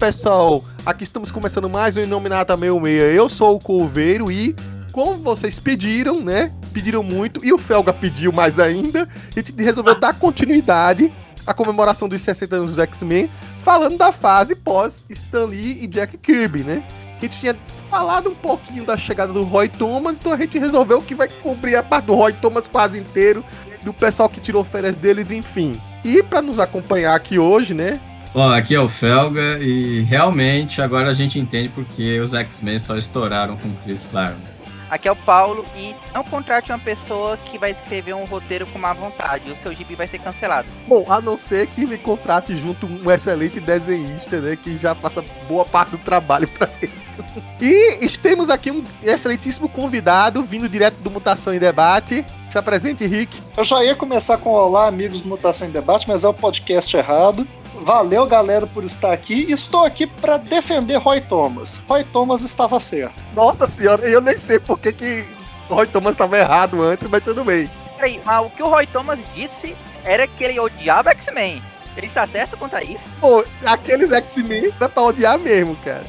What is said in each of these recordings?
Pessoal, aqui estamos começando mais um Inominata 66. Eu sou o Couveiro e, como vocês pediram, né? Pediram muito e o Felga pediu mais ainda, a gente resolveu dar continuidade à comemoração dos 60 anos do X-Men, falando da fase pós Stan Lee e Jack Kirby, né? A gente tinha falado um pouquinho da chegada do Roy Thomas, então a gente resolveu que vai cobrir a parte do Roy Thomas quase inteiro, do pessoal que tirou férias deles, enfim. E para nos acompanhar aqui hoje, né? Bom, aqui é o Felga e realmente agora a gente entende porque os X-Men só estouraram com Chris Claremont. Aqui é o Paulo e não contrate uma pessoa que vai escrever um roteiro com má vontade. O seu gibi vai ser cancelado. Bom, a não ser que me contrate junto um excelente desenhista, né? Que já faça boa parte do trabalho para ele. E temos aqui um excelentíssimo convidado vindo direto do Mutação em Debate. Se apresente, Rick. Eu já ia começar com Olá, amigos do Mutação em Debate, mas é o podcast errado. Valeu, galera, por estar aqui. Estou aqui para defender Roy Thomas. Roy Thomas estava certo. Nossa senhora, eu nem sei por que, que Roy Thomas estava errado antes, mas tudo bem. Peraí, mas o que o Roy Thomas disse era que ele odiava X-Men. Ele está certo quanto a isso? Pô, aqueles X-Men dá pra odiar mesmo, cara.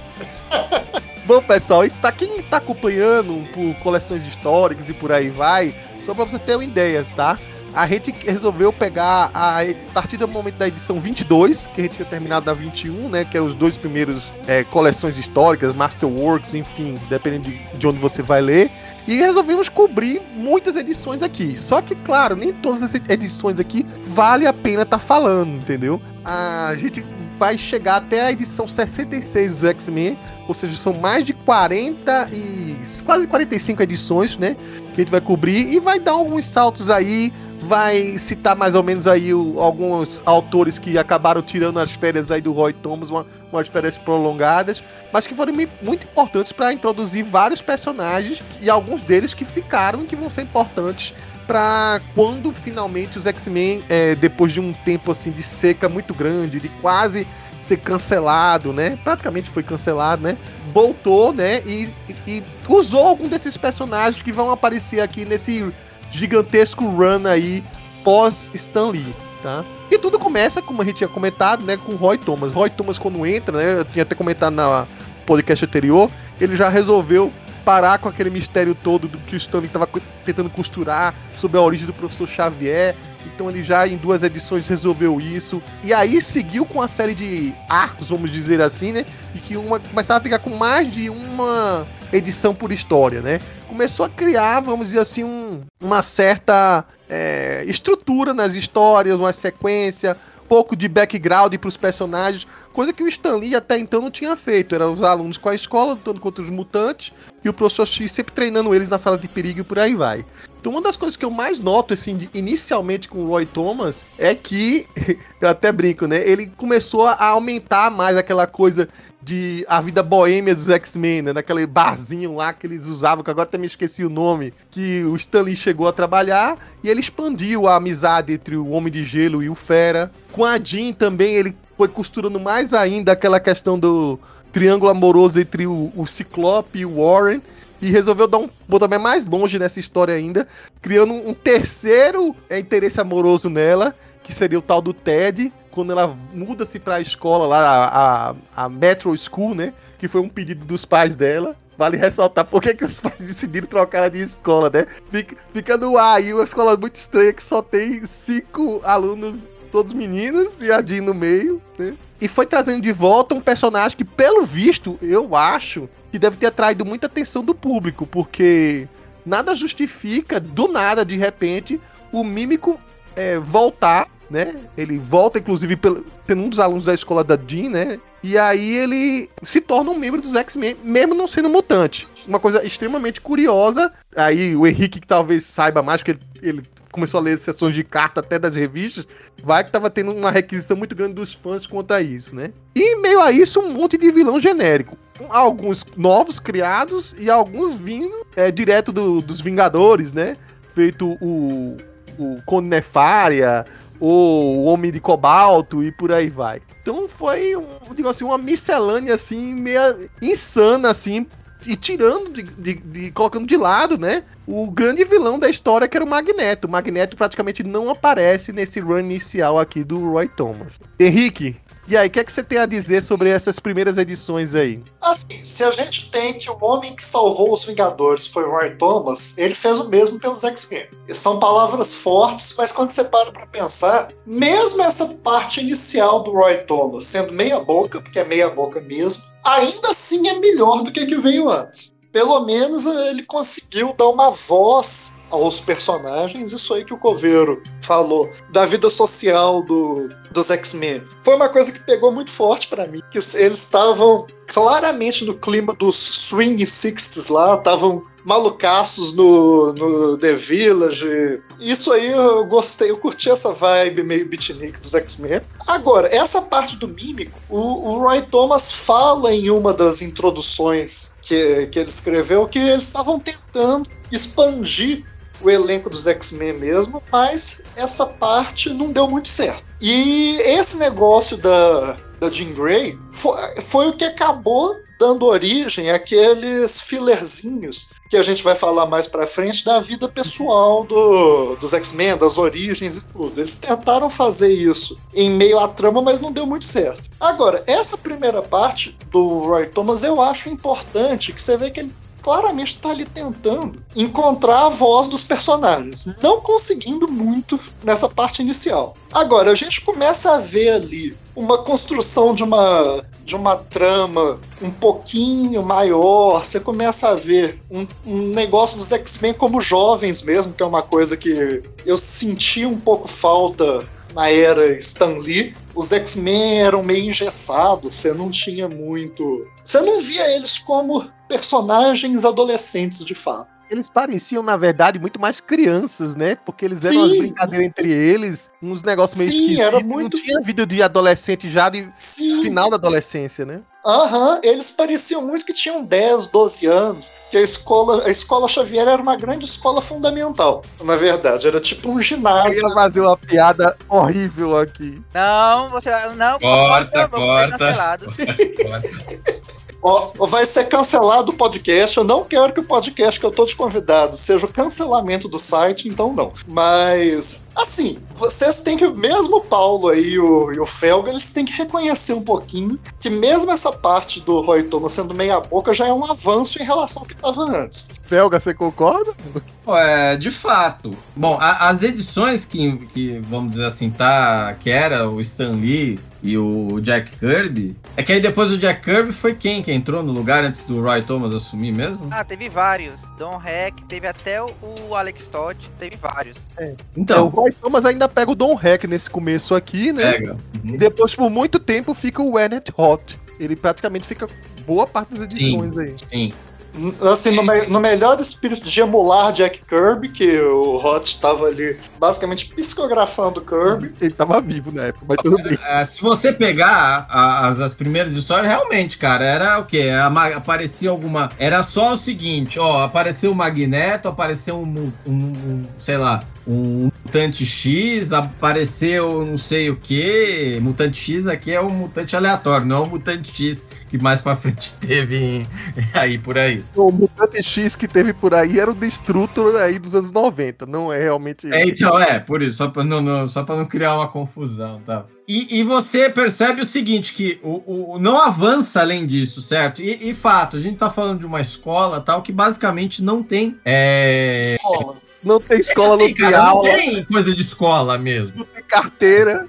Bom, pessoal, e pra quem tá acompanhando por coleções históricas e por aí vai, só pra você ter uma ideia, tá? A gente resolveu pegar a, a partir do momento da edição 22, que a gente tinha terminado da 21, né, que eram os dois primeiros é, coleções históricas, Masterworks, enfim, dependendo de, de onde você vai ler, e resolvemos cobrir muitas edições aqui. Só que, claro, nem todas as edições aqui vale a pena estar tá falando, entendeu? A gente vai chegar até a edição 66 dos X-Men, ou seja, são mais de 40 e quase 45 edições, né? Que a gente vai cobrir e vai dar alguns saltos aí, vai citar mais ou menos aí o, alguns autores que acabaram tirando as férias aí do Roy Thomas, uma, umas férias prolongadas, mas que foram muito importantes para introduzir vários personagens e alguns deles que ficaram e que vão ser importantes para quando finalmente os X-Men, é, depois de um tempo assim de seca muito grande, de quase ser cancelado, né? Praticamente foi cancelado, né? Voltou, né? E, e, e usou algum desses personagens que vão aparecer aqui nesse gigantesco run aí pós Stan Lee, tá? E tudo começa, como a gente tinha comentado, né, com Roy Thomas. Roy Thomas quando entra, né, eu tinha até comentado na podcast anterior, ele já resolveu parar com aquele mistério todo do que o Stanley estava tentando costurar sobre a origem do professor Xavier. Então ele já em duas edições resolveu isso. E aí seguiu com a série de arcos, vamos dizer assim, né? E que uma começava a ficar com mais de uma edição por história, né? Começou a criar, vamos dizer assim, um, uma certa é, estrutura nas histórias, uma sequência, pouco de background para os personagens, coisa que o Stan Lee até então não tinha feito. Era os alunos com a escola lutando contra os mutantes e o professor X sempre treinando eles na sala de perigo e por aí vai. Então, uma das coisas que eu mais noto, assim, inicialmente com o Roy Thomas, é que, eu até brinco, né? Ele começou a aumentar mais aquela coisa de a vida boêmia dos X-Men, né? Naquele barzinho lá que eles usavam, que agora até me esqueci o nome, que o Stanley chegou a trabalhar e ele expandiu a amizade entre o Homem de Gelo e o Fera. Com a Jean também, ele foi costurando mais ainda aquela questão do triângulo amoroso entre o, o Ciclope e o Warren e resolveu dar um botar mais longe nessa história ainda, criando um terceiro é, interesse amoroso nela, que seria o tal do Ted, quando ela muda-se para a escola lá, a, a, a, Metro School, né? Que foi um pedido dos pais dela. Vale ressaltar por que, que os pais decidiram trocar ela de escola, né? Fica, fica no ar aí uma escola muito estranha que só tem cinco alunos, todos meninos, e a Jean no meio, né? E foi trazendo de volta um personagem que, pelo visto, eu acho que deve ter atraído muita atenção do público, porque nada justifica, do nada, de repente, o mímico é, voltar né? Ele volta, inclusive, pelo, um dos alunos da escola da Jean, né? E aí ele se torna um membro dos X-Men, mesmo não sendo mutante. Uma coisa extremamente curiosa. Aí o Henrique, que talvez saiba mais, porque ele, ele começou a ler sessões de carta até das revistas, vai que tava tendo uma requisição muito grande dos fãs quanto a isso, né? E meio a isso, um monte de vilão genérico. Alguns novos criados e alguns vindo é, direto do, dos Vingadores, né? Feito o, o Conde Nefária, o Homem de Cobalto e por aí vai. Então foi, um, digo assim, uma miscelânea assim, meia insana assim, e tirando, de, de, de, colocando de lado, né? O grande vilão da história que era o Magneto. O Magneto praticamente não aparece nesse run inicial aqui do Roy Thomas. Henrique, e aí, o que, é que você tem a dizer sobre essas primeiras edições aí? Assim, se a gente tem que o homem que salvou os Vingadores foi o Roy Thomas, ele fez o mesmo pelos X-Men. São palavras fortes, mas quando você para pra pensar, mesmo essa parte inicial do Roy Thomas sendo meia boca, porque é meia boca mesmo, ainda assim é melhor do que o que veio antes. Pelo menos ele conseguiu dar uma voz aos personagens, isso aí que o Coveiro falou da vida social do, dos X-Men. Foi uma coisa que pegou muito forte para mim, que eles estavam claramente no clima dos swing 60s lá, estavam malucaços no, no The Village. Isso aí eu gostei, eu curti essa vibe meio beatnik dos X-Men. Agora, essa parte do mímico, o, o, Roy Thomas fala em uma das introduções que, que ele escreveu que eles estavam tentando expandir o elenco dos X-Men mesmo, mas essa parte não deu muito certo. E esse negócio da, da Jean Grey foi, foi o que acabou dando origem àqueles filerzinhos que a gente vai falar mais pra frente da vida pessoal do, dos X-Men, das origens e tudo. Eles tentaram fazer isso em meio à trama, mas não deu muito certo. Agora, essa primeira parte do Roy Thomas eu acho importante, que você vê que ele claramente está ali tentando encontrar a voz dos personagens, não conseguindo muito nessa parte inicial. Agora, a gente começa a ver ali uma construção de uma, de uma trama um pouquinho maior, você começa a ver um, um negócio dos X-Men como jovens mesmo, que é uma coisa que eu senti um pouco falta na era Stan Lee, os X-Men eram meio engessados, você não tinha muito. Você não via eles como personagens adolescentes de fato. Eles pareciam, na verdade, muito mais crianças, né? Porque eles eram Sim. umas brincadeiras entre eles, uns negócios meio Sim, esquisitos. Era muito... Não tinha vida de adolescente já de Sim. final da adolescência, né? Aham, uhum, eles pareciam muito que tinham 10, 12 anos, que a escola, a escola Xavier era uma grande escola fundamental. Na verdade, era tipo um ginásio. Eu ia fazer uma piada horrível aqui. Não, você não, corta, corta, corta, corta. Ó, vai ser cancelado o podcast. Eu não quero que o podcast que eu tô te convidado seja o cancelamento do site, então não. Mas, assim, vocês têm que, mesmo o Paulo aí e o, e o Felga, eles têm que reconhecer um pouquinho que mesmo essa parte do Roy Thomas sendo meia boca já é um avanço em relação ao que estava antes. Felga, você concorda? É, de fato. Bom, a, as edições que, que, vamos dizer assim, tá, que era o Stan Lee e o Jack Kirby. É que aí depois o Jack Kirby foi quem que entrou no lugar antes do Roy Thomas assumir mesmo? Ah, teve vários. Don Heck, teve até o Alex Todd, teve vários. É. Então, Roy Thomas ainda pega o Don Heck nesse começo aqui, né? Pega. Uhum. E depois, por muito tempo, fica o Ennet Hot. Ele praticamente fica boa parte das edições sim, aí. Sim. Assim, no, me no, melhor espírito de emular Jack Kirby, que o Hot estava ali basicamente psicografando Kirby. Ele estava vivo na época, mas tudo bem. É, se você pegar as, as primeiras histórias, realmente, cara, era o quê? Aparecia alguma. Era só o seguinte: ó, apareceu o Magneto, apareceu um, um, um sei lá, um mutante X, apareceu não sei o que. Mutante X aqui é um mutante aleatório, não é um mutante X que mais pra frente teve aí por aí. O mutante X que teve por aí era o Destrutor aí dos anos 90, não é realmente. É, então, é, por isso, só pra não, não, só pra não criar uma confusão, tá? E, e você percebe o seguinte, que o, o, não avança além disso, certo? E, e fato, a gente tá falando de uma escola tal que basicamente não tem. É... Escola não tem escola, assim, não tem cara, aula. Não tem coisa de escola mesmo. Não tem carteira.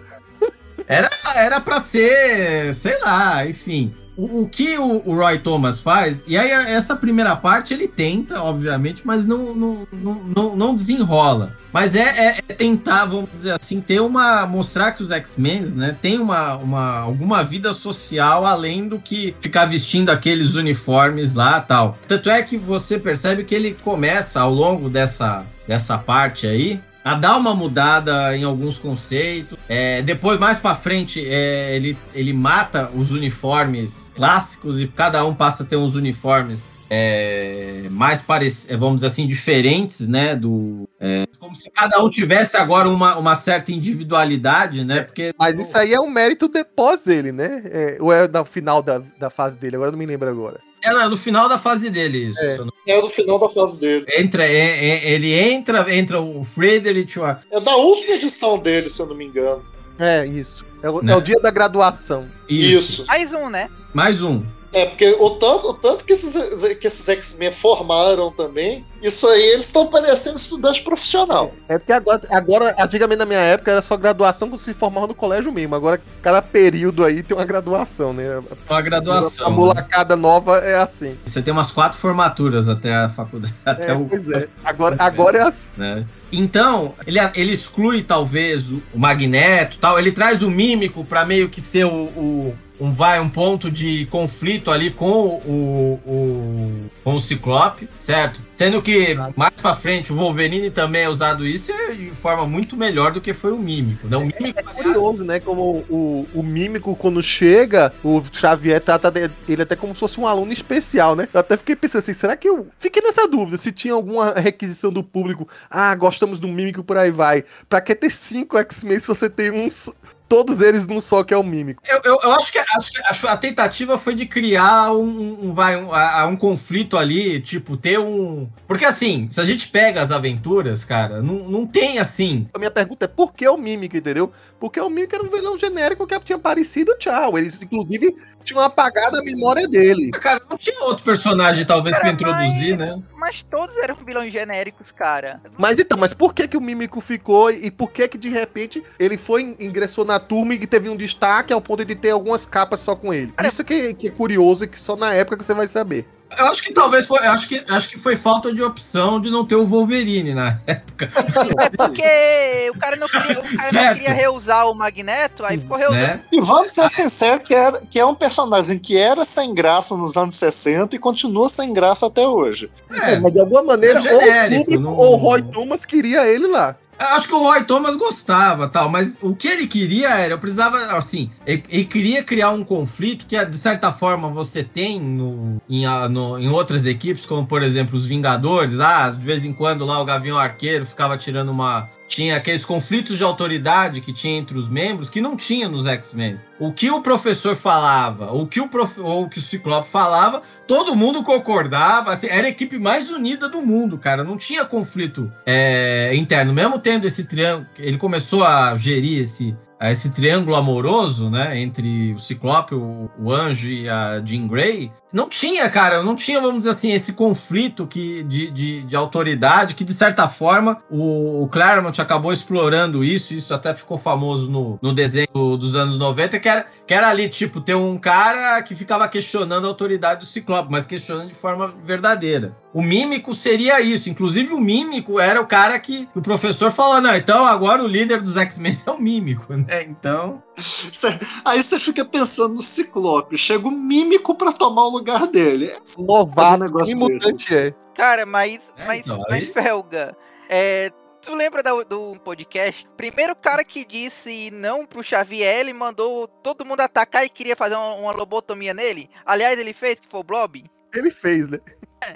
Era, era pra ser, sei lá, enfim. O, o que o, o Roy Thomas faz, e aí essa primeira parte ele tenta, obviamente, mas não, não, não, não, não desenrola. Mas é, é, é, tentar, vamos dizer assim, ter uma. mostrar que os X-Men, né, tem uma, uma, alguma vida social além do que ficar vestindo aqueles uniformes lá tal. Tanto é que você percebe que ele começa ao longo dessa, dessa parte aí a dar uma mudada em alguns conceitos. É, depois, mais para frente, é, ele, ele mata os uniformes clássicos e cada um passa a ter uns uniformes é, mais parecidos, vamos dizer assim, diferentes, né? Do, é, como se cada um tivesse agora uma, uma certa individualidade, né? Porque, Mas isso aí é um mérito depois dele, né? É, ou é no final da, da fase dele? Agora eu não me lembro agora. É no final da fase dele, isso. É, é no final da fase dele. Entra, é, é, ele entra, entra o Frederick. O... É da última edição dele, se eu não me engano. É, isso. É o, né? é o dia da graduação. Isso. isso. Mais um, né? Mais um. É, porque o tanto, o tanto que esses, que esses X-Men formaram também, isso aí eles estão parecendo estudante profissional. É porque agora, agora, antigamente na minha época, era só graduação que se formava no colégio mesmo. Agora, cada período aí tem uma graduação, né? Uma graduação. A molecada né? nova é assim. Você tem umas quatro formaturas até a faculdade. Até é, o, pois é. Agora, agora é assim. Né? Então, ele, ele exclui talvez o, o Magneto tal. Ele traz o mímico para meio que ser o, o um, vai, um ponto de conflito ali com o, o, com o Ciclope, certo? Sendo que mais pra frente o Wolverine também é usado isso de forma muito melhor do que foi o Mímico. Né? O Mímico, é, é curioso, né? Como o, o Mímico, quando chega, o Xavier trata ele até como se fosse um aluno especial, né? Eu até fiquei pensando assim, será que eu... Fiquei nessa dúvida, se tinha alguma requisição do público, ah, gostamos do Mímico, por aí vai. Pra que ter cinco X-Men se você tem uns todos eles num só, que é o mímico. Eu, eu, eu acho, que, acho, que, a tentativa foi de criar um, um, vai, um, um, conflito ali, tipo, ter um. Porque assim, se a gente pega as aventuras, cara, não, não tem assim. A minha pergunta é por que o mímico, entendeu? Porque o mímico era um vilão genérico que tinha aparecido, tchau. Eles, inclusive, tinham apagado a memória dele. Cara, não tinha outro personagem, talvez, cara, pra introduzir, mas, né? Mas todos eram vilões genéricos, cara. Mas então, mas por que que o mímico ficou e por que que de repente ele foi ingressou na turma e teve um destaque ao ponto de ter algumas capas só com ele. Isso que, que é curioso e que só na época que você vai saber. Eu acho que talvez foi. Acho que, acho que foi falta de opção de não ter o Wolverine na época. É porque o cara não queria, o cara não queria reusar o Magneto, aí ficou reusando. Né? E vamos ser sinceros que, era, que é um personagem que era sem graça nos anos 60 e continua sem graça até hoje. É, mas de alguma maneira, é genérico, ou o não... ou Roy Thomas queria ele lá. Acho que o Roy Thomas gostava, tal, mas o que ele queria era, eu precisava, assim, ele, ele queria criar um conflito que, de certa forma, você tem no, em, no, em outras equipes, como, por exemplo, os Vingadores. Ah, de vez em quando lá o Gavião Arqueiro ficava tirando uma, tinha aqueles conflitos de autoridade que tinha entre os membros que não tinha nos X-Men. O que o professor falava, o que o, prof... ou o que o Ciclope falava, todo mundo concordava. Assim, era a equipe mais unida do mundo, cara. Não tinha conflito é, interno. Mesmo tendo esse triângulo, ele começou a gerir esse, esse triângulo amoroso, né, entre o Ciclope, o, o Anjo e a Jean Grey, não tinha, cara, não tinha, vamos dizer assim, esse conflito que, de, de, de autoridade, que de certa forma o, o, Claremont acabou explorando isso, isso até ficou famoso no, no desenho dos anos 90, que era, que era ali, tipo, ter um cara que ficava questionando a autoridade do Ciclope, mas questionando de forma verdadeira. O mímico seria isso, inclusive o mímico era o cara que o professor falou, não, então agora o líder dos X-Men é o mímico, né? Então. Aí você fica pensando no Ciclope, chega o mímico para tomar o lugar dele. É Novato, um que mutante é. Cara, mas, é, mas, então, mas aí... Felga, é, tu lembra do, do podcast? Primeiro cara que disse não pro Xavier, ele mandou todo mundo atacar e queria fazer uma, uma lobotomia nele. Aliás, ele fez, que foi o Blob. Ele fez, né?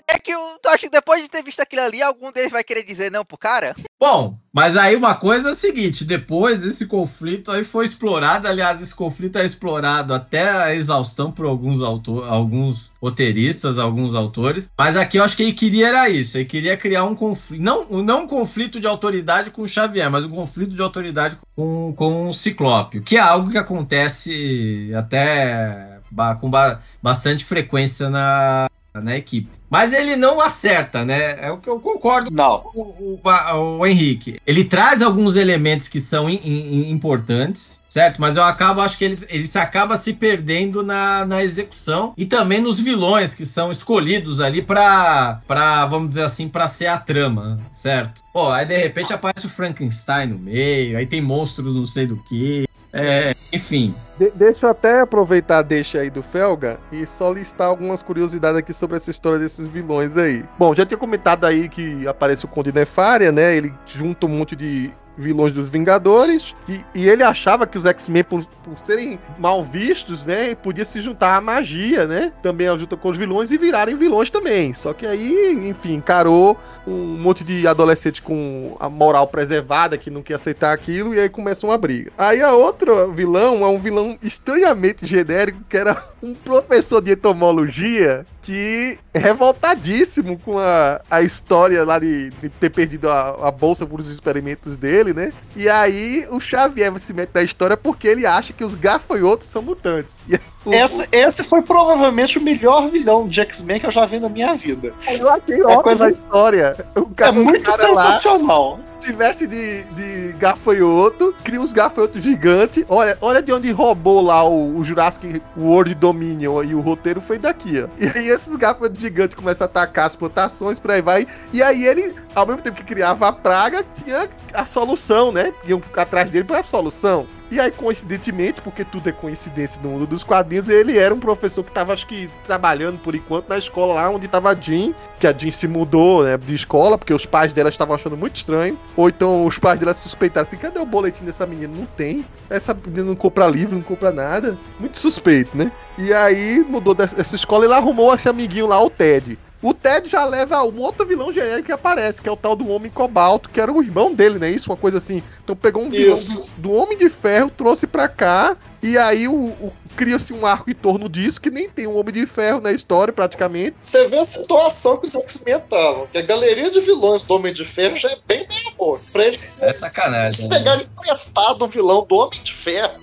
É que eu acho que depois de ter visto aquilo ali, algum deles vai querer dizer não pro cara? Bom, mas aí uma coisa é a seguinte: depois esse conflito aí foi explorado. Aliás, esse conflito é explorado até a exaustão por alguns, autor, alguns roteiristas, alguns autores. Mas aqui eu acho que ele queria era isso: ele queria criar um conflito. Não, não um conflito de autoridade com o Xavier, mas um conflito de autoridade com, com o Ciclope, que é algo que acontece até com bastante frequência na, na equipe. Mas ele não acerta, né? É o que eu concordo não. com o, o, o Henrique. Ele traz alguns elementos que são in, in, importantes, certo? Mas eu acabo, acho que ele, ele se acaba se perdendo na, na execução e também nos vilões que são escolhidos ali para, vamos dizer assim, para ser a trama, certo? Pô, aí de repente aparece o Frankenstein no meio, aí tem monstros não sei do que. É, enfim. De deixa eu até aproveitar a deixa aí do Felga e só listar algumas curiosidades aqui sobre essa história desses vilões aí. Bom, já tinha comentado aí que aparece o Conde Nefária, né? Ele junta um monte de vilões dos Vingadores, e, e ele achava que os X-Men, por, por, serem mal vistos, né, podia se juntar à magia, né, também junto com os vilões e virarem vilões também. Só que aí, enfim, encarou um monte de adolescente com a moral preservada que não quer aceitar aquilo, e aí começa uma briga. Aí a outra vilão é um vilão estranhamente genérico, que era um professor de entomologia que revoltadíssimo com a, a história lá de, de ter perdido a, a, bolsa por os experimentos dele, né? E aí o Xavier se mete na história porque ele acha que os gafanhotos são mutantes. E, o, esse, esse foi provavelmente o melhor vilão de X-Men que eu já vi na minha vida. Eu achei é coisa... história. Cara, é muito sensacional. Lá, se veste de, de gafanhoto, cria uns gafanhotos gigantes. Olha, olha de onde roubou lá o, o Jurassic World Dominion e o roteiro foi daqui, ó. E aí esses gafanhotos gigantes começam a atacar as plantações, por aí vai. E aí ele, ao mesmo tempo que criava a praga, tinha a solução, né? Iam ficar atrás dele para a solução. E aí, coincidentemente, porque tudo é coincidência no mundo dos quadrinhos, ele era um professor que estava, acho que, trabalhando por enquanto na escola lá onde estava a Jean, que a Jean se mudou, né, de escola, porque os pais dela estavam achando muito estranho. Ou então os pais dela suspeitaram assim: cadê o boletim dessa menina? Não tem. Essa menina não compra livro, não compra nada. Muito suspeito, né? E aí mudou dessa escola e ela arrumou esse amiguinho lá, o Ted. O Ted já leva um outro vilão genérico que aparece, que é o tal do Homem Cobalto, que era o irmão dele, né? Isso, uma coisa assim. Então pegou um vilão do, do, Homem de Ferro, trouxe pra cá, e aí o, o cria-se um arco em torno disso, que nem tem um Homem de Ferro na história, praticamente. Você vê a situação que os X-Men estavam, que a galeria de vilões do Homem de Ferro já é bem meia boa. Pra eles, é sacanagem. Eles né? pegarem emprestado o vilão do Homem de Ferro.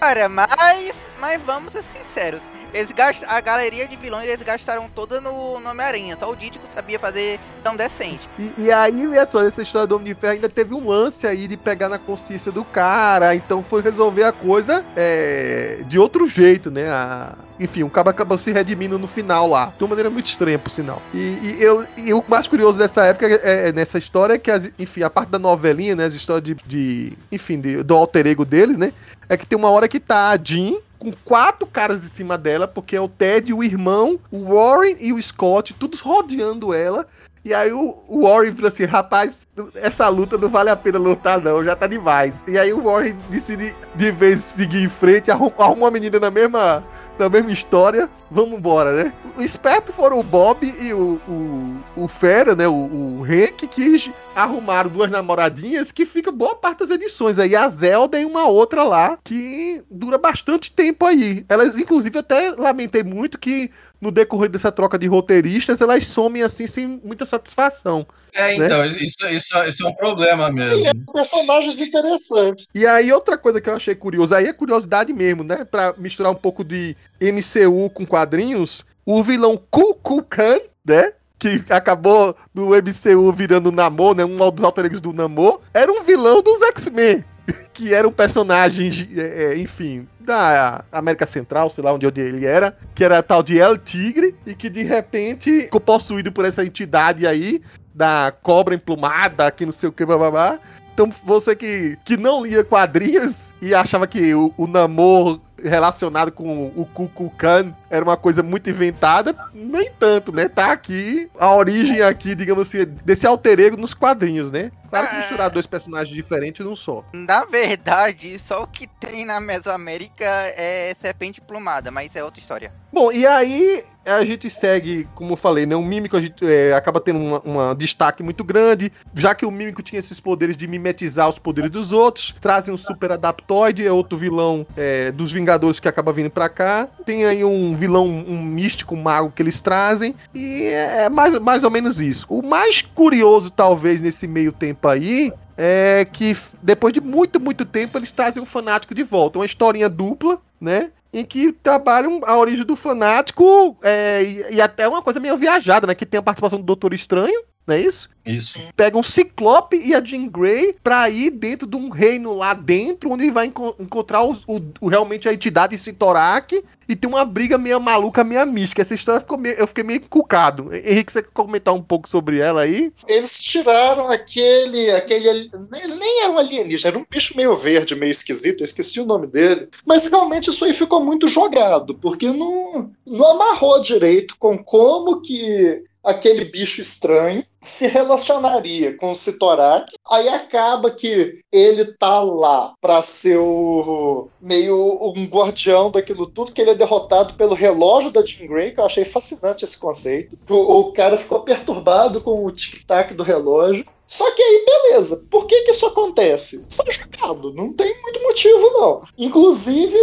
Cara, mas, mas vamos ser sinceros eles. A galeria de vilões eles gastaram toda no, Homem-Aranha. Só o Dítico sabia fazer tão decente. E, e aí, essa, essa história do Homem de Ferro ainda teve um lance aí de pegar na consciência do cara. Então foi resolver a coisa é, de outro jeito, né? A, enfim, o cabo acabou se redimindo no final lá. De uma maneira muito estranha, por sinal. E, e eu, e o mais curioso dessa época, é, é, nessa história, é que, as, enfim, a parte da novelinha, né? As histórias de. de enfim, de, do alter ego deles, né? É que tem uma hora que tá a Jean com quatro caras em cima dela, porque é o Ted, o irmão, o Warren e o Scott, todos rodeando ela. E aí o, Warren falou assim, rapaz, essa luta não vale a pena lutar não, já tá demais. E aí o Warren decide de vez seguir em frente, arruma, arruma uma menina na mesma da mesma história, vamos embora, né? O esperto foram o Bob e o, o, o Fera, né? O, o Hank, que arrumaram duas namoradinhas que fica boa parte das edições. Aí a Zelda e uma outra lá, que dura bastante tempo aí. Elas, inclusive, até lamentei muito que no decorrer dessa troca de roteiristas, elas somem assim sem muita satisfação. É, né? então, isso, isso, isso é um problema mesmo. Sim, é personagens interessantes. E aí, outra coisa que eu achei curioso, aí é curiosidade mesmo, né? Pra misturar um pouco de MCU com quadrinhos, o vilão Kukulkan, né? que acabou do MCU virando Namor, né? Um dos alter do Namor, era um vilão dos X-Men. Que era um personagem, é, é, enfim, da América Central, sei lá onde ele era, que era tal de El Tigre, e que de repente ficou possuído por essa entidade aí, da cobra emplumada, que não sei o que, babá. Então você que, que não lia quadrinhos e achava que o, o Namor relacionado com o Kukulkan era uma coisa muito inventada, nem tanto, né? Tá aqui, a origem aqui, digamos assim, desse alter ego nos quadrinhos, né? Claro que misturar dois personagens diferentes não só. Na verdade, só o que tem na Mesoamérica é serpente plumada, mas é outra história. Bom, e aí a gente segue, como eu falei, né? O Mímico a gente é, acaba tendo um destaque muito grande, já que o Mímico tinha esses poderes de mimetizar os poderes dos outros, trazem um super adaptoide, é outro vilão é, dos Vingadores que acaba vindo pra cá. Tem aí um vilão, um místico, um mago que eles trazem, e é mais, mais ou menos isso. O mais curioso, talvez, nesse meio tempo aí, é que depois de muito, muito tempo eles trazem um fanático de volta. Uma historinha dupla, né? em que trabalham a origem do fanático é, e, e, até uma coisa meio viajada, né? Que tem a participação do Doutor Estranho, não é isso? Isso. Pega um Ciclope e a Jean Grey pra ir dentro de um reino lá dentro, onde ele vai enco encontrar o, o, realmente a entidade Sitorak e tem uma briga meio maluca, meio mística. Essa história ficou meio, eu fiquei meio cucado. Henrique, você quer comentar um pouco sobre ela aí? Eles tiraram aquele. aquele ele nem era um alienígena, era um bicho meio verde, meio esquisito, eu esqueci o nome dele. Mas realmente isso aí ficou muito jogado, porque não, não amarrou direito com como que aquele bicho estranho se relacionaria com o Sitorak. Aí acaba que ele tá lá para ser o meio um guardião daquilo tudo, que ele é derrotado pelo relógio da Jean Grey, que eu achei fascinante esse conceito. O, o cara ficou perturbado com o tic-tac do relógio. Só que aí, beleza. Por que que isso acontece? Foi jogado. Não tem muito motivo, não. Inclusive,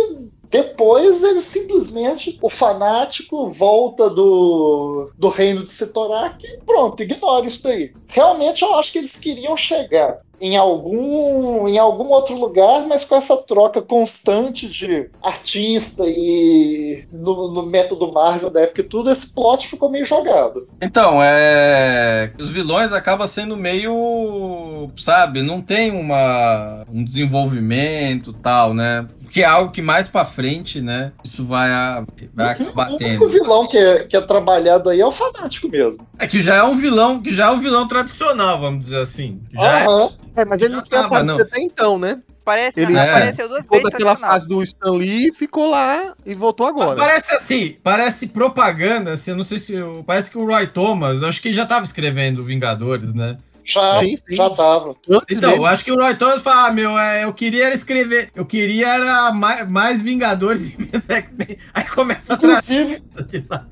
depois ele simplesmente, o fanático volta do, do reino de Sitorak e pronto, ignora isso daí. Realmente eu acho que eles queriam chegar em algum, em algum outro lugar, mas com essa troca constante de artista e no, no método Marvel da época e tudo, esse plot ficou meio jogado. Então, é. Os vilões acabam sendo meio. Sabe, não tem uma, um desenvolvimento tal, né? Que é algo que mais para frente, né? Isso vai, vai acabar tendo. O vilão que é, que é trabalhado aí é o fanático mesmo. É que já é um vilão, que já é um vilão tradicional, vamos dizer assim. Já uhum. é... é, mas ele não tinha aparecido até então, né? Parece, ele é. apareceu duas vezes. Toda aquela fase do Stan Lee ficou lá e voltou agora. Mas parece assim, parece propaganda, assim, eu não sei se. Parece que o Roy Thomas, acho que ele já estava escrevendo Vingadores, né? Já, sim, sim. já tava. então, eu acho que o Roy Thomas fala, ah, meu, é, eu queria escrever, eu queria era mais, mais Vingadores e menos X-Men. Aí começa inclusive, a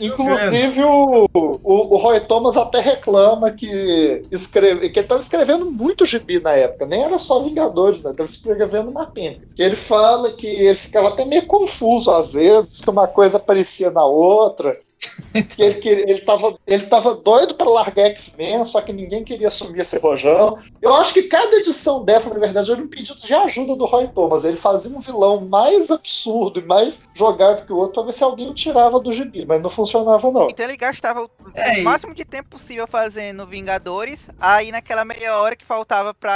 Inclusive, o, o, o, Roy Thomas até reclama que, escreve, que ele tava escrevendo muito gibi na época, nem era só Vingadores, né? Tava escrevendo uma penca. Ele fala que ele ficava até meio confuso às vezes, que uma coisa aparecia na outra. Ele, ele, tava, ele tava doido para largar X-Men, só que ninguém queria assumir esse rojão. Eu acho que cada edição dessa, na verdade, era um pedido de ajuda do Roy Thomas. Ele fazia um vilão mais absurdo e mais jogado que o outro pra ver se alguém o tirava do gibi, mas não funcionava, não. Então ele gastava o, é, máximo de tempo possível fazendo Vingadores, aí naquela meia hora que faltava pra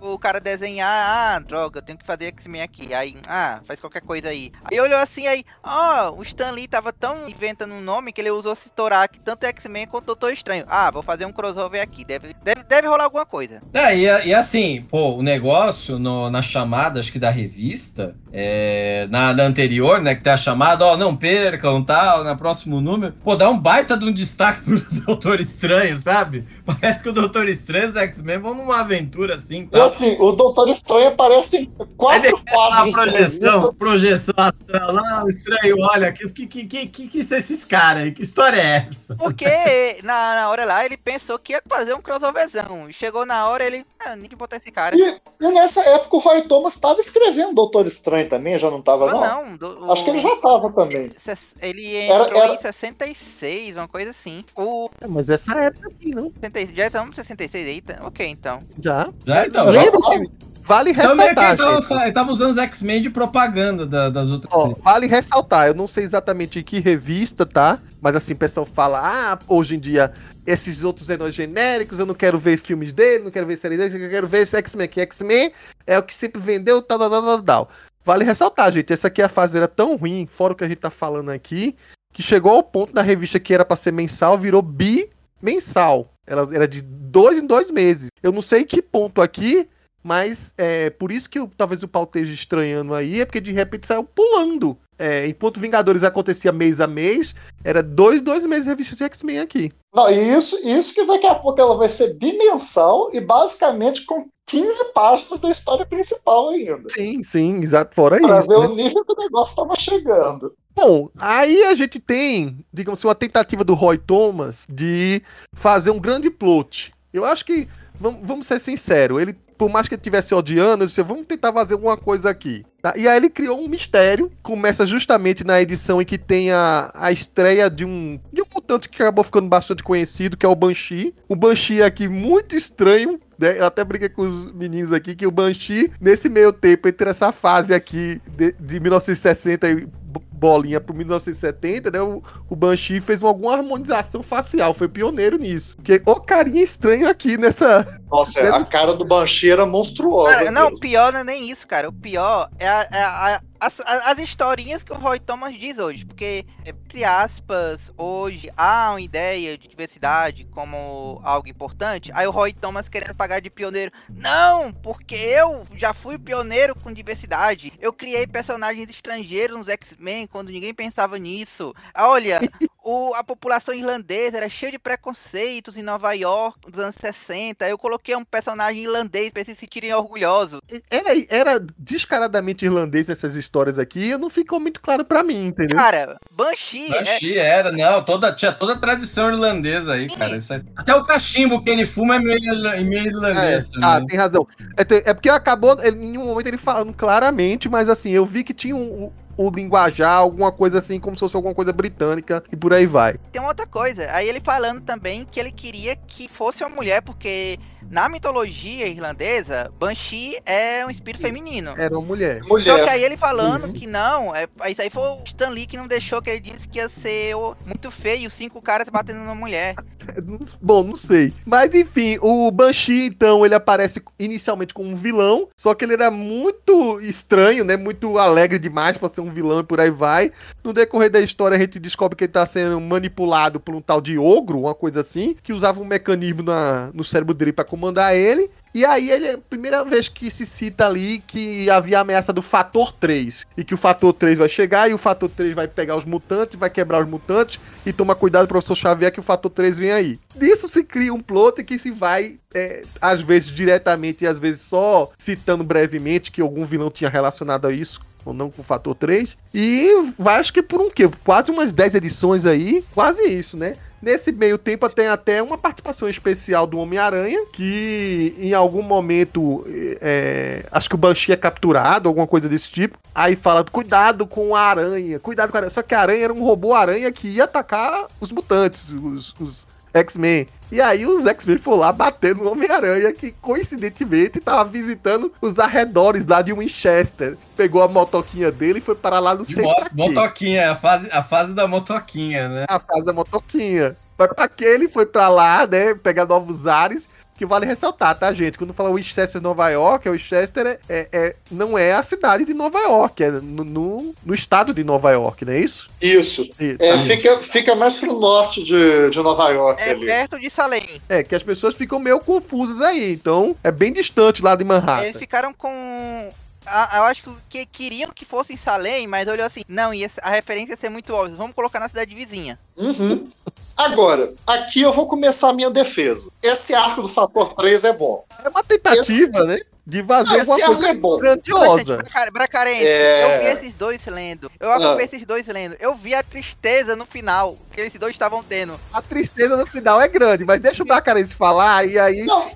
o cara desenhar, ah, droga, eu tenho que fazer X-Men aqui. Aí, ah, faz qualquer coisa aí. Aí olhou assim, aí, ó, oh, o Stan Lee tava tão inventando um nome que ele usou Citorak, tanto X-Men quanto Doutor Estranho. Ah, vou fazer um crossover aqui. Deve, deve, deve rolar alguma coisa. É, e, e assim, pô, o negócio no, na chamada, acho que da revista, é, na, na, anterior, né, que tem a chamada, ó, não percam, tal, na próximo número, pô, dá um baita de um destaque pro Doutor Estranho, sabe? Parece que o Doutor Estranho e os X-Men vão numa aventura assim, tal. assim, o Doutor Estranho aparece quatro quadros. projeção, projeção astral lá, o Estranho, olha, que que, que, que, que, que são esses caras aí? Que história é essa? Porque na, na hora lá ele pensou que ia fazer um crossoverzão, chegou na hora ele, ah, nem que botar esse cara. E, e nessa época o Roy Thomas estava escrevendo Doutor Estranho também, já não tava, não? Não, do, Acho que ele já tava também. Ele entrou era, era... em 66, uma coisa assim. O... É, mas essa época aqui, não? Já estamos em 66, eita. Ok, então. Já? Já, então. Lembra-se, Vale ressaltar. Então, ele, tava, ele tava usando os X-Men de propaganda da, das outras. Ó, vale ressaltar, eu não sei exatamente em que revista, tá? Mas assim, o pessoal fala, ah, hoje em dia, esses outros heróis genéricos, eu não quero ver filmes dele, não quero ver séries dele, eu quero ver esse X-Men aqui. X-Men é o que sempre vendeu, tal, tal, tal, tal, tal. Vale ressaltar, gente, essa aqui a fase era tão ruim, fora o que a gente tá falando aqui, que chegou ao ponto da revista que era para ser mensal, virou bimensal. Ela era de dois em dois meses. Eu não sei que ponto aqui, mas é por isso que eu, talvez o pau esteja estranhando aí, é porque de repente saiu pulando. É, enquanto Vingadores acontecia mês a mês, era dois, dois meses de revista de X-Men aqui. Não, e isso, isso que daqui a pouco ela vai ser bimensal e basicamente com 15 páginas da história principal ainda. Sim, sim, exato. Fora pra isso. Pra ver né? o nível que o negócio estava chegando. Bom, aí a gente tem, digamos assim, uma tentativa do Roy Thomas de fazer um grande plot. Eu acho que, vamos, vamos ser sinceros, ele por mais que ele estivesse odiando, ele disse, vamos tentar fazer alguma coisa aqui. Tá? E aí ele criou um mistério, começa justamente na edição em que tem a, a estreia de um, de um mutante que acabou ficando bastante conhecido, que é o Banshee. O Banshee aqui muito estranho, Né? Eu até brinquei com os meninos aqui que o Banshee, nesse meio tempo, entre essa fase aqui de, de 1960 e bolinha pro 1970, né? O, o Banshee fez uma, alguma harmonização facial, foi pioneiro nisso. Porque o carinha estranho aqui nessa. Nossa, nessa... a cara do Banshee era monstruosa. Cara, não, o pior não é nem isso, cara. O pior é a, é a, as, as historinhas que o Roy Thomas diz hoje, porque, entre aspas, hoje há uma ideia de diversidade como algo importante, aí o Roy Thomas querendo pagar de pioneiro. Não, porque eu já fui pioneiro com diversidade. Eu criei personagens estrangeiros nos X-Men quando ninguém pensava nisso. Olha, o, a população irlandesa era cheia de preconceitos em Nova York nos anos 60. Eu coloquei um personagem irlandês para eles se sentirem orgulhosos. Era, era descaradamente irlandês essas histórias aqui, não ficou muito claro para mim, entendeu? Cara, Banshee. É Banshee é... era, não, toda, tinha toda a tradição irlandesa aí, Sim. cara. É... Até o cachimbo que ele fuma é meio, meio irlandês. É, ah, tem razão. É, é porque acabou, em nenhum momento ele falando claramente, mas assim, eu vi que tinha um o linguajar, alguma coisa assim, como se fosse alguma coisa britânica e por aí vai. Tem uma outra coisa, aí ele falando também que ele queria que fosse uma mulher, porque na mitologia irlandesa, Banshee é um espírito feminino. Era uma mulher. mulher. Só que aí ele falando isso. que não, é, isso aí foi o Stan Lee que não deixou, que ele disse que ia ser muito feio, cinco caras batendo numa mulher. Bom, não sei. Mas enfim, o Banshee, então, ele aparece inicialmente como um vilão, só que ele era muito estranho, né? Muito alegre demais pra ser um vilão e por aí vai. No decorrer da história, a gente descobre que ele tá sendo manipulado por um tal de ogro, uma coisa assim, que usava um mecanismo na, no cérebro dele pra comandar ele. E aí ele é a primeira vez que se cita ali que havia ameaça do fator 3. E que o fator 3 vai chegar e o fator 3 vai pegar os mutantes, vai quebrar os mutantes. E toma cuidado, professor Xavier, que o fator 3 vem aí. Disso se cria um plot que se vai, é, às vezes diretamente e às vezes só citando brevemente que algum vilão tinha relacionado a isso ou não com o fator 3. E acho que por um quê? Quase umas 10 edições aí, quase isso, né? Nesse meio tempo tem até uma participação especial do Homem-Aranha, que em algum momento, é, acho que o Banshee é capturado, alguma coisa desse tipo. Aí fala, cuidado com a aranha, cuidado com a aranha. Só que a aranha era um robô-aranha que ia atacar os mutantes, os, os X-Men. E aí os X-Men foram lá batendo no Homem-Aranha, que coincidentemente estava visitando os arredores lá de Winchester. Pegou a motoquinha dele e foi para lá no centro. Motoquinha, a fase, a fase da motoquinha, né? A fase da motoquinha. Foi pra que ele foi pra lá, né? Pegar novos ares que vale ressaltar, tá, gente? Quando fala Winchester, Nova York, o Winchester é, é, é, não é a cidade de Nova York, é no, no, no estado de Nova York, não é isso? Isso. E, é, tá fica, fica mais pro norte de, de Nova York. É ali. perto de Salem. É, que as pessoas ficam meio confusas aí, então é bem distante lá de Manhattan. Eles ficaram com eu acho que queriam que fosse em Salem, mas olhou assim, não, ia, a referência ia ser muito óbvia, vamos colocar na cidade vizinha. Uhum. Agora, aqui eu vou começar a minha defesa. Esse arco do fator 3 é bom. É uma tentativa, Esse... né? De fazer uma coisa é bom. grandiosa. Bracarense, é... eu vi esses dois lendo. Eu acompanhei ah. esses dois lendo. Eu vi a tristeza no final que esses dois estavam tendo. A tristeza no final é grande, mas deixa o Bracarense falar e aí. Não,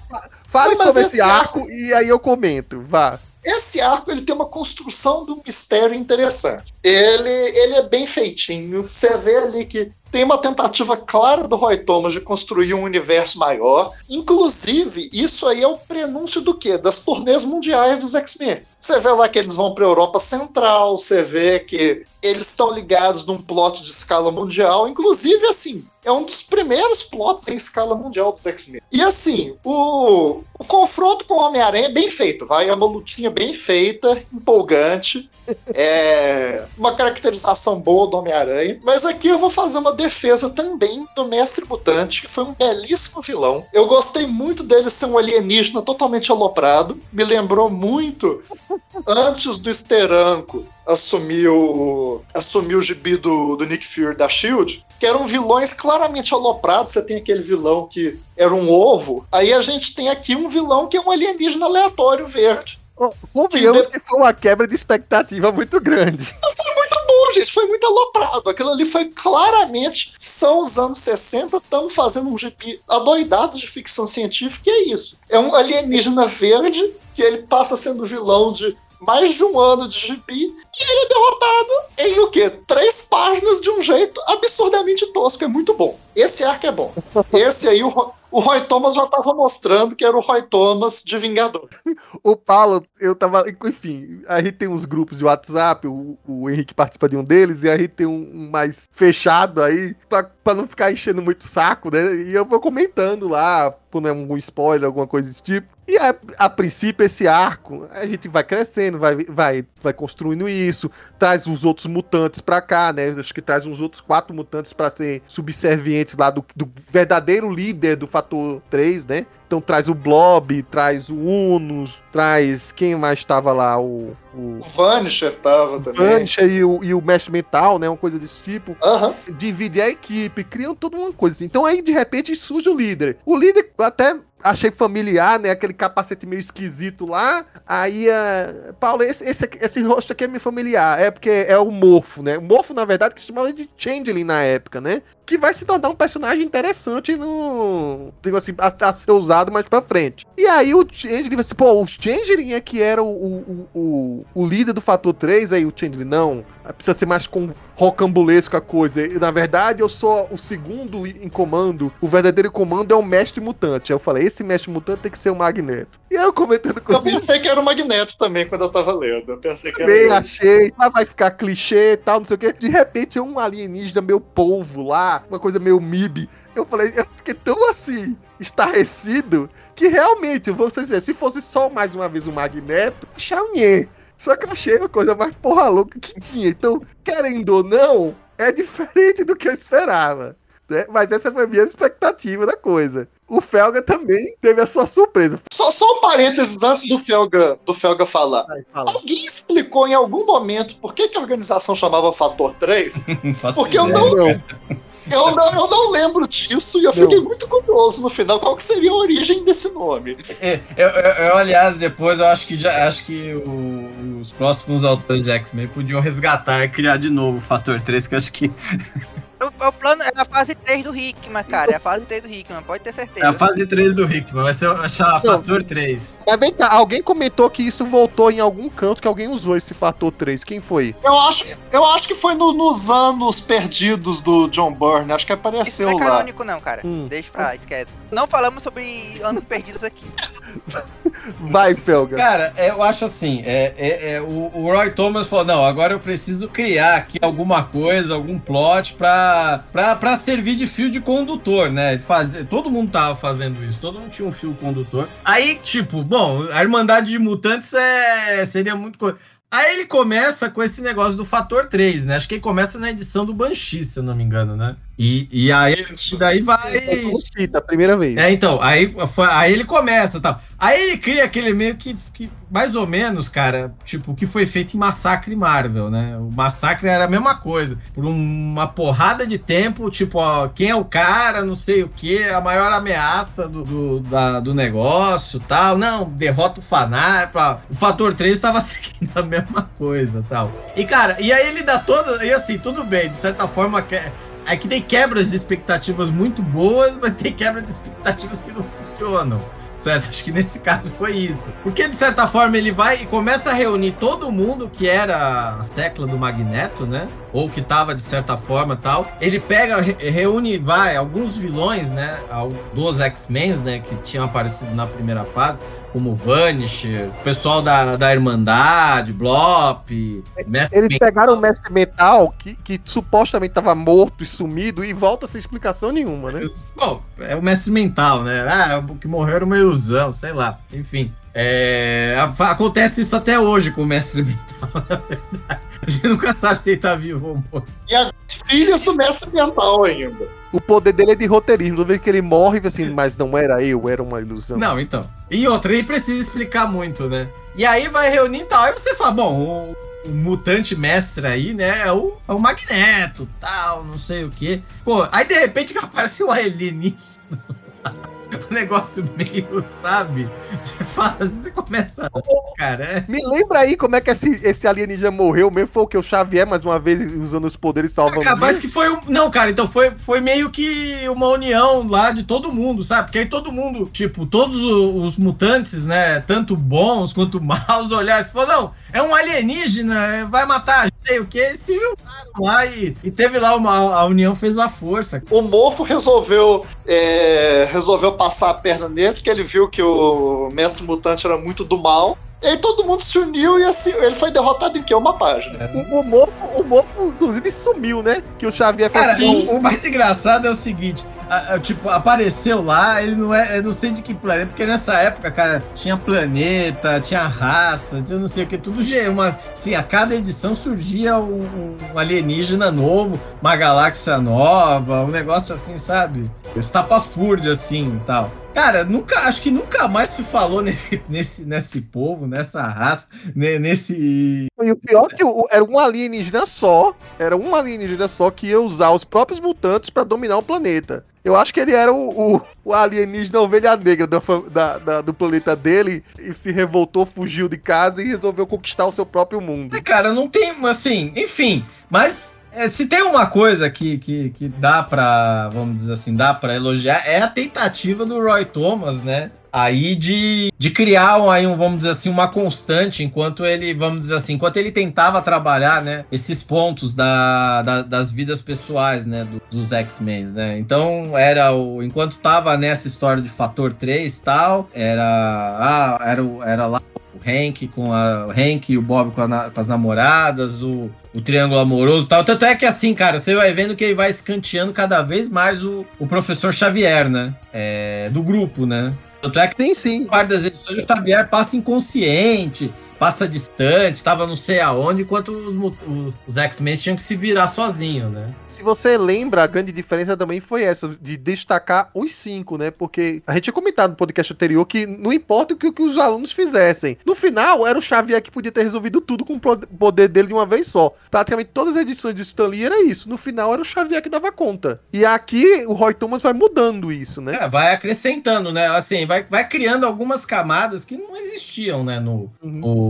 fale não, sobre esse arco, arco e aí eu comento. Vá. Esse arco ele tem uma construção do mistério interessante. Ele, ele é bem feitinho. Você vê ali que tem uma tentativa clara do Roy Thomas de construir um universo maior. Inclusive, isso aí é o prenúncio do quê? Das turnês mundiais dos X-Men. Você vê lá que eles vão para a Europa Central, você vê que eles estão ligados num plot de escala mundial. Inclusive, assim, é um dos primeiros plots em escala mundial dos X-Men. E assim, o, o confronto com o Homem-Aranha é bem feito, vai? É uma lutinha bem feita, empolgante. É uma caracterização boa do Homem-Aranha. Mas aqui eu vou fazer uma defesa também do Mestre Mutante, que foi um belíssimo vilão. Eu gostei muito dele ser um alienígena totalmente aloprado. Me lembrou muito antes do Esteranco assumir o, assumir o gibi do, do Nick Fury da SHIELD, que eram vilões claramente aloprados. Você tem aquele vilão que era um ovo. Aí a gente tem aqui um vilão que é um alienígena aleatório verde. Convenhamos que, de... que foi uma quebra de expectativa muito grande. Foi muito bom, gente. Foi muito aloprado. Aquilo ali foi claramente. São os anos 60, estamos fazendo um gibi adoidado de ficção científica, e é isso. É um alienígena verde que ele passa sendo vilão de mais de um ano de gibi e ele é derrotado em o quê? Três páginas de um jeito absurdamente tosco. É muito bom. Esse arco é bom. Esse aí, o, o Roy Thomas já tava mostrando que era o Roy Thomas de Vingador. o Paulo, eu tava. Enfim, a gente tem uns grupos de WhatsApp, o, o Henrique participa de um deles, e a gente tem um, um mais fechado aí, pra, pra não ficar enchendo muito saco, né? E eu vou comentando lá, por algum spoiler, alguma coisa desse tipo. E a, a, princípio, esse arco, a gente vai crescendo, vai, vai, vai construindo isso, traz os outros mutantes pra cá, né? Acho que traz uns outros quatro mutantes para ser subservientes lá do, do, verdadeiro líder do fator 3, né? Então traz o Blob, traz o Unus, traz. Quem mais estava lá? O. O, o Vanisher tava também. Vanisher e o, e o Mestre Mental, né? Uma coisa desse tipo. Uhum. Divide a equipe, criam toda uma coisa assim. Então aí, de repente, surge o líder. O líder até achei familiar, né? Aquele capacete meio esquisito lá. Aí, uh, Paulo, esse, esse, esse rosto aqui é meio familiar. É porque é o Morfo, né? O Morfo, na verdade, que chamava de Changeling na época, né? Que vai se tornar um personagem interessante no. Digo assim, a, a ser usado mais pra frente. E aí o Changeling assim, pô, o Changeling é que era o, o, o, o líder do Fator 3, aí o Changeling, não. Precisa ser mais com rocambulesco a coisa. E, na verdade, eu sou o segundo em comando. O verdadeiro comando é o mestre mutante. Aí eu falei, esse mestre mutante tem que ser o Magneto. E aí eu comentando com Eu pensei que era o Magneto também quando eu tava lendo. Eu pensei que também era. achei. Ah, vai ficar clichê e tal, não sei o quê. De repente é um alienígena meio polvo lá, uma coisa meio MIB. Eu falei, eu fiquei tão assim, estarrecido, que realmente, você dizer, se fosse só mais uma vez o Magneto, Xavier. Só que eu achei uma coisa mais porra louca que tinha. Então, querendo ou não, é diferente do que eu esperava. Né? Mas essa foi a minha expectativa da coisa. O Felga também teve a sua surpresa. Só, só um parênteses antes do Felga, do Felga falar. Alguém explicou em algum momento por que, que a organização chamava Fator 3? Porque eu não. Eu não, eu não lembro disso e eu fiquei não. muito curioso no final qual que seria a origem desse nome. É, eu, eu, eu, aliás, depois eu acho que já acho que o, os próximos autores de X-Men podiam resgatar e criar de novo o Fator 3, que acho que o, o plano é a fase 3 do Hickman, cara. É a fase 3 do Hickman, pode ter certeza. É a fase 3 do Hickman, vai ser o fator 3. Mas vem cá, alguém comentou que isso voltou em algum canto que alguém usou esse fator 3. Quem foi? Eu acho, eu acho que foi no, nos anos perdidos do John Byrne. Acho que apareceu lá. Não é canônico, não, cara. Hum. Deixa pra lá, esquece. Não falamos sobre anos perdidos aqui. Vai, Felga. Cara, é, eu acho assim, é, é, é o, o, Roy Thomas falou, não, agora eu preciso criar aqui alguma coisa, algum plot pra, pra, pra servir de fio de condutor, né? Fazer, todo mundo tava fazendo isso, todo mundo tinha um fio condutor. Aí, tipo, bom, a Irmandade de Mutantes é, seria muito coisa. Aí ele começa com esse negócio do fator 3, né? Acho que ele começa na edição do Banshee, se eu não me engano, né? E, e aí Isso. daí vai. Cita a primeira vez. É, então, aí, aí ele começa tal. Aí ele cria aquele meio que, que, mais ou menos, cara, tipo, o que foi feito em Massacre Marvel, né? O Massacre era a mesma coisa. Por uma porrada de tempo, tipo, ó, quem é o cara, não sei o que, a maior ameaça do, do, da, do negócio tal. Não, derrota o fanático. O fator 3 estava seguindo a mesma coisa tal. E, cara, e aí ele dá toda. E assim, tudo bem, de certa forma. É que tem quebras de expectativas muito boas, mas tem quebras de expectativas que não funcionam. Certo? Acho que nesse caso foi isso. Porque, de certa forma, ele vai e começa a reunir todo mundo que era a secla do Magneto, né? Ou que tava, de certa forma, tal. Ele pega, reúne, vai, alguns vilões, né? Dos X-Men, né? Que tinham aparecido na primeira fase como Vanisher, o pessoal da, da Irmandade, Blop, Mestre Eles Mental. pegaram o Mestre Metal, que, que supostamente estava morto e sumido, e volta sem explicação nenhuma, né? Bom, é o Mestre Mental, né? Ah, o que morreu era uma ilusão, sei lá. Enfim. É, acontece isso até hoje com o Mestre Mental, na verdade. A gente nunca sabe se ele tá vivo ou morto. E as filhas do Mestre Mental ainda. O poder dele é de roteirismo. Toda vez que ele morre, assim, mas não era eu, era uma ilusão. Não, então. E outra, ele precisa explicar muito, né? E aí vai reunir e tal. Aí você fala, bom, o, o mutante mestre aí, né? É o, é o Magneto, tal, não sei o quê. Pô, aí de repente aparece o alienígena. Negócio meio, sabe? Você fala, você começa. Cara, é... Me lembra aí como é que esse, esse alienígena morreu mesmo? Foi o que? O Xavier, mais uma vez, usando os poderes salvando. Ah, mas que foi um. Não, cara, então foi, foi meio que uma união lá de todo mundo, sabe? Porque aí todo mundo, tipo, todos os mutantes, né? Tanto bons quanto maus, olharam e falaram: não, é um alienígena, vai matar a sei o que, se juntaram lá e, e teve lá uma. A união fez a força. O Mofo resolveu, é, resolveu passar a perna nele, porque ele viu que o Mestre Mutante era muito do mal. E aí todo mundo se uniu e assim, ele foi derrotado em que? Uma página. O, o, Mofo, o Mofo, inclusive, sumiu, né? Que o Xavier falou assim. O mais engraçado é o seguinte: tipo, apareceu lá, ele não é. Eu não sei de que planeta, porque nessa época, cara, tinha planeta, tinha raça, tinha não sei o que, tudo uma. Assim, a cada edição surgia um, alienígena novo, uma galáxia nova, um negócio assim, sabe? Estapafúrdio, assim tal. Cara, nunca, acho que nunca mais se falou nesse, nesse, nesse povo, nessa raça, nesse. E o pior é que era um alienígena só, era um alienígena só que ia usar os próprios mutantes para dominar o planeta. Eu acho que ele era o, o, o alienígena ovelha negra do, da, da, do planeta dele e se revoltou, fugiu de casa e resolveu conquistar o seu próprio mundo. É, cara, não tem, assim, enfim, mas é, se tem uma coisa que, que, que dá para, vamos dizer assim, dá para elogiar, é a tentativa do Roy Thomas, né? Aí de, de criar aí um, vamos dizer assim, uma constante enquanto ele, vamos dizer assim, enquanto ele tentava trabalhar, né, esses pontos da, da das vidas pessoais, né, do, dos X-Men, né? Então era o enquanto tava nessa história de fator 3 tal, era ah, era era lá o Hank com a o Hank e o Bob com, a, com as namoradas, o, o triângulo amoroso e tal. Tanto é que assim, cara, você vai vendo que ele vai escanteando cada vez mais o, o professor Xavier, né? É, do grupo, né? Tanto é que sim, sim. parte das edições o Xavier passa inconsciente, passa distante, estava não sei aonde, enquanto os, os X-Men tinham que se virar sozinho, né? Se você lembra, a grande diferença também foi essa, de destacar os cinco, né? Porque a gente tinha comentado no podcast anterior que não importa o que, o que os alunos fizessem. No final, era o Xavier que podia ter resolvido tudo com o poder dele de uma vez só. Praticamente todas as edições de Stanley era isso. No final, era o Xavier que dava conta. E aqui, o Roy Thomas vai mudando isso, né? É, vai acrescentando, né? Assim, vai, vai criando algumas camadas que não existiam, né? No, uhum. no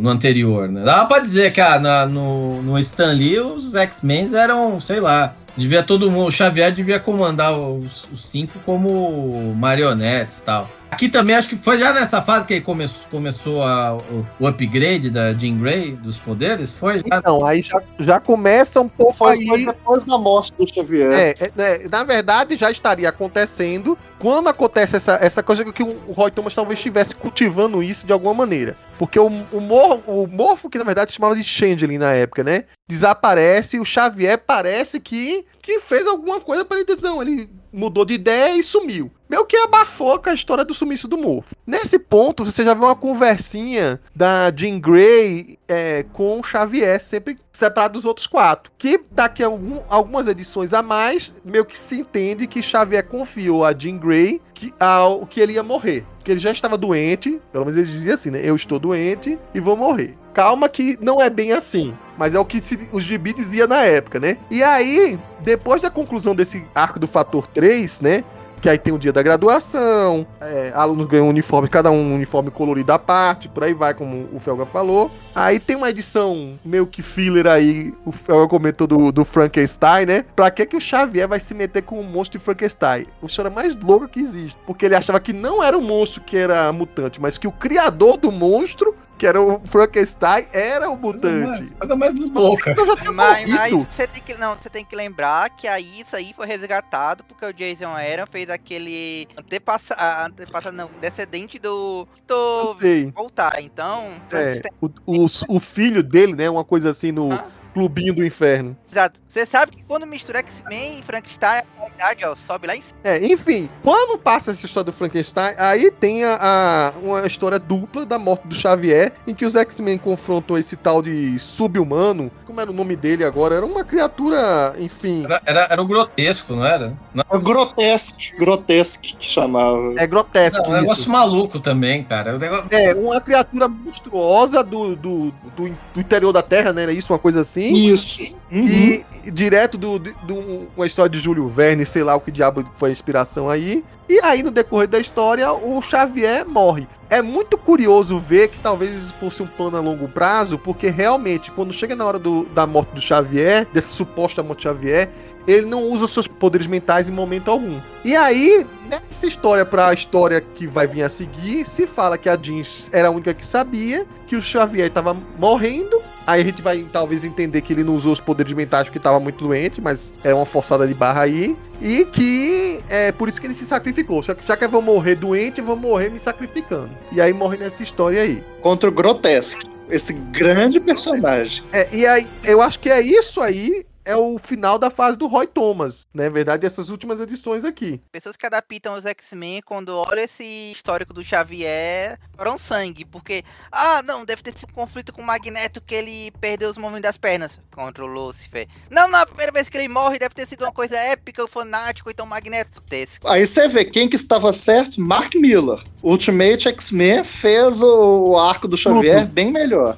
no anterior, né? Dá pra dizer que ah, na, no, no Stan Lee os X-Men eram, sei lá, devia todo mundo, o Xavier devia comandar os, os cinco como marionetes e tal. Aqui também acho que foi já nessa fase que come, começou a, o, o, upgrade da Jean Grey, dos poderes, foi? Já... Então, aí já, já começa um pouco foi, aí... Foi depois da morte do Xavier. É, é, é, na verdade já estaria acontecendo quando acontece essa, essa coisa que o, o Roy Thomas talvez estivesse cultivando isso de alguma maneira. Porque o, o, mor, o Morfo, que na verdade se chamava de Changeling na época, né? Desaparece e o Xavier parece que, que fez alguma coisa para ele. Não, ele mudou de ideia e sumiu. Meio que abafou com a história do sumiço do Morfo. Nesse ponto, você já vê uma conversinha da Jean Grey é, com Xavier, sempre separado dos outros quatro. Que daqui a algum, algumas edições a mais, meio que se entende que Xavier confiou a Jean Grey que, ao, que ele ia morrer. Que ele já estava doente, pelo menos ele dizia assim, né? Eu estou doente e vou morrer. Calma que não é bem assim. Mas é o que se, os gibi dizia na época, né? E aí, depois da conclusão desse arco do fator 3, né? Que aí tem o dia da graduação, é, alunos ganham um uniforme, cada um um uniforme colorido à parte, por aí vai, como o Felga falou. Aí tem uma edição meio que filler aí, o Felga comentou do, do Frankenstein, né? Pra que que o Xavier vai se meter com o monstro de Frankenstein? O história mais louca que existe, porque ele achava que não era o monstro que era mutante, mas que o criador do monstro que era o Frankenstein, era o mutante. Nada mais louca. Mas, mas você tem que não, você tem que lembrar que aí isso aí foi resgatado porque o Jason Aaron fez aquele antepassa, antepassa não, descendente do tô voltar. Então, é, o, o, o, filho dele, né, uma coisa assim no ah clubinho do inferno. Exato. Você sabe que quando mistura X-Men e Frankenstein, a qualidade, ó, sobe lá em cima. É, enfim, quando passa essa história do Frankenstein, aí tem a, a uma história dupla da morte do Xavier, em que os X-Men confrontam esse tal de sub-humano. Como era o nome dele agora? Era uma criatura, enfim. Era, era, era o grotesco, não era? Não. É grotesco, grotesco que chamava. É grotesco. É um negócio maluco também, cara. negócio... É, uma criatura monstruosa do, do, do, do interior da Terra, né? Era isso, uma coisa assim. Isso. Uhum. E direto do, do, do, uma história de Júlio Verne, sei lá o que diabo foi a inspiração aí. E aí, no decorrer da história, o Xavier morre. É muito curioso ver que talvez isso fosse um plano a longo prazo, porque realmente, quando chega na hora do, da morte do Xavier, desse suposto morte do Xavier, ele não usa seus poderes mentais em momento algum. E aí, nessa história para a história que vai vir a seguir, se fala que a Jean era a única que sabia que o Xavier estava morrendo Aí a gente vai talvez entender que ele não usou os poderes mentais porque estava muito doente, mas é uma forçada de barra aí. E que é por isso que ele se sacrificou. Já, já que eu vou morrer doente, eu vou morrer me sacrificando. E aí morre nessa história aí. Contra o Grotesque. Esse grande personagem. É, e aí, eu acho que é isso aí é o final da fase do Roy Thomas, né? verdade, essas últimas edições aqui. Pessoas que adaptam os X-Men, quando olham esse histórico do Xavier, foram sangue, porque, ah, não, deve ter sido um conflito com o Magneto que ele perdeu os movimentos das pernas contra o Lucifer. Não, na primeira vez que ele morre, deve ter sido uma coisa épica, o fanático, então o Magneto desse. Aí você vê quem que estava certo, Mark Miller. Ultimate X-Men fez o arco do Xavier Uhum. bem melhor.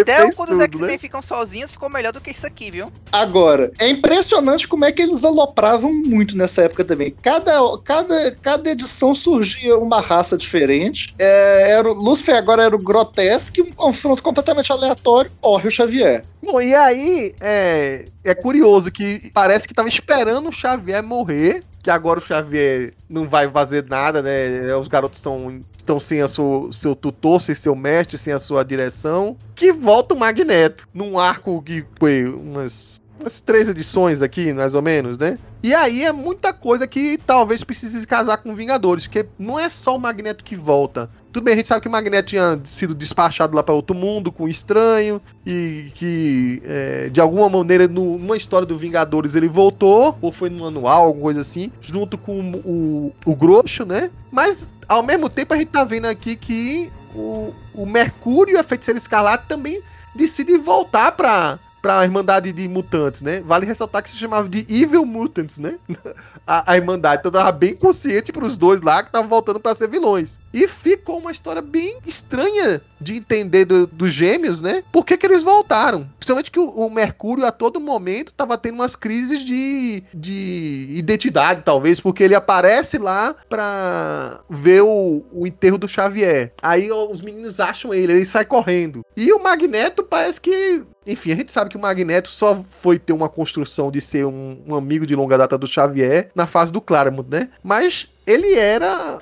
Até quando os tudo, X-Men né? ficam sozinhos, ficou melhor do que isso aqui, viu? Agora, é impressionante como é que eles alopravam muito nessa época também. Cada, cada, cada edição surgia uma raça diferente. É, era o Lucifer agora era o Grotesque, um confronto completamente aleatório, morre o Xavier. Bom, e aí é, é curioso que parece que tava esperando o Xavier morrer, que agora o Xavier não vai fazer nada, né? Os garotos estão estão sem a sua, seu tutor, sem seu mestre, sem a sua direção, que volta o Magneto num arco que foi umas, umas três edições aqui, mais ou menos, né? E aí é muita coisa que talvez precise se casar com Vingadores, porque não é só o Magneto que volta. Tudo bem, a gente sabe que o Magneto tinha sido despachado lá para outro mundo com o estranho e que é, de alguma maneira no- numa história do Vingadores ele voltou, ou foi no anual, alguma coisa assim, junto com o, o Grosso, né? Mas ao mesmo tempo a gente tá vendo aqui que o, o Mercúrio e a Feiticeira Escarlate também decidem voltar pra, pra Irmandade de Mutantes, né? Vale ressaltar que se chamava de Evil Mutants, né? A, a Irmandade. Então tava bem consciente pros dois lá que estavam voltando pra ser vilões. E ficou uma história bem estranha de entender do- dos gêmeos, né? Por que, que eles voltaram? Principalmente que o, o Mercúrio a todo momento tava tendo umas crises de, de identidade, talvez, porque ele aparece lá pra ver o, o enterro do Xavier. Aí ó, os meninos acham ele, ele sai correndo. E o Magneto parece que. Enfim, a gente sabe que o Magneto só foi ter uma construção de ser um, um amigo de longa data do Xavier na fase do Claremont, né? Mas ele era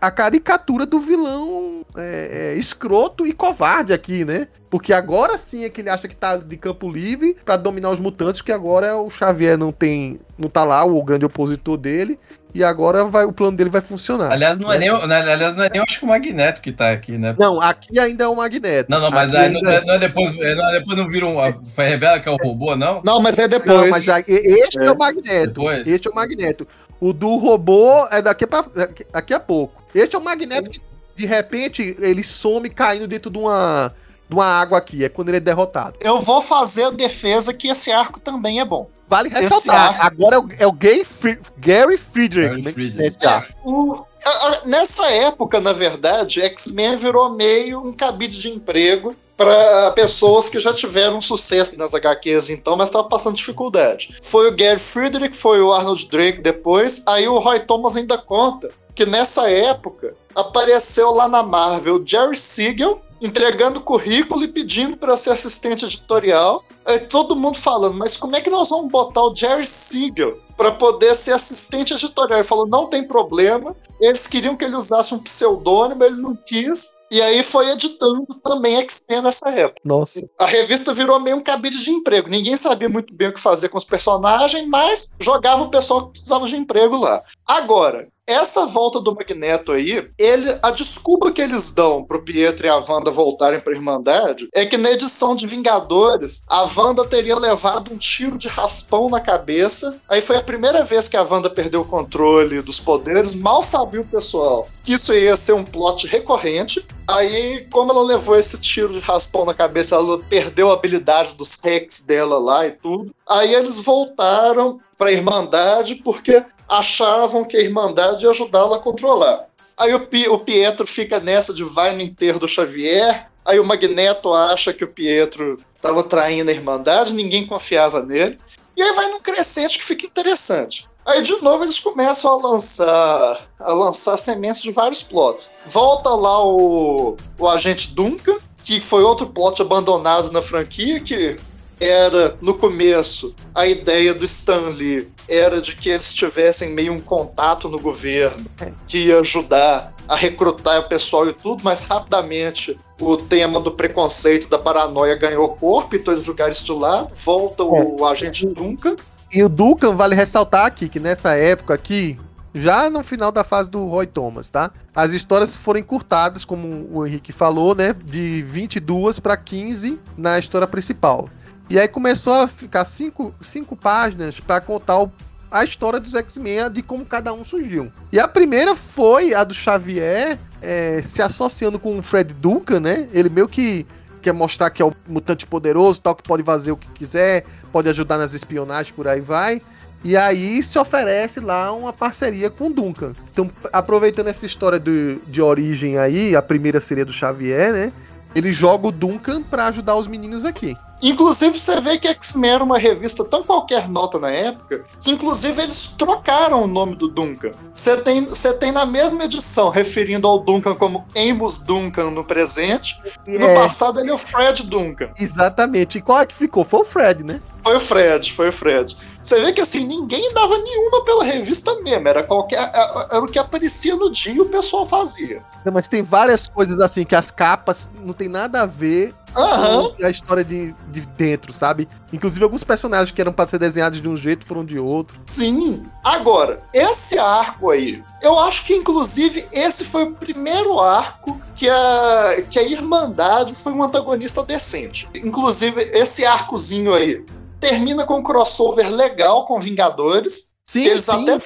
a caricatura do vilão é, é, escroto e covarde aqui, né? Porque agora sim é que ele acha que tá de campo livre pra dominar os mutantes, porque agora o Xavier não tem. não tá lá, o grande opositor dele. E agora vai, o plano dele vai funcionar. Aliás, não é nem, o- né, aliás, não é nem eu acho que o Magneto que tá aqui, né? Não, aqui ainda é o Magneto. Não, não, mas aí não, ainda- é- não é depois, é, não, é depois não vira um. a- Foi revela que é o robô, não? Não, mas é Não, depois. mas já, este é. É. o Magneto. Depois? Este é o Magneto. O do robô é daqui, pra, daqui, daqui a pouco. Este é o Magneto que, de repente, ele some caindo dentro de uma, de uma água aqui. É quando ele é derrotado. Eu vou fazer a defesa que esse arco também é bom. Vale Esse ressaltar. arco- Agora é o, é o Gay Fri- Gary Friedrich. Gary né, Friedrich. arco. O- a- a- nessa época, na verdade, X-Men virou meio um cabide de emprego para pessoas que já tiveram sucesso nas HQs então, mas estavam passando dificuldade. Foi o Gary Friedrich, foi o Arnold Drake depois, aí o Roy Thomas ainda conta que nessa época apareceu lá na Marvel o Jerry Siegel entregando currículo e pedindo para ser assistente editorial. Aí todo mundo falando, mas como é que nós vamos botar o Jerry Siegel para poder ser assistente editorial? Ele falou, não tem problema. Eles queriam que ele usasse um pseudônimo, ele não quis. E aí foi editando também X-Men nessa época. Nossa. A revista virou meio um cabide de emprego. Ninguém sabia muito bem o que fazer com os personagens, mas jogava o pessoal que precisava de emprego lá. Agora, essa volta do Magneto aí, ele, a desculpa que eles dão pro Pietro e a Wanda voltarem pra Irmandade é que na edição de Vingadores, a Wanda teria levado um tiro de raspão na cabeça. Aí foi a primeira vez que a Wanda perdeu o controle dos poderes. Mal sabia o pessoal que isso ia ser um plot recorrente. Aí, como ela levou esse tiro de raspão na cabeça, ela perdeu a habilidade dos hacks dela lá e tudo. Aí eles voltaram pra Irmandade porque achavam que a Irmandade ia ajudá-la a controlar. Aí o, o Pietro fica nessa de vai no enterro do Xavier. Aí o Magneto acha que o Pietro estava traindo a Irmandade, ninguém confiava nele. E aí vai num crescente que fica interessante. Aí de novo eles começam a lançar a lançar sementes de vários plots. Volta lá o, o agente Duncan, que foi outro plot abandonado na franquia, que era no começo a ideia do Stan Lee era de que eles tivessem meio um contato no governo que ia ajudar a recrutar o pessoal e tudo, mas rapidamente o tema do preconceito, da paranoia ganhou corpo, então eles jogaram isso de lado, volta o é. agente Duncan. E o Duncan, vale ressaltar aqui, que nessa época aqui, já no final da fase do Roy Thomas, tá? As histórias foram encurtadas, como o Henrique falou, né? De 22 para 15 na história principal. E aí começou a ficar cinco, cinco páginas para contar o, a história dos X-Men, de como cada um surgiu. E a primeira foi a do Xavier é, se associando com o Fred Duncan, né? Ele meio que quer mostrar que é o mutante poderoso, tal, que pode fazer o que quiser, pode ajudar nas espionagens, por aí vai. E aí se oferece lá uma parceria com o Duncan. Então, aproveitando essa história do, de origem aí, a primeira seria do Xavier, né? Ele joga o Duncan para ajudar os meninos aqui. Inclusive, você vê que X-Men era uma revista tão qualquer nota na época, que inclusive eles trocaram o nome do Duncan. Você tem, tem na mesma edição, referindo ao Duncan como Amos Duncan no presente. É. No passado ele é o Fred Duncan. Exatamente. E qual é que ficou? Foi o Fred, né? Foi o Fred, foi o Fred. Você vê que assim, ninguém dava nenhuma pela revista mesmo. Era qualquer. É, era o que aparecia no dia e o pessoal fazia. Não, mas tem várias coisas assim que as capas não tem nada a ver Uhum. a história de, de dentro, sabe? Inclusive, alguns personagens que eram para ser desenhados de um jeito foram de outro. Sim. Agora, esse arco aí, eu acho que, inclusive, esse foi o primeiro arco que a, que a Irmandade foi um antagonista decente. Inclusive, esse arcozinho aí termina com um crossover legal com Vingadores. Sim, eles sim. até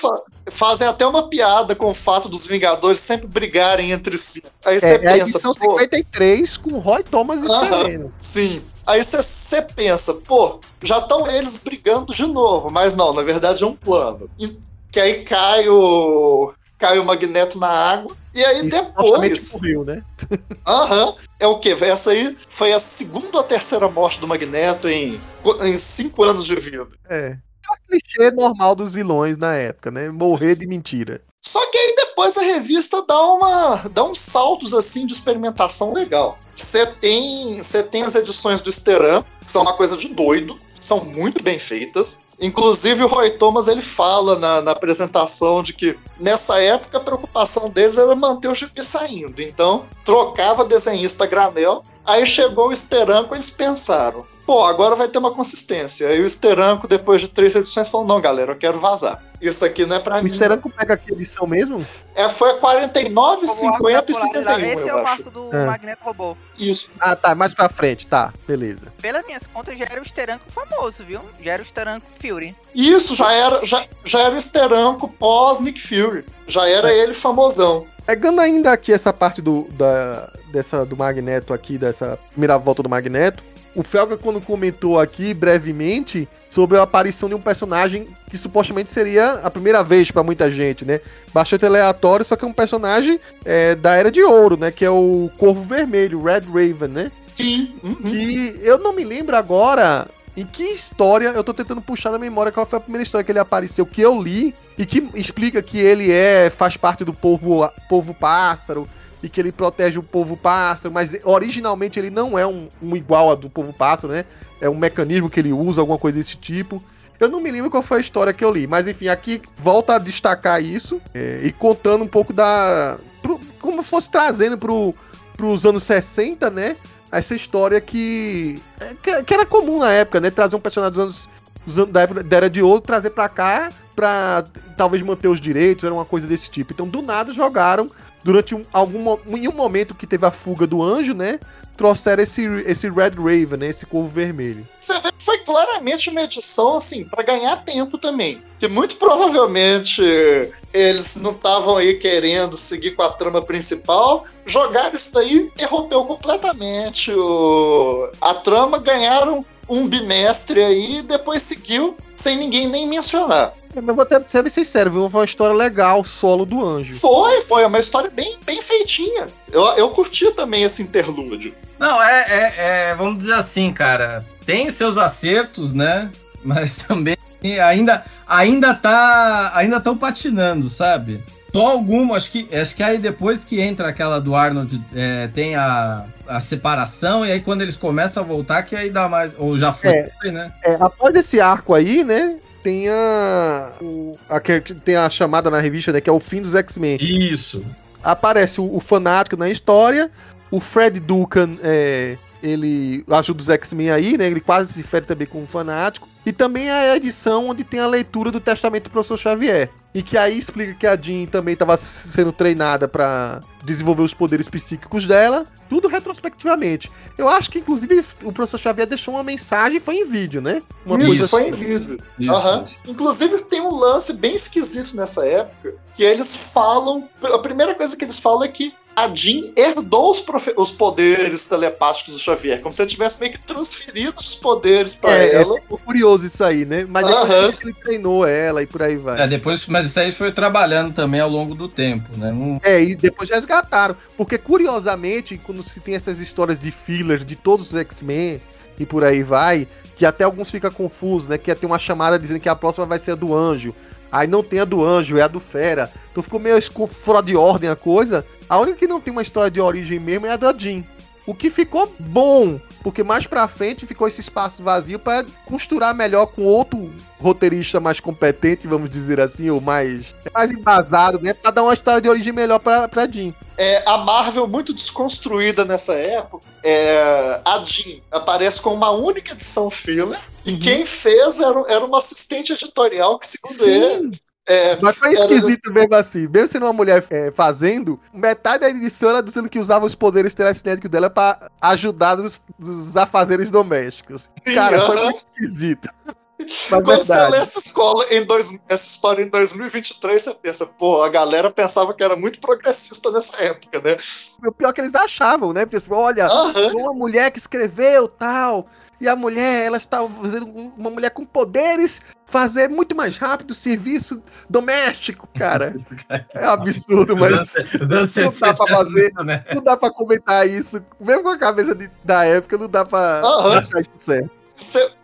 fazem até uma piada com o fato dos Vingadores sempre brigarem entre si. Aí você é, pensa, é a edição pô, 53 com Roy Thomas escrevendo. Uh -huh, sim. Aí você pensa, pô, já estão eles brigando de novo, mas não, na verdade é um plano. E, que aí cai o cai o Magneto na água. E aí Isso depois. Morreu, né? Aham. Uhum, é o quê? Essa aí foi a segunda ou terceira morte do Magneto em, em cinco anos de vida. É. Clichê normal dos vilões na época, né? Morrer de mentira. Só que aí depois a revista dá uma dá uns saltos assim de experimentação legal. Você tem, você tem as edições do Steran, que são uma coisa de doido, são muito bem feitas. Inclusive o Roy Thomas ele fala na, na apresentação de que nessa época a preocupação deles era manter o GP saindo. Então trocava desenhista granel. Aí chegou o Steranko, eles pensaram, pô, agora vai ter uma consistência. Aí o Steranko, depois de três edições, falou: não, galera, eu quero vazar. Isso aqui não é pra o mim. O Steranko pega aqui edição mesmo? É, foi 49, 50 e 51. Esse é o marco do é. Magneto Robô. Isso. Ah, tá, mais pra frente, tá, beleza. Pelas minhas contas, já era o Steranko famoso, viu? Já era o Steranko Fury. Isso, já era, já, já era o Steranko pós Nick Fury. Já era é. ele famosão. Pegando ainda aqui essa parte do, da, dessa, do Magneto aqui, dessa primeira volta do Magneto, o Felga, quando comentou aqui brevemente sobre a aparição de um personagem que supostamente seria a primeira vez para muita gente, né? Bastante aleatório, só que é um personagem é, da Era de Ouro, né? Que é o Corvo Vermelho, Red Raven, né? Sim. Uhum. Que eu não me lembro agora em que história eu tô tentando puxar na memória qual foi a primeira história que ele apareceu, que eu li e que explica que ele é faz parte do povo, povo pássaro e que ele protege o povo pássaro, mas originalmente ele não é um, um igual a do povo pássaro, né? É um mecanismo que ele usa, alguma coisa desse tipo. Eu não me lembro qual foi a história que eu li, mas enfim, aqui volta a destacar isso é, e contando um pouco da. Pro, como fosse trazendo pro, pros anos 60, né? Essa história que, é, que, que. era comum na época, né? Trazer um personagem dos anos, da, época, da Era de Ouro, trazer pra cá pra talvez manter os direitos, era uma coisa desse tipo. Então, do nada, jogaram durante um, algum em um momento que teve a fuga do anjo, né? Trouxeram esse, esse Red Raven, né? Esse corvo vermelho. Você vê que foi claramente uma edição, assim, para ganhar tempo também. Que muito provavelmente eles não estavam aí querendo seguir com a trama principal. Jogaram isso daí, interrompeu completamente o... a trama, ganharam um bimestre aí e depois seguiu sem ninguém nem mencionar. É, mas vou até ser sincero, viu? Foi uma história legal, solo do anjo. Foi, foi, é uma história bem, bem feitinha. Eu, eu curti também esse interlúdio. Não, é, é, é, vamos dizer assim, cara, tem seus acertos, né? Mas também ainda, ainda tá, ainda estão patinando, sabe? Só alguma, acho que, acho que aí depois que entra aquela do Arnold, é, tem a, a separação, e aí quando eles começam a voltar, que aí dá mais. Ou já foi, é, né? É, após esse arco aí, né? Tem a, o, a. Tem a chamada na revista, né? Que é o fim dos X-Men. Isso. Aparece o, o fanático na história, O Fred Duncan é, ele ajuda os X-Men aí, né? Ele quase se fere também com um fanático. E também é a edição onde tem a leitura do Testamento do Professor Xavier. E que aí explica que a Jean também estava sendo treinada para desenvolver os poderes psíquicos dela. Tudo retrospectivamente. Eu acho que, inclusive, o Professor Xavier deixou uma mensagem foi em vídeo, né? Uma isso, coisa foi assim. em vídeo. Isso, uhum. isso. Inclusive, tem um lance bem esquisito nessa época. Que eles falam. A primeira coisa que eles falam é que a Jean herdou os, os, poderes telepáticos do Xavier, como se ele tivesse meio que transferido os poderes para é, ela. É curioso isso aí, né? Mas depois uhum. ele treinou ela e por aí vai. É, depois, mas isso aí foi trabalhando também ao longo do tempo, né? Não... É, e depois resgataram. Porque curiosamente, quando se tem essas histórias de fillers de todos os X-Men e por aí vai, que até alguns ficam confusos, né? Que ia ter uma chamada dizendo que a próxima vai ser a do anjo. Aí não tem a do anjo, é a do fera. Então ficou meio fora de ordem a coisa. A única que não tem uma história de origem mesmo é a da Jean. O que ficou bom, porque mais pra frente ficou esse espaço vazio para costurar melhor com outro roteirista mais competente, vamos dizer assim, ou mais, mais embasado, né? Pra dar uma história de origem melhor pra, pra Jean. É, a Marvel, muito desconstruída nessa época, é, a Jean aparece com uma única edição filler, uhum. e quem fez era, era uma assistente editorial que, segundo Sim. eles, é, Mas foi esquisito era... mesmo assim. Mesmo sendo uma mulher é, fazendo, metade da edição era dizendo que usava os poderes telecinéticos dela para ajudar nos, nos afazeres domésticos. Cara, foi muito esquisito. Mas Quando verdade. você lê essa, escola em dois, essa história em 2023, você pensa, pô, a galera pensava que era muito progressista nessa época, né? O pior é que eles achavam, né? Porque, olha, uh -huh. uma mulher que escreveu tal, e a mulher, ela está fazendo uma mulher com poderes fazer muito mais rápido o serviço doméstico, cara. É absurdo, mas não dá pra fazer, né? não dá pra comentar isso. Mesmo com a cabeça de, da época, não dá pra uhum. achar isso certo.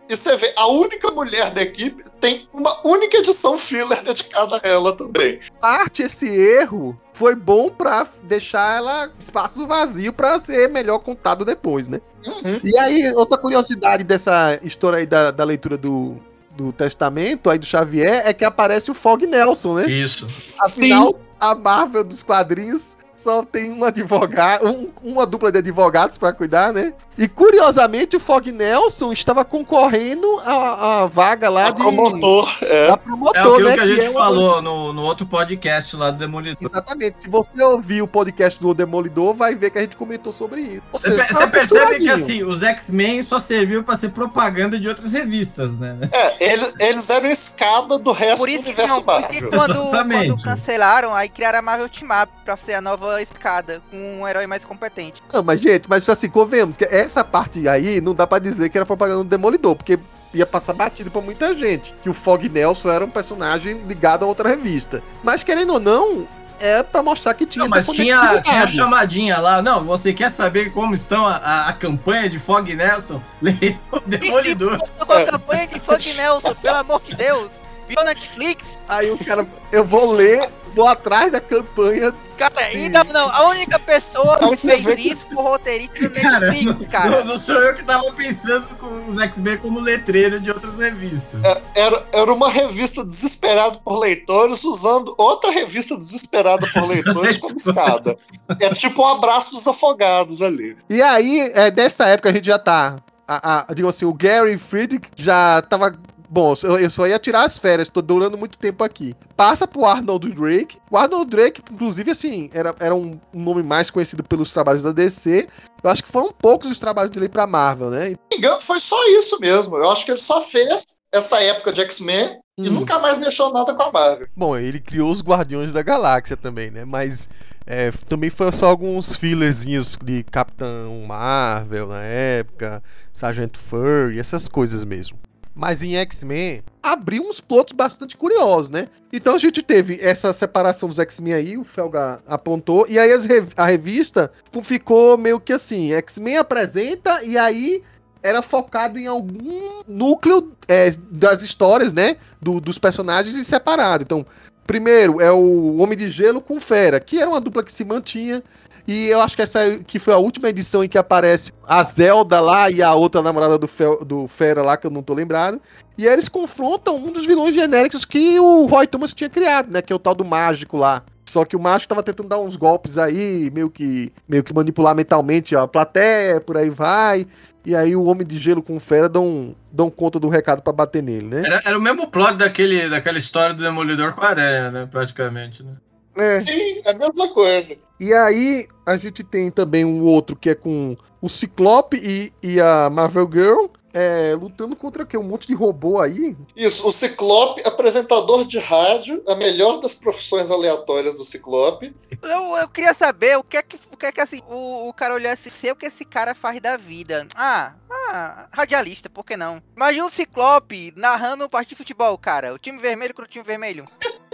E você vê, a única mulher da equipe tem uma única edição filler dedicada a ela também. Parte esse erro foi bom para deixar ela espaço vazio para ser melhor contado depois, né? Uhum. E aí, outra curiosidade dessa história aí da, da leitura do, do Testamento, aí do Xavier, é que aparece o Fog Nelson, né? Isso. Afinal, Sim. a Marvel dos quadrinhos só tem um advogado, um, uma dupla de advogados para cuidar, né? E curiosamente o Fog Nelson estava concorrendo a, a vaga lá a de promotor, é. promotor, é aquilo né, que a gente que é falou uma... no, no outro podcast lá do Demolidor. Exatamente. Se você ouvir o podcast do Demolidor, vai ver que a gente comentou sobre isso. Você, você percebe que assim, os X-Men só serviu para ser propaganda de outras revistas, né? É, eles, eles eram escada do resto por isso do universo não, Marvel. Quando, quando cancelaram, aí criaram a Marvel Team Up pra ser a nova escada, com um herói mais competente. Não, mas gente, mas assim, convenhamos que essa parte aí não dá para dizer que era propaganda do Demolidor, porque ia passar batido pra muita gente. Que o Fog Nelson era um personagem ligado a outra revista. Mas querendo ou não, é para mostrar que tinha não, mas tinha, tinha chamadinha lá. Não, você quer saber como estão a, a, a campanha de Fog Nelson? Leia o Demolidor. Com a campanha de Fog Nelson, pelo amor de Deus. Viu Netflix? Aí o cara, eu vou ler, vou atrás da campanha Cara, ainda não. A única pessoa que fez isso foi o roteirista do Netflix, cara. Não, não, sou eu que tava pensando com os X-Men como letreiro de outras revistas. É, era, era uma revista desesperada por leitores usando outra revista desesperada por leitores como escada. É tipo um abraço dos afogados ali. E aí, é, dessa época a gente já tá. A, a, digo assim, o Gary Friedrich já tava Bom, eu só ia tirar as férias, tô durando muito tempo aqui. Passa pro Arnold Drake. O Arnold Drake, inclusive, assim, era, era um, nome mais conhecido pelos trabalhos da DC. Eu acho que foram poucos os trabalhos dele pra Marvel, né? Se engano, foi só isso mesmo. Eu acho que ele só fez essa época de X-Men hum. e nunca mais mexeu nada com a Marvel. Bom, ele criou os Guardiões da Galáxia também, né? Mas é, também foi só alguns fillerzinhos de Capitão Marvel na época, Sargento Furry, essas coisas mesmo. Mas em X-Men abriu uns pontos bastante curiosos, né? Então a gente teve essa separação dos X-Men aí, o Felga apontou, e aí a revista ficou meio que assim: X-Men apresenta e aí era focado em algum núcleo é, das histórias, né? Do, dos personagens e separado. Então, primeiro é o Homem de Gelo com Fera, que era uma dupla que se mantinha. E eu acho que essa que foi a última edição em que aparece a Zelda lá e a outra namorada do, Fel, do Fera lá, que eu não tô lembrado. E aí eles confrontam um dos vilões genéricos que o Roy Thomas tinha criado, né? Que é o tal do mágico lá. Só que o macho tava tentando dar uns golpes aí, meio que, meio que manipular mentalmente a plateia, por aí vai. E aí o Homem de Gelo com o Fera dão, dão conta do recado para bater nele, né? Era, era, o mesmo plot daquele, daquela história do Demolidor com a aranha, né? Praticamente, né? É. Sim, é a mesma coisa. E aí a gente tem também um outro que é com o Ciclope e, e a Marvel Girl é, lutando contra que um monte de robô aí. Isso, o Ciclope, apresentador de rádio, a melhor das profissões aleatórias do Ciclope. Eu, eu queria saber o que é que, o que, é que assim, o, o cara olhasse ser o que esse cara faz da vida. Ah, ah, radialista, por que não? Imagina o Ciclope narrando um partido de futebol, cara. O time vermelho contra o time vermelho.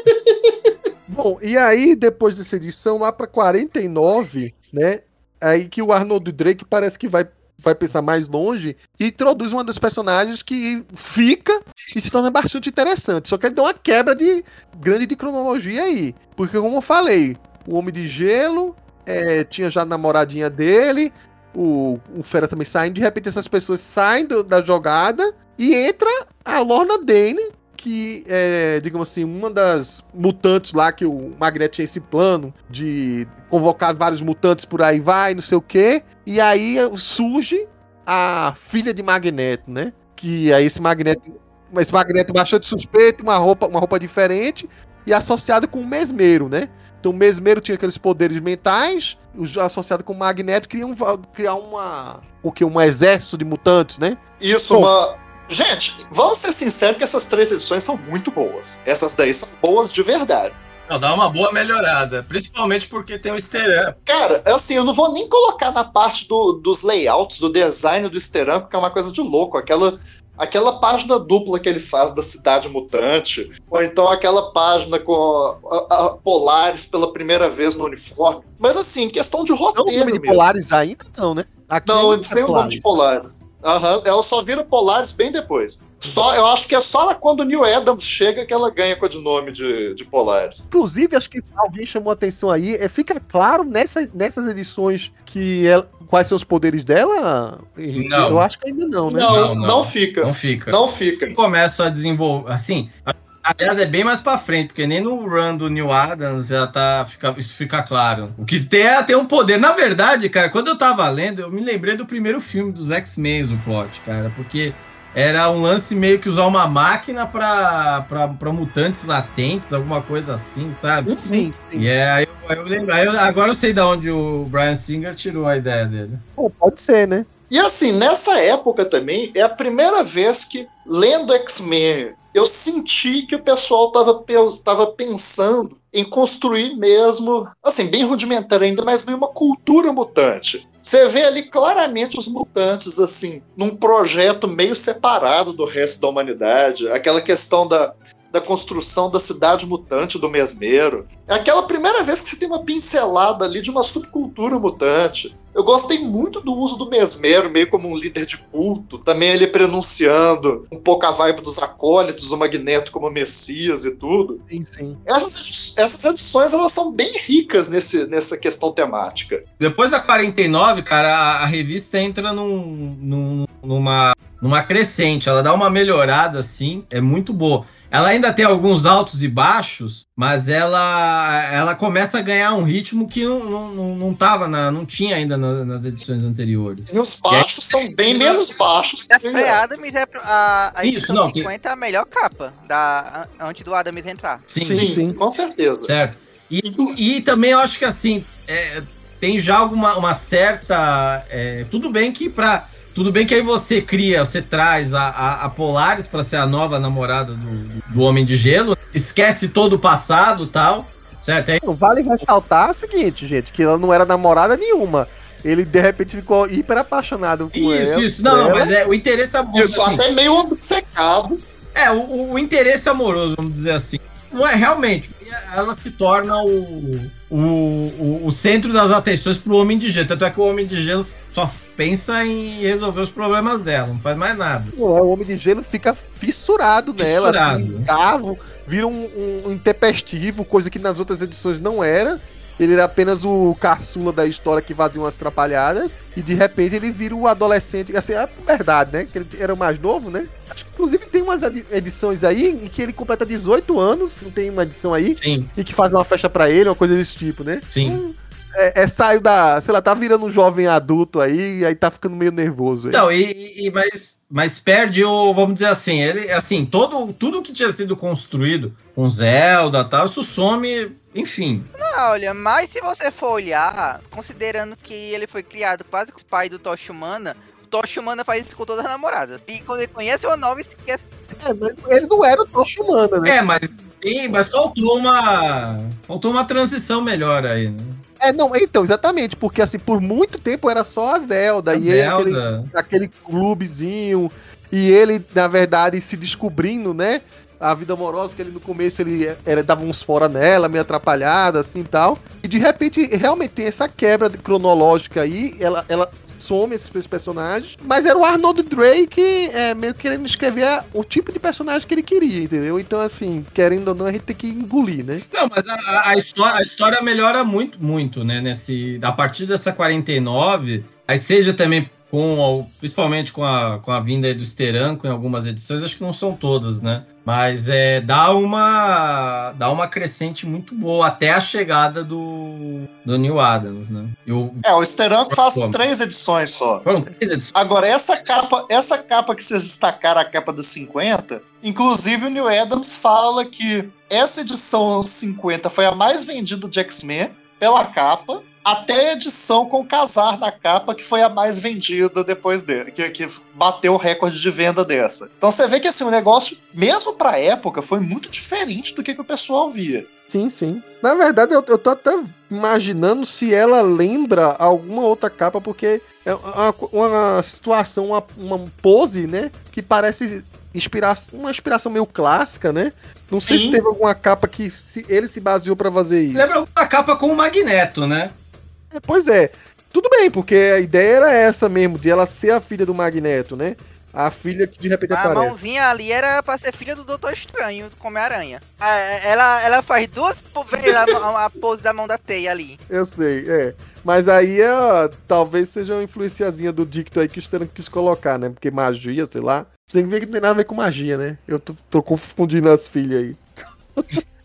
Bom, e aí, depois dessa edição, lá pra 49, né? Aí que o Arnold Drake parece que vai vai pensar mais longe e introduz uma das personagens que fica e se torna bastante interessante. Só que ele dá uma quebra de grande de cronologia aí. Porque, como eu falei, o Homem de Gelo é, tinha já a namoradinha dele, o, o Fera também saindo, de repente essas pessoas saem do, da jogada e entra a Lorna Dane, que é, digamos assim, uma das mutantes lá que o Magneto tinha esse plano de convocar vários mutantes por aí vai, não sei o quê. E aí surge a filha de Magneto, né? Que aí esse Magneto, esse Magneto bastante suspeito, uma roupa, uma roupa diferente e associado com o Mesmero, né? Então o Mesmero tinha aqueles poderes mentais, associado com o Magneto queriam criar uma o que um exército de mutantes, né? Isso, Bom, uma Gente, vamos ser sinceros que essas três edições são muito boas. Essas daí são boas de verdade. Não, dá uma boa melhorada, principalmente porque tem o easter up. Cara, assim, eu não vou nem colocar na parte do, dos layouts, do design do easter up, porque é uma coisa de louco. Aquela, aquela página dupla que ele faz da cidade mutante, ou então aquela página com a, a Polaris pela primeira vez no uniforme. Mas assim, questão de roteiro. Não o nome de Polaris ainda não, né? Aqui não, eles têm o nome de Polaris. Aham, ela só vira Polaris bem depois. Só, eu acho que é só quando o Neil Adams chega que ela ganha codinome de, de Polaris. Inclusive, acho que alguém chamou atenção aí, é, fica claro nessa, nessas edições que ela, quais são os poderes dela? Não. Eu acho que ainda não, né? Não, não, não, não fica. Não fica. Não fica. Começa a desenvolver, assim, Aliás, é bem mais pra frente, porque nem no run do New Adams já tá. Fica, isso fica claro. O que tem é ter um poder. Na verdade, cara, quando eu tava lendo, eu me lembrei do primeiro filme dos X-Men, o plot, cara, porque era um lance meio que usar uma máquina pra, pra, pra mutantes latentes, alguma coisa assim, sabe? Sim, sim. E é, aí eu, eu lembro. Aí eu, agora eu sei de onde o Brian Singer tirou a ideia dele. Pô, pode ser, né? E assim, nessa época também, é a primeira vez que, lendo X-Men eu senti que o pessoal estava pensando em construir mesmo, assim, bem rudimentar ainda, mas bem uma cultura mutante. Você vê ali claramente os mutantes, assim, num projeto meio separado do resto da humanidade. Aquela questão da, da construção da cidade mutante do mesmeiro. É aquela primeira vez que você tem uma pincelada ali de uma subcultura mutante. Eu gostei muito do uso do mesmero, meio como um líder de culto. Também ele pronunciando um pouco a vibe dos acólitos, o Magneto como Messias e tudo. Sim, sim. Essas, essas edições, elas são bem ricas nesse, nessa questão temática. Depois da 49, cara, a, a revista entra num, num, numa, numa crescente. Ela dá uma melhorada, assim, é muito boa. Ela ainda tem alguns altos e baixos, mas ela ela começa a ganhar um ritmo que não, não, não, tava na, não tinha ainda na, nas edições anteriores. E os baixos aí, são bem menos baixos. A pré-Adams é a, a Isso, não, 50 tem... é a melhor capa da, antes do Adams entrar. Sim, sim, sim, com certeza. Certo. E, e também eu acho que assim, é, tem já alguma uma certa. É, tudo bem que para tudo bem que aí você cria, você traz a, a, a Polaris para ser a nova namorada do, do Homem de Gelo, esquece todo o passado tal, certo? Aí... Vale ressaltar o seguinte, gente, que ela não era namorada nenhuma. Ele de repente ficou hiper apaixonado com isso, ela. Isso, isso, não, não, mas é o interesse amoroso. Isso, assim, até meio obcecado. É, o, o interesse amoroso, vamos dizer assim. Não é realmente, ela se torna o, o, o, o centro das atenções pro Homem de Gelo. Tanto é que o Homem de Gelo só pensa em resolver os problemas dela, não faz mais nada. o Homem de Gelo fica fissurado, fissurado. nela, assim, carro, vira um, um, um intempestivo, coisa que nas outras edições não era. Ele era apenas o caçula da história que fazia umas atrapalhadas. E de repente ele vira o adolescente. Assim, é verdade, né? Que ele era o mais novo, né? Acho que inclusive tem umas edições aí em que ele completa 18 anos, tem uma edição aí, Sim. e que faz uma festa para ele, uma coisa desse tipo, né? Sim. Hum, é, é, saiu da. Sei lá, tá virando um jovem adulto aí, e aí tá ficando meio nervoso. Aí. Então, e, e, mas, mas perde o. Vamos dizer assim, ele, assim, todo, tudo que tinha sido construído com Zelda e tal, isso some, enfim. Não, olha, mas se você for olhar, considerando que ele foi criado quase com os pais do Toshimana, o Toshimana faz isso com todas as namoradas. E quando ele conhece uma nova, ele esquece. É, mas ele não era o Toshimana, né? É, mas. Sim, mas faltou uma. Faltou uma transição melhor aí, né? É, não, então, exatamente, porque assim, por muito tempo era só a Zelda, A e Zelda. ele, aquele, aquele clubezinho, e ele, na verdade, se descobrindo, né? A vida amorosa, que ele no começo ele era, dava uns fora nela, meio atrapalhada, assim e tal. E de repente, realmente tem essa quebra cronológica aí, ela, ela some esses personagens. Mas era o Arnold Drake é, meio querendo escrever o tipo de personagem que ele queria, entendeu? Então, assim, querendo ou não, a gente tem que engolir, né? Não, mas a, a- a história, a história melhora muito, muito, né? Nesse, a partir dessa 49, aí seja também com, principalmente com a, com a vinda do Steranko em algumas edições, acho que não são todas, né? Mas é, dá uma dá uma crescente muito boa até a chegada do, do Neil Adams, né? Eu, É, o Steranko faz Vamos. três edições só. foram três edições. Agora, essa capa, essa capa que vocês destacaram, a capa dos 50, inclusive o Neil Adams fala que essa edição 50 foi a mais vendida de X-Men pela capa, até a edição com o Casar na capa, que foi a mais vendida depois dele, que, que bateu o recorde de venda dessa. Então você vê que assim, o negócio, mesmo pra época, foi muito diferente do que, que o pessoal via. Sim, sim. Na verdade, eu, eu tô até imaginando se ela lembra alguma outra capa, porque é uma, uma situação, uma, uma pose, né? Que parece inspira uma inspiração meio clássica, né? Não sei Sim. se teve alguma capa que se- ele se baseou pra fazer isso. Lembra a capa com o Magneto, né? É, Pois é. Tudo bem, porque a ideia era essa mesmo, de ela ser a filha do Magneto, né? A filha que de repente A aparece. mãozinha ali era pra ser filha do Doutor Estranho, do Homem-Aranha. Ah, Ela, ela faz duas vezes a, a pose da mão da teia ali. Eu sei, é. Mas aí é, talvez seja uma influenciazinha do dicto aí que o Stan quis colocar, né? Porque magia, sei lá. Você tem que ver que não tem nada a ver com magia, né? Eu tô, tô confundindo as filhas aí.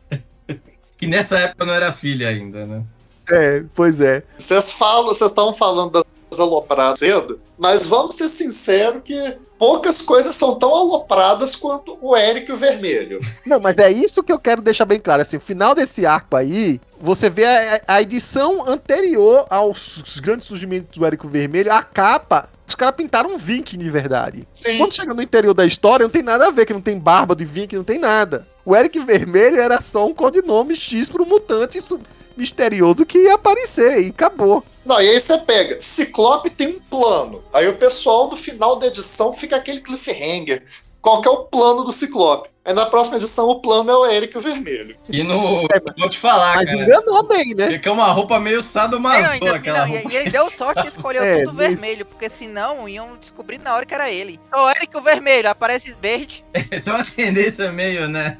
Que nessa época não era filha ainda, né? É, pois é. Vocês falam, vocês estavam falando das alopradas cedo, mas vamos ser sinceros que poucas coisas são tão alopradas quanto o Eric e o Vermelho. Não, mas é isso que eu quero deixar bem claro. Assim, o final desse arco aí, você vê a, a edição anterior aos grandes surgimentos do Érico Vermelho, a capa. Os caras pintaram um Vink de verdade. Sim. Quando chega no interior da história, não tem nada a ver, que não tem barba de Vink, não tem nada. O Eric Vermelho era só um codinome X pro mutante misterioso que ia aparecer e acabou. Não, e aí você pega, Ciclope tem um plano. Aí o pessoal do final da edição fica aquele cliffhanger. Qual que é o plano do Ciclope? Aí na próxima edição o plano é o Eric o Vermelho. E no. Vou te falar, Mas cara. enganou bem, né? Fica uma roupa meio sadomaso, ainda- aquela não, e, roupa. e ele deu sorte que escolheu É, tudo mas- vermelho, porque senão iam descobrir na hora que era ele. O Eric o vermelho, aparece verde. Essa é uma tendência meio, né?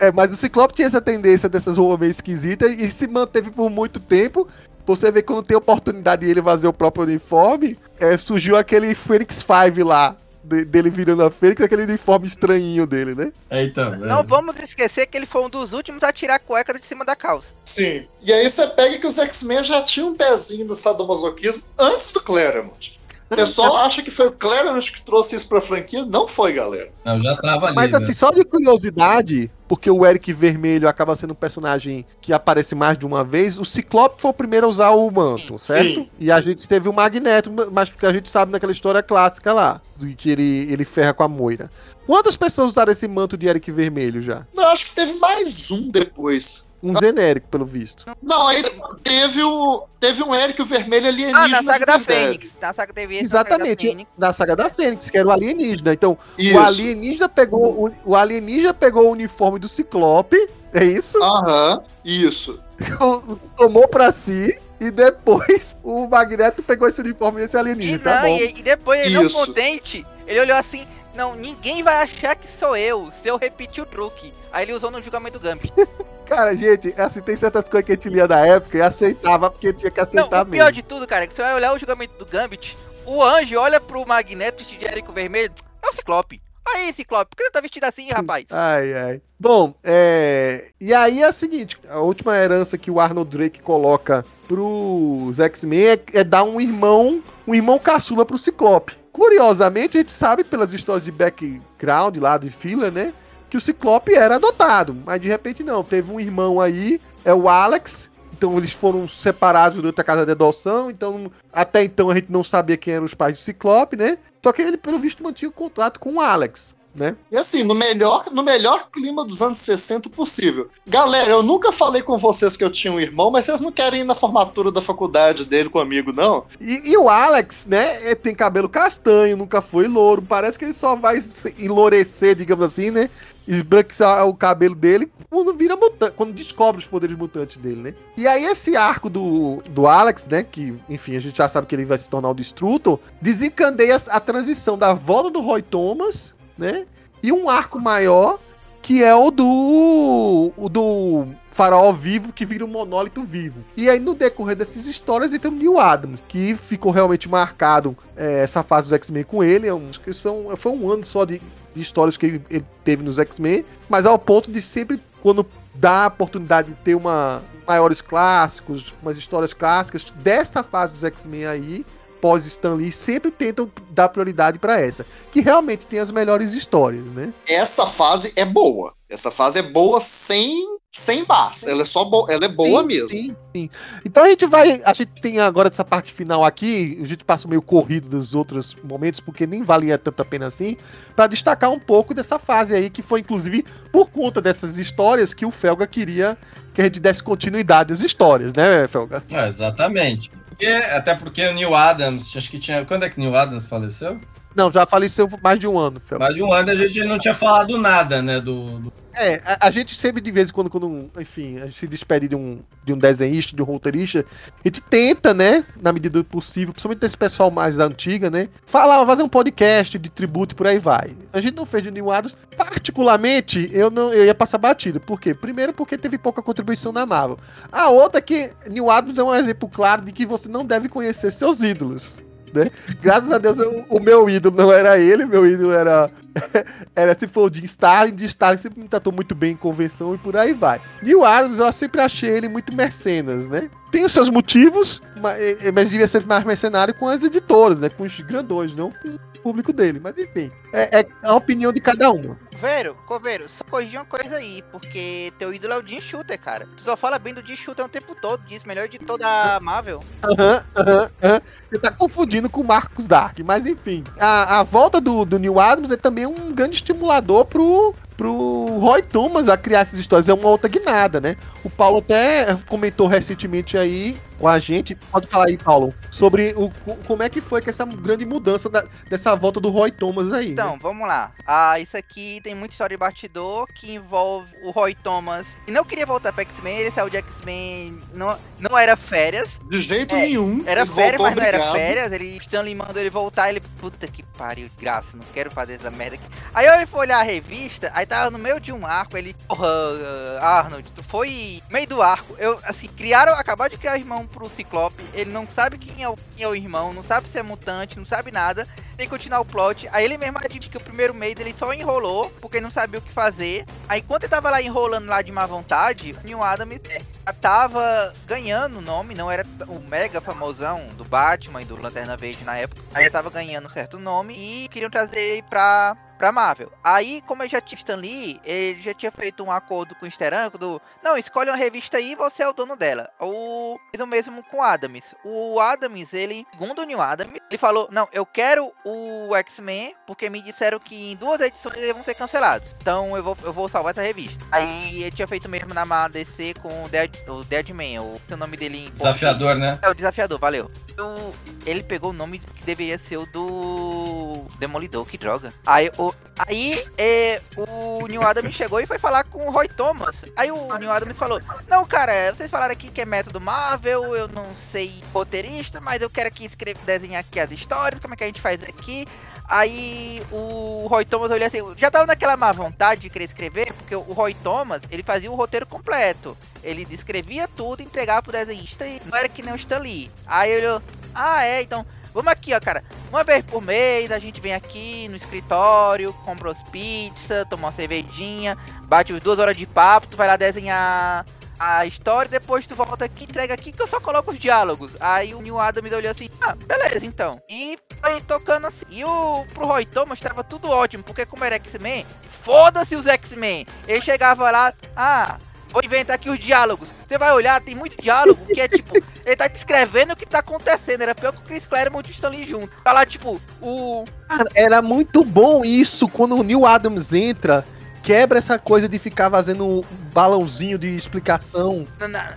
É, mas o Ciclope tinha essa tendência dessas roupas meio esquisitas e se manteve por muito tempo. Você vê que quando tem oportunidade de ele fazer o próprio uniforme, é, surgiu aquele Phoenix 5 lá, de- dele virando a Fênix, aquele uniforme estranhinho dele, né? É, então. Não é. vamos esquecer que ele foi um dos últimos a tirar a cueca de cima da calça. Sim. E aí você pega que os X-Men já tinham um pezinho no sadomasoquismo antes do Claremont. O pessoal acha que foi o Claremont que trouxe isso pra franquia. Não foi, galera. Não, já tava ali. Mas né? assim, só de curiosidade, porque o Eric Vermelho acaba sendo um personagem que aparece mais de uma vez, o Ciclope foi o primeiro a usar o manto, certo? Sim. E a gente teve o Magneto, mas porque a gente sabe naquela história clássica lá, de que ele, ele ferra com a Moira. Quantas pessoas usaram esse manto de Eric Vermelho já? Não, acho que teve mais um depois. Um genérico, pelo visto. Não, aí teve o. Teve um Eric o Vermelho alienígena. Ah, na saga da. Fênix. Na saga teve esse, na saga da Exatamente, Fênix. da saga da Fênix, que era o alienígena. Então, Isso. o alienígena pegou o, o alienígena pegou o uniforme do Ciclope, é isso? Aham, isso. Tomou pra si e depois o Magneto pegou esse uniforme e esse E, alienígena, tá não, bom? e, e depois ele não Isso. contente, ele olhou assim, não, ninguém vai achar que sou eu, se eu repetir o truque. Aí ele usou no julgamento do Gambit. Cara, gente, assim, tem certas coisas que a gente lia da época e aceitava porque tinha que Não, aceitar o pior mesmo. de tudo, cara, é que você vai olhar o julgamento do Gambit, o anjo olha pro Magneto de Jerico Vermelho, é o Ciclope. Aí, Ciclope, por que você tá vestido assim, rapaz? Ai, ai. Bom, é... e aí é o seguinte, a última herança que o Arnold Drake coloca pros X-Men é, é dar um irmão, um irmão caçula pro Ciclope. Curiosamente, a gente sabe pelas histórias de background lá de fila, né? Que o Ciclope era adotado, mas de repente não. Teve um irmão aí, é o Alex, então eles foram separados durante a casa de adoção, então até então a gente não sabia quem eram os pais do Ciclope, né? Só que ele, pelo visto, mantinha o contrato com o Alex. Né? E assim, no melhor, no melhor clima dos anos 60 possível. Galera, eu nunca falei com vocês que eu tinha um irmão, mas vocês não querem ir na formatura da faculdade dele comigo, não? E, e o Alex, né, tem cabelo castanho, nunca foi louro, parece que ele só vai enlourecer, digamos assim, né? Esbranquiçar o cabelo dele quando vira mutante, quando descobre os poderes mutantes dele, né? E aí esse arco do, do Alex, né, que, enfim, a gente já sabe que ele vai se tornar o Destrutor, desencandeia a transição da volta do Roy Thomas, né? E um arco maior, que é o do o do farol vivo que vira um monólito vivo. E aí, no decorrer dessas histórias, entra o Neil Adams, que ficou realmente marcado é, essa fase do X-Men com ele. É acho que são, foi um ano só de, de histórias que ele, teve nos X-Men, mas ao ponto de sempre, quando dá a oportunidade de ter uma maiores clássicos, umas histórias clássicas dessa fase dos X-Men aí, pós Stan Lee, sempre tentam dar prioridade para essa, que realmente tem as melhores histórias, né? Essa fase é boa. Essa fase é boa sem sem base. Ela é só bo ela é boa sim, mesmo. Sim, sim. Então a gente vai. A gente tem agora essa parte final aqui. A gente passa meio corrido dos outros momentos, porque nem valia tanta pena assim. para destacar um pouco dessa fase aí, que foi inclusive por conta dessas histórias que o Felga queria que a gente desse continuidade às histórias, né, Felga? É, exatamente. Porque, até porque o Neil Adams, acho que tinha. Quando é que Neil Adams faleceu? Não, já faleceu mais de um ano. Mais de um ano a gente não tinha falado nada, né, do... do é, a, a, gente sempre, de vez em quando, quando, enfim, a gente se despede de um, de um desenhista, de um roteirista, a gente tenta, né, na medida do possível, principalmente desse pessoal mais da antiga, né, falar, fazer um podcast de tributo e por aí vai. A gente não fez de New Adams, particularmente, eu não eu ia passar batida. Por quê? Primeiro, porque teve pouca contribuição na Marvel. A outra é que New Adams é um exemplo claro de que você não deve conhecer seus ídolos. Né? Graças a Deus, o, o meu ídolo não era ele, meu ídolo era, era se for de Stalin, de Stalin sempre me tratou muito bem em convenção e por aí vai. Neil Adams, eu sempre achei ele muito mercenas, né? Tem os seus motivos, mas, mas devia ser mais mercenário com as editoras, né? Com os grandões, não com o público dele. Mas enfim, é, é a opinião de cada um. Coveiro, Coveiro, só corrigir uma coisa aí, porque teu ídolo é o Jim Shooter, cara. Tu só fala bem do Jim Shooter o tempo todo, diz melhor de toda a Marvel. Aham, aham, aham. Você tá confundindo com o Marcos Dark, mas enfim. A, a volta do, do Neil Adams é também um grande estimulador pro, pro Roy Thomas a criar essas histórias. É uma outra guinada, né? O Paulo até comentou recentemente aí com a gente, pode falar aí, Paulo, sobre o, como é que foi que essa grande mudança da, dessa volta do Roy Thomas aí. Então, né? vamos lá. Ah, isso aqui tem muita história de bastidor que envolve o Roy Thomas. E não queria voltar pra X-Men, ele saiu de X-Men, não, não era férias. De jeito é, nenhum. Era férias, mas obrigado. não era férias. Ele, Stanley mandou ele voltar, ele, puta que pariu, graça, não quero fazer essa merda aqui. Aí ele foi olhar a revista, aí tava no meio de um arco, ele, porra, Arnold, tu foi meio do arco. Eu, assim, criaram, acabaram de criar o irmão pro Ciclope, ele não sabe quem é, o, quem é o irmão, não sabe se é mutante, não sabe nada. Tem que continuar o plot. Aí ele mesmo admite que o primeiro mês ele só enrolou, porque não sabia o que fazer. Aí enquanto ele tava lá enrolando lá de má vontade, o Neil Adams já tava ganhando o nome, não era o mega famosão do Batman e do Lanterna Verde na época. Aí já tava ganhando um certo nome e queriam trazer ele pra pra Marvel. Aí, como eu já tinha Stan Lee, ele já tinha feito um acordo com o Steranko do, não, escolhe uma revista aí e você é o dono dela. O fez o mesmo com o Adams. O Adams, ele, segundo o Neil Adams, ele falou, não, eu quero o X-Men porque me disseram que em duas edições eles vão ser cancelados. Então eu vou, eu vou salvar essa revista. Aí ele tinha feito mesmo na DC com o, Dead, o Deadman, o, o nome dele em Desafiador, né? É, o Desafiador, valeu. O, ele pegou o nome que deveria ser o do Demolidor, que droga. Aí o Aí é, o Neil Adams chegou e foi falar com o Roy Thomas. Aí o Neil Adams falou: Não, cara, vocês falaram aqui que é método Marvel, eu não sei roteirista, mas eu quero aqui escrever, desenhar aqui as histórias, como é que a gente faz aqui. Aí o Roy Thomas olhou assim, já tava naquela má vontade de querer escrever, porque o Roy Thomas, ele fazia o roteiro completo. Ele descrevia tudo, entregava pro desenhista e não era que nem o Stan Lee. Aí ele olhou, ah é, então vamos aqui, ó, cara. Uma vez por mês a gente vem aqui no escritório, compra as pizzas, toma uma cervejinha, bate as duas horas de papo, tu vai lá desenhar a história, depois tu volta aqui, entrega aqui que eu só coloco os diálogos. Aí o Neil Adams olhou assim, ah, beleza então. E foi tocando assim. E o pro Roy Thomas tava tudo ótimo, porque como era X-Men, foda-se os X-Men. Ele chegava lá, ah, vou inventar aqui os diálogos. Você vai olhar, tem muito diálogo que é tipo, ele tá descrevendo o que tá acontecendo. Era pior que o Chris Claremont e o Stanley junto. Tá lá, tipo, o. era muito bom isso quando o Neil Adams entra quebra essa coisa de ficar fazendo um balãozinho de explicação. Na, na,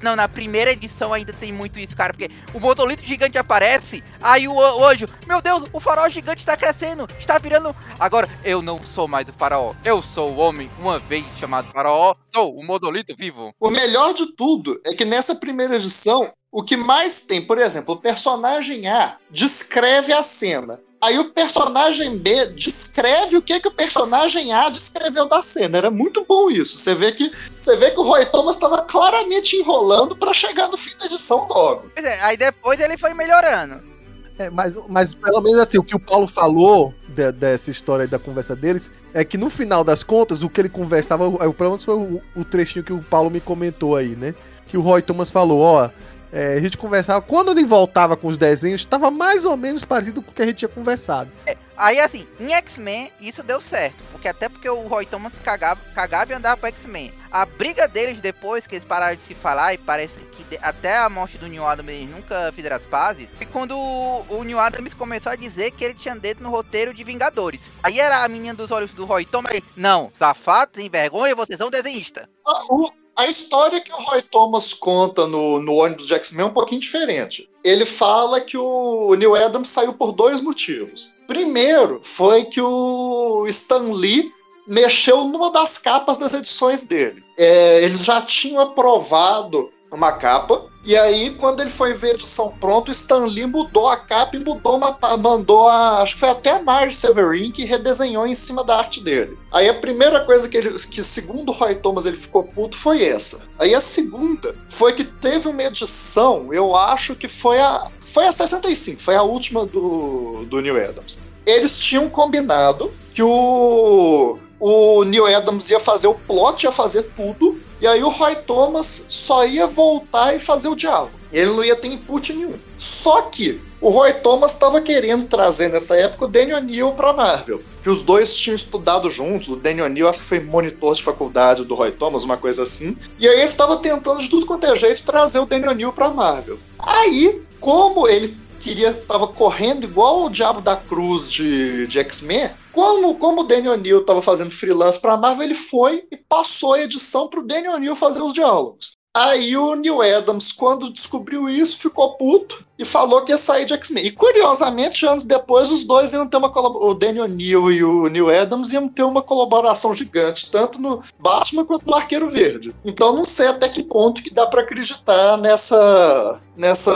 não, na primeira edição ainda tem muito isso, cara, porque o monolito gigante aparece, aí o, o anjo, meu Deus, o farol gigante está crescendo, está virando. Agora, eu não sou mais o faraó, eu sou o homem, uma vez chamado faraó, sou o monolito vivo. O melhor de tudo é que nessa primeira edição, o que mais tem, por exemplo, o personagem A descreve a cena. Aí o personagem B descreve o que, que o personagem A descreveu da cena. Era muito bom isso. Você vê que, você vê que o Roy Thomas estava claramente enrolando para chegar no fim da edição logo. Pois é, aí depois ele foi melhorando. É, mas, mas pelo menos assim, o que o Paulo falou de, dessa história da conversa deles é que no final das contas, o que ele conversava, é, pelo menos foi o, o trechinho que o Paulo me comentou aí, né? Que o Roy Thomas falou, ó, é, a gente conversava. Quando ele voltava com os desenhos, estava mais ou menos parecido com o que a gente tinha conversado. É, aí, assim, em X-Men, isso deu certo. Porque até porque o Roy Thomas cagava, cagava e andava pro X-Men. A briga deles depois, que eles pararam de se falar, e parece que de, até a morte do New Adams eles nunca fizeram as pazes, e quando o, o New Adams começou a dizer que ele tinha dedo no roteiro de Vingadores. Aí era a menina dos olhos do Roy Thomas, não, safado, sem vergonha, vocês são desenhista. O a história que o Roy Thomas conta no, no ônibus de X-Men é um pouquinho diferente. Ele fala que o Neil Adams saiu por dois motivos. Primeiro, foi que o Stan Lee mexeu numa das capas das edições dele. É, eles já tinham aprovado uma capa. E aí, quando ele foi ver a edição pronta, o Stan Lee mudou a capa e mudou uma, mandou a. Acho que foi até a Marge Severin que redesenhou em cima da arte dele. Aí a primeira coisa que, ele, que segundo o Roy Thomas, ele ficou puto foi essa. Aí a segunda foi que teve uma edição, eu acho que foi a. Foi a 65, foi a última do, do New Adams. Eles tinham combinado que o, o Neil Adams ia fazer o plot, ia fazer tudo, e aí o Roy Thomas só ia voltar e fazer o diálogo. Ele não ia ter input nenhum. Só que o Roy Thomas estava querendo trazer nessa época o Daniel Neal para Marvel. Que os dois tinham estudado juntos. O Daniel Neal acho que foi monitor de faculdade do Roy Thomas, uma coisa assim. E aí ele estava tentando de tudo quanto é jeito trazer o Daniel Neal para Marvel. Aí, como ele queria tava correndo igual o Diabo da Cruz de, de X-Men, como, como o Daniel O'Neill estava fazendo freelance para a Marvel, ele foi e passou a edição para o Daniel O'Neill fazer os diálogos. Aí o Neil Adams, quando descobriu isso, ficou puto e falou que ia sair de X-Men. E curiosamente, anos depois, os dois iam ter uma o Daniel Neal e o Neil Adams iam ter uma colaboração gigante, tanto no Batman quanto no Arqueiro Verde. Então não sei até que ponto que dá para acreditar nessa nessa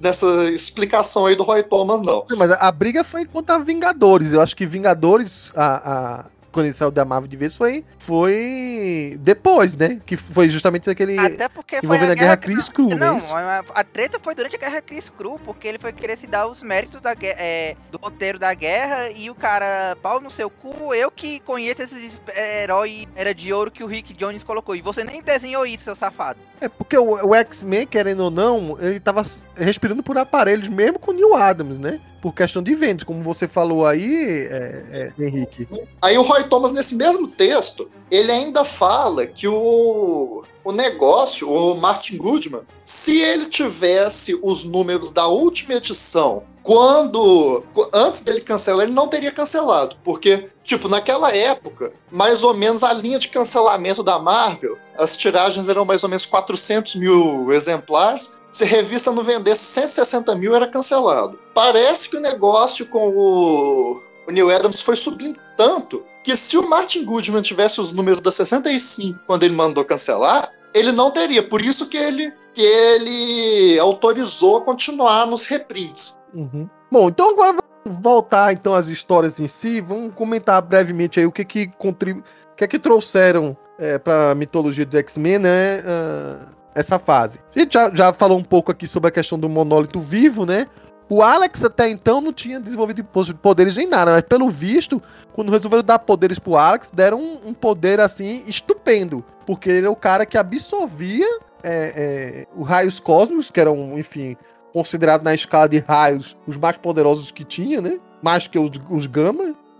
nessa explicação aí do Roy Thomas não. Mas a briga foi contra Vingadores. Eu acho que Vingadores a, a quando ele saiu da Marvel de vez foi, foi depois, né? Que foi justamente aquele. Até porque envolvendo a, a Guerra, Chris Crew, né? Não, a, a, treta foi durante a Guerra Chris Crew, porque ele foi querer se dar os méritos da, é, do roteiro da guerra e o cara, pau no seu cu, eu que conheço esse herói era de ouro que o Rick Jones colocou. E você nem desenhou isso, seu safado. É porque o, o X-Men, querendo ou não, ele tava respirando por aparelhos, mesmo com o Neil Adams, né? Por questão de vendas, como você falou aí, é, é, Henrique. Aí o Roy Thomas, nesse mesmo texto, ele ainda fala que o, o negócio, o Martin Goodman, se ele tivesse os números da última edição, quando antes dele cancelar, ele não teria cancelado, porque tipo naquela época, mais ou menos a linha de cancelamento da Marvel, as tiragens eram mais ou menos 400 mil exemplares. Se revista não vendesse 160 mil, era cancelado. Parece que o negócio com o, o Neil Adams foi subindo tanto que se o Martin Goodman tivesse os números da 65 quando ele mandou cancelar, ele não teria. Por isso que ele, que ele autorizou a continuar nos reprints. Uhum. Bom, então agora vamos voltar então às histórias em si. Vamos comentar brevemente aí o que que contribu... o que é que trouxeram é, para a mitologia do X-Men, né? Uh, essa fase. A gente já, já falou um pouco aqui sobre a questão do monólito vivo, né? O Alex até então não tinha desenvolvido poderes nem nada, mas pelo visto, quando resolveram dar poderes pro Alex, deram um, um poder assim estupendo. Porque ele é o cara que absorvia é, é, os raios cósmicos, que eram, enfim, considerados na escala de raios os mais poderosos que tinha, né? Mais que os, os.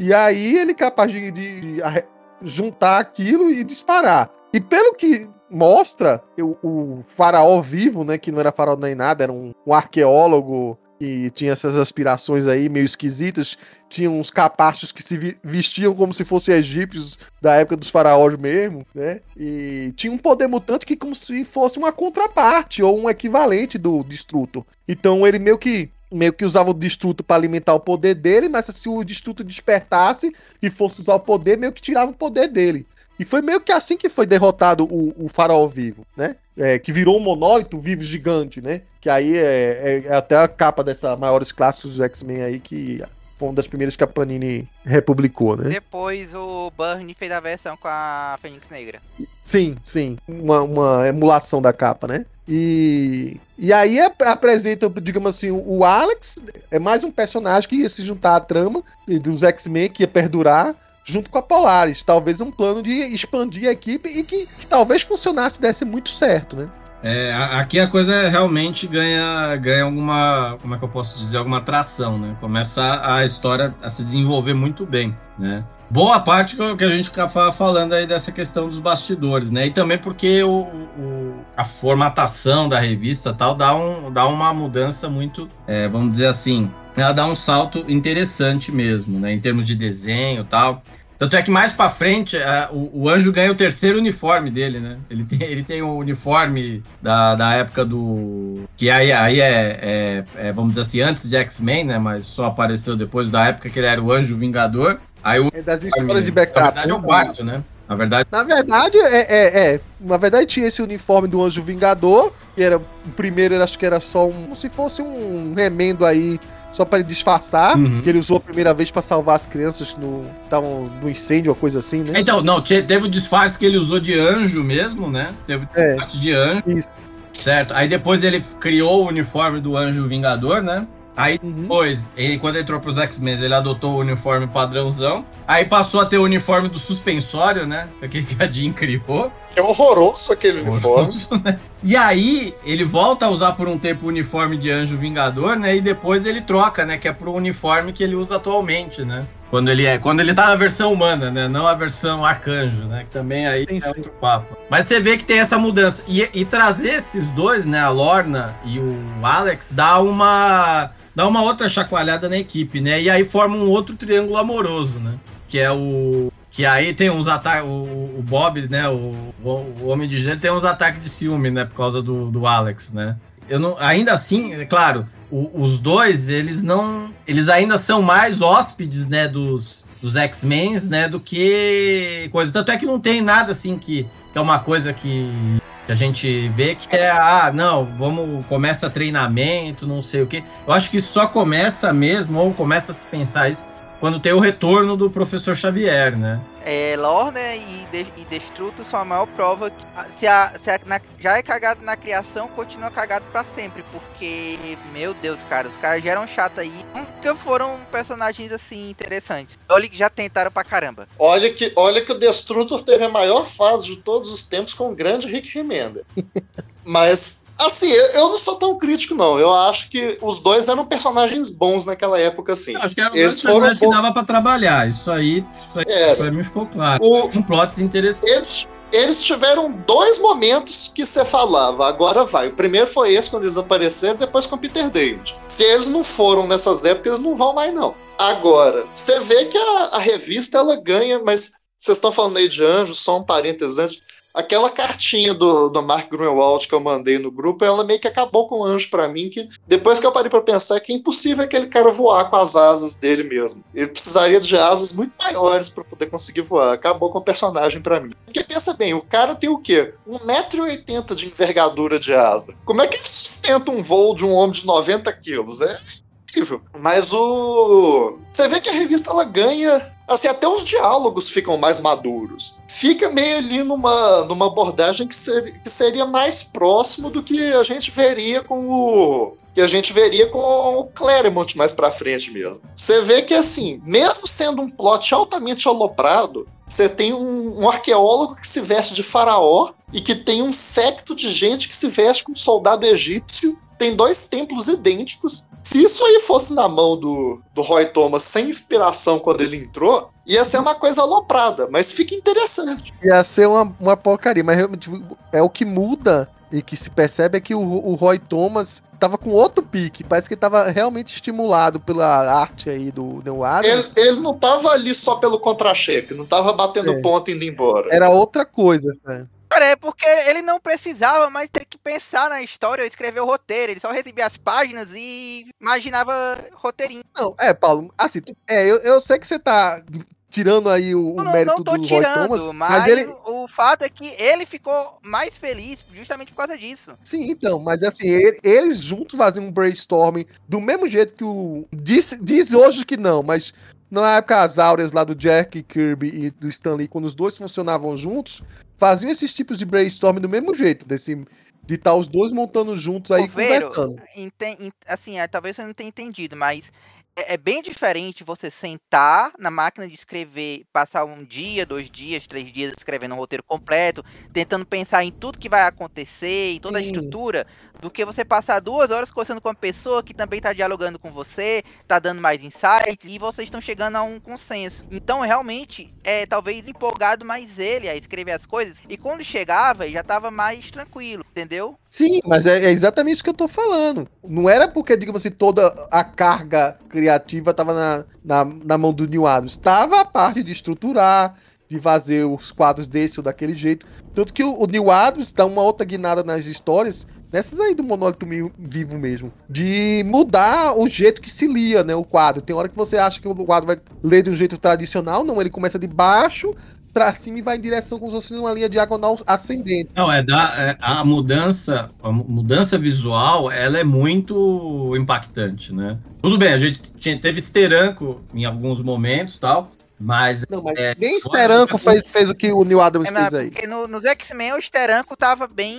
E aí ele é capaz de, de, de juntar aquilo e disparar. E pelo que mostra, o, o, faraó vivo, né? Que não era faraó nem nada, era um, um arqueólogo e tinha essas aspirações aí meio esquisitas. Tinha uns capachos que se vestiam como se fossem egípcios da época dos faraós mesmo, né? E tinha um poder mutante que como se fosse uma contraparte ou um equivalente do Destruto. Então ele meio que meio que usava o destruto para alimentar o poder dele, mas se o destruto despertasse e fosse usar o poder, meio que tirava o poder dele. E foi meio que assim que foi derrotado o, o faraó vivo, né? É, que virou um monólito vivo gigante, né? Que aí é, é, é até a capa dessa maiores clássicos dos X-Men aí que foi uma das primeiras que a Panini republicou, né? Depois o Burn fez a versão com a Fênix Negra. Sim, sim. Uma, uma emulação da capa, né? E, e aí apresenta, digamos assim, o Alex, é mais um personagem que ia se juntar à trama dos X-Men, que ia perdurar, junto com a Polaris. Talvez um plano de expandir a equipe e que, que talvez funcionasse desse muito certo, né? É, aqui a coisa realmente ganha, ganha alguma, como é que eu posso dizer, alguma atração, né? Começa a história a se desenvolver muito bem, né? Boa parte que a gente fica falando aí dessa questão dos bastidores, né? E também porque o, o a formatação da revista tal dá, um, dá uma mudança muito, é, vamos dizer assim, ela dá um salto interessante mesmo, né? Em termos de desenho tal. Tanto é que mais para frente, a, o, o, Anjo ganha o terceiro uniforme dele, né? Ele tem, ele tem o uniforme da, da época do. Que aí, aí é, é, é vamos dizer assim, antes de X-Men, né? Mas só apareceu depois da época que ele era o Anjo Vingador. Aí o, é das histórias de backup. Na verdade é o quarto, né? Na verdade. Na verdade, é, é, é, Na verdade, tinha esse uniforme do Anjo Vingador, que era. O primeiro, acho que era só um. Como se fosse um remendo aí só para ele disfarçar, uhum. que ele usou a primeira vez para salvar as crianças no, tavam no incêndio ou coisa assim, né? Então, não, teve o disfarce que ele usou de anjo mesmo, né? Teve o é, disfarce de anjo. Isso. Certo. Aí depois ele criou o uniforme do anjo vingador, né? Aí uhum. depois, ele, quando entrou pros X-Men, ele adotou o uniforme padrãozão. Aí passou a ter o uniforme do suspensório, né? Que a Jean criou. É horroroso aquele horroroso, uniforme. Né? E aí, ele volta a usar por um tempo o uniforme de Anjo Vingador, né? E depois ele troca, né? Que é pro uniforme que ele usa atualmente, né? Quando ele é, quando ele tá na versão humana, né? Não a versão arcanjo, né? Que também aí sim, é outro papo. Mas você vê que tem essa mudança. E, e trazer esses dois, né? A Lorna e o Alex, dá uma dá uma outra chacoalhada na equipe, né? E aí forma um outro triângulo amoroso, né? Que é o. Que aí tem uns ataques. O, o, Bob, né? O, o, Homem de Gelo tem uns ataques de ciúme, né? Por causa do, do Alex, né? Eu não, ainda assim, é claro, o, os dois, eles não. Eles ainda são mais hóspedes, né? Dos, dos X-Men, né? Do que coisa. Tanto é que não tem nada assim que, que é uma coisa que que a gente vê que é, ah, não, vamos, começa treinamento, não sei o quê. Eu acho que só começa mesmo, ou começa a se pensar isso, quando tem o retorno do professor Xavier, né? É, Lorna e, de, e Destruto são a maior prova que se, a, se a, na, já é cagado na criação, continua cagado para sempre, porque, meu Deus, cara, os caras já eram chatos aí, nunca foram personagens assim interessantes. Olha que já tentaram pra caramba. Olha que, olha que o Destrutor teve a maior fase de todos os tempos com o grande Rick Remenda. Mas Assim, eu não sou tão crítico, não. Eu acho que os dois eram personagens bons naquela época, assim. Eu acho que eram eles personagens foram que dava pra trabalhar. Isso aí, isso aí pra mim ficou claro. O... Um plots interessantes. Eles, eles tiveram dois momentos que você falava, agora vai. O primeiro foi esse, quando eles apareceram, depois com o Peter David. Se eles não foram nessas épocas, eles não vão mais, não. Agora, você vê que a, a revista, ela ganha, mas vocês estão falando aí de anjos, só um parênteses antes. Aquela cartinha do, do Mark Grunwald que eu mandei no grupo, ela meio que acabou com o anjo para mim, que depois que eu parei para pensar que é impossível aquele cara voar com as asas dele mesmo. Ele precisaria de asas muito maiores para poder conseguir voar. Acabou com o personagem para mim. Porque pensa bem, o cara tem o quê? 1,80m de envergadura de asa. Como é que ele sustenta um voo de um homem de 90 quilos? É impossível. Mas o. Você vê que a revista ela ganha assim, até os diálogos ficam mais maduros. Fica meio ali numa, numa abordagem que, ser, que seria mais próximo do que a gente veria com o, que a gente veria com o Claremont mais pra frente mesmo. Você vê que, assim, mesmo sendo um plot altamente aloprado, você tem um, um, arqueólogo que se veste de faraó e que tem um secto de gente que se veste como soldado egípcio. Tem dois templos idênticos. Se isso aí fosse na mão do, do Roy Thomas sem inspiração quando ele entrou, ia ser uma coisa aloprada, mas fica interessante. Ia ser uma, uma porcaria, mas realmente é o que muda e que se percebe é que o, o Roy Thomas tava com outro pique. Parece que ele tava realmente estimulado pela arte aí do Neil Adams. Ele, ele não tava ali só pelo contra-cheque, não tava batendo é. ponto indo embora. Era outra coisa, né? Cara, é porque ele não precisava mais ter que pensar na história ou escrever o roteiro. Ele só recebia as páginas e imaginava roteirinho. Não, é, Paulo, assim, é, eu, eu sei que você tá tirando aí o, não, o mérito não tô do tirando, Roy Thomas, mas, mas ele... o fato é que ele ficou mais feliz justamente por causa disso. Sim, então, mas assim, ele, eles juntos faziam um brainstorming do mesmo jeito que o diz, diz hoje que não, mas na época as áureas lá do Jack Kirby e do Stanley, quando os dois funcionavam juntos, faziam esses tipos de brainstorming do mesmo jeito, desse de estar tá os dois montando juntos aí conversando. assim, é, talvez você não tenha entendido, mas é, é bem diferente você sentar na máquina de escrever, passar um dia, dois dias, três dias escrevendo um roteiro completo, tentando pensar em tudo que vai acontecer, em toda Sim. a estrutura, do que você passar duas horas conversando com uma pessoa que também está dialogando com você, está dando mais insights e vocês estão chegando a um consenso. Então, realmente, é talvez empolgado mais ele a escrever as coisas e quando chegava, já estava mais tranquilo, entendeu? Sim, mas é, é, exatamente isso que eu tô falando. Não era porque, digamos assim, toda a carga criativa estava na, na, na mão do New Adams. Estava a parte de estruturar, de fazer os quadros desse ou daquele jeito. Tanto que o, o Neil Adams dá uma outra guinada nas histórias Nessas aí do monólito vivo mesmo. De mudar o jeito que se lia, né? O quadro. Tem hora que você acha que o quadro vai ler de um jeito tradicional, não, ele começa de baixo para cima e vai em direção como se fosse uma linha diagonal ascendente. Não, é, da, é a mudança, a mudança visual, ela é muito impactante, né? Tudo bem, a gente tinha, teve esteranco em alguns momentos, tal, mas. Não, mas é, nem Steranko fez, fez o que o Neil Adams é, fez aí. Porque no, nos X-Men o Steranko tava bem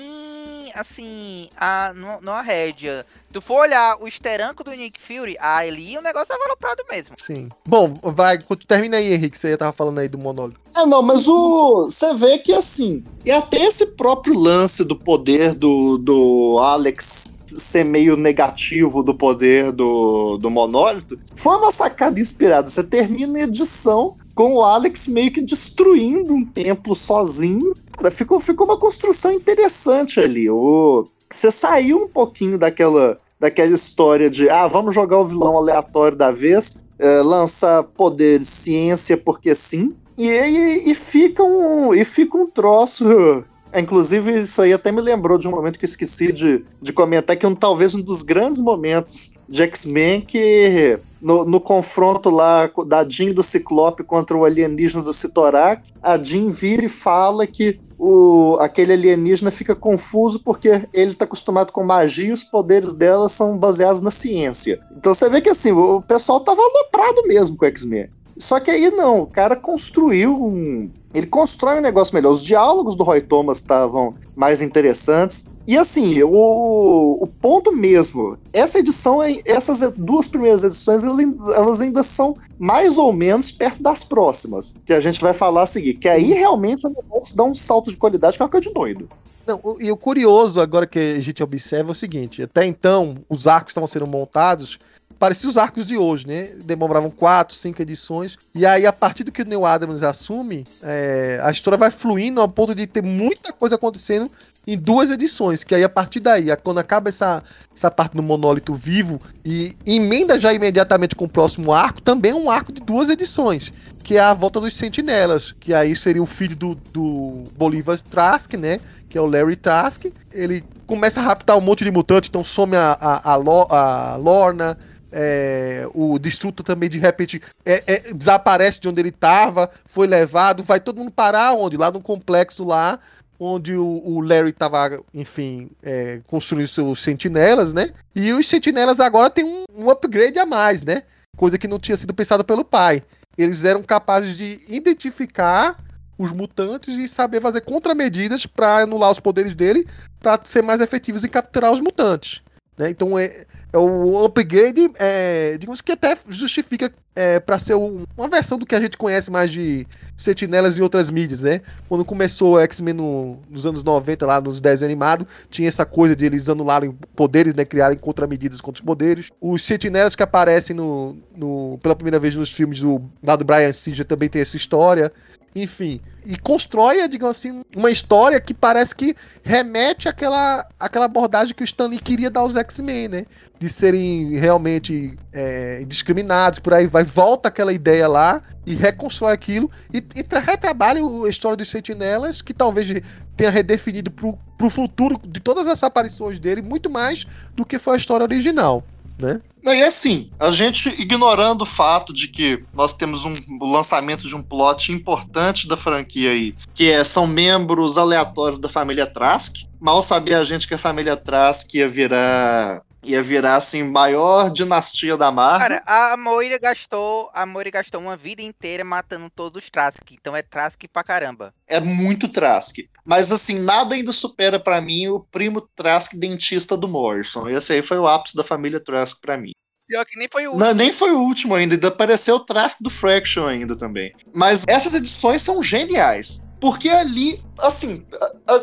assim, a, no, numa rédea. Tu for olhar o esteranco do Nick Fury, ali o negócio tava aloprado mesmo. Sim. Bom, vai, termina aí, Henrique, você tava falando aí do monólogo. É, não, mas o. Você vê que assim. E até esse próprio lance do poder do, do Alex ser meio negativo do poder do, do monólito, foi uma sacada inspirada. Você termina a edição com o Alex meio que destruindo um templo sozinho. Cara, ficou, ficou uma construção interessante ali. O, você saiu um pouquinho daquela, daquela história de ah, vamos jogar o vilão aleatório da vez, é, lançar poder, ciência porque sim. E, e, e, fica um, e fica um troço inclusive, isso aí até me lembrou de um momento que eu esqueci de, de comentar, que é um, talvez um dos grandes momentos de X-Men que no, no, confronto lá da Jean do Ciclope contra o alienígena do Citorak, a Jean vira e fala que o, aquele alienígena fica confuso porque ele está acostumado com magia e os poderes dela são baseados na ciência. Então você vê que assim, o pessoal tava aloprado mesmo com o X-Men. Só que aí não, o cara construiu um. Ele constrói um negócio melhor. Os diálogos do Roy Thomas estavam mais interessantes. E assim, o, o ponto mesmo, essa edição, essas duas primeiras edições, elas ainda são mais ou menos perto das próximas, que a gente vai falar a seguir. Que aí realmente negócio dá um salto de qualidade que é uma coisa de doido. Não, e o curioso agora que a gente observa é o seguinte: até então, os arcos estavam sendo montados parecia os arcos de hoje, né? Demoravam quatro, cinco edições. E aí, a partir do que o Neil Adams assume, é, a história vai fluindo ao ponto de ter muita coisa acontecendo em duas edições. Que aí, a partir daí, quando acaba essa, essa parte do monólito vivo e emenda já imediatamente com o próximo arco, também é um arco de duas edições. Que é a volta dos sentinelas. Que aí seria o filho do, do Bolivar Trask, né? Que é o Larry Trask. Ele começa a raptar um monte de mutantes, então some a, a, a, a Lorna é, o Destruto também de repente é, é, desaparece de onde ele estava, foi levado, vai todo mundo parar onde? Lá no complexo lá, onde o, o Larry estava, enfim, é, construindo seus sentinelas, né? E os sentinelas agora têm um, um upgrade a mais, né? Coisa que não tinha sido pensada pelo pai. Eles eram capazes de identificar os mutantes e saber fazer contramedidas para anular os poderes dele, para ser mais efetivos em capturar os mutantes. Né? Então é o upgrade, é, digamos que até justifica é, para ser um, uma versão do que a gente conhece mais de sentinelas em outras mídias, né? Quando começou o X-Men no, nos anos 90, lá nos 10 animados, tinha essa coisa de eles anularem poderes, né? Criarem contramedidas contra os poderes. Os sentinelas que aparecem no, no, pela primeira vez nos filmes do, lá do Brian Singer também tem essa história. Enfim, e constrói, digamos assim, uma história que parece que remete àquela, àquela abordagem que o Stanley queria dar aos X-Men, né? De serem realmente é, discriminados, por aí vai, volta aquela ideia lá e reconstrói aquilo e, e retrabalha a história dos Sentinelas, que talvez tenha redefinido pro, pro futuro de todas as aparições dele muito mais do que foi a história original né? E assim, a gente ignorando o fato de que nós temos um, lançamento de um plot importante da franquia aí, que é, são membros aleatórios da família Trask. Mal sabia a gente que a família Trask ia virar ia virar assim maior dinastia da Marvel. Cara, a Moira gastou, a Moira gastou uma vida inteira matando todos os Trask, então é Trask pra caramba. É muito Trask. Mas assim, nada ainda supera para mim o primo Trask dentista do Morrison. Esse aí foi o ápice da família Trask para mim. Pior que nem foi o último. Não, nem foi o último ainda, ainda apareceu o Trask do Fraction ainda também. Mas essas edições são geniais. Porque ali, assim,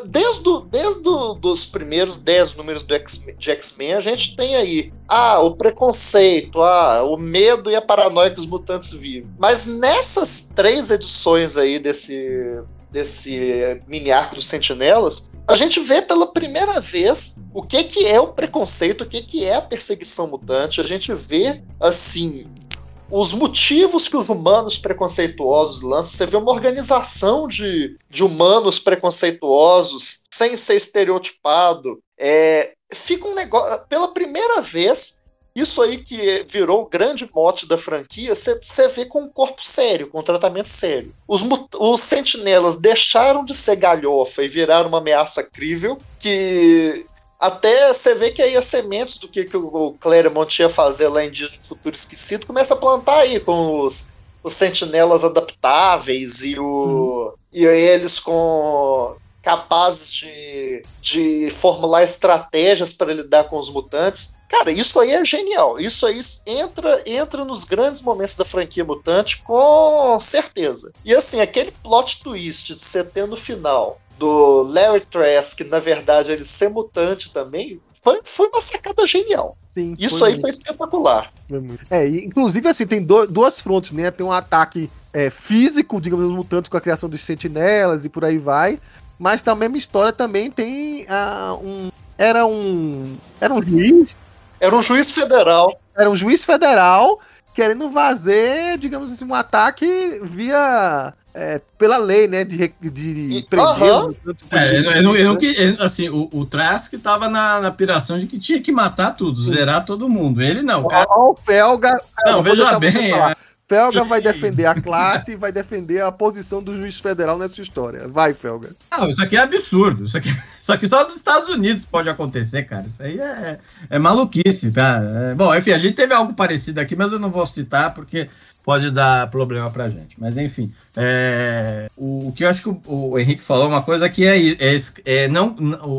desde, desde dos primeiros 10 números do X, de X-Men, a gente tem aí ah, o preconceito, ah, o medo e a paranoia que os mutantes vivem. Mas nessas três edições aí desse, desse mini arco dos Sentinelas, a gente vê pela primeira vez o que, que é o preconceito, o que, que é a perseguição mutante. A gente vê, assim, os motivos que os humanos preconceituosos lançam. Você vê uma organização de, de humanos preconceituosos sem ser estereotipado. É, fica um negócio. Pela primeira vez, isso aí que virou o grande mote da franquia, você vê com um corpo sério, com um tratamento sério. Os, os sentinelas deixaram de ser galhofa e viraram uma ameaça crível, que até você vê que aí as sementes do que, que o Claremont ia fazer lá em Dias do Futuro Esquecido começa a plantar aí com os, os sentinelas adaptáveis e, o, hum. e eles com capazes de, de formular estratégias para lidar com os mutantes. Cara, isso aí é genial. Isso aí entra, entra nos grandes momentos da franquia mutante, com certeza. E assim, aquele plot twist de você ter no final do Larry Trask, na verdade, ele ser mutante também, foi, foi uma sacada genial. Sim. Isso foi aí muito. foi espetacular. É, inclusive, assim, tem do, duas frontes, né? Tem um ataque é, físico, digamos, dos mutantes com a criação dos sentinelas e por aí vai. Mas também a mesma história também tem uh, um. Era um. Era um juiz. Era um juiz federal. Era um juiz federal querendo fazer, digamos assim, um ataque via é, pela lei, né, de, de prender. Uhum. É, ele, não, ele, ele, assim, o, o Trask tava na, na piração de que tinha que matar tudo, Sim. zerar todo mundo. Ele não. O, cara... o Felga. Não, veja bem. É... Felga vai defender a classe e vai defender a posição do juiz federal nessa história. Vai, Felga. Não, isso aqui é absurdo. Isso aqui, isso aqui só nos Estados Unidos pode acontecer, cara. Isso aí é, é maluquice, tá? É, bom, enfim, a gente teve algo parecido aqui, mas eu não vou citar porque pode dar problema pra gente. Mas enfim, é, o, o, que eu acho que o, o, Henrique falou uma coisa que é, é, é não,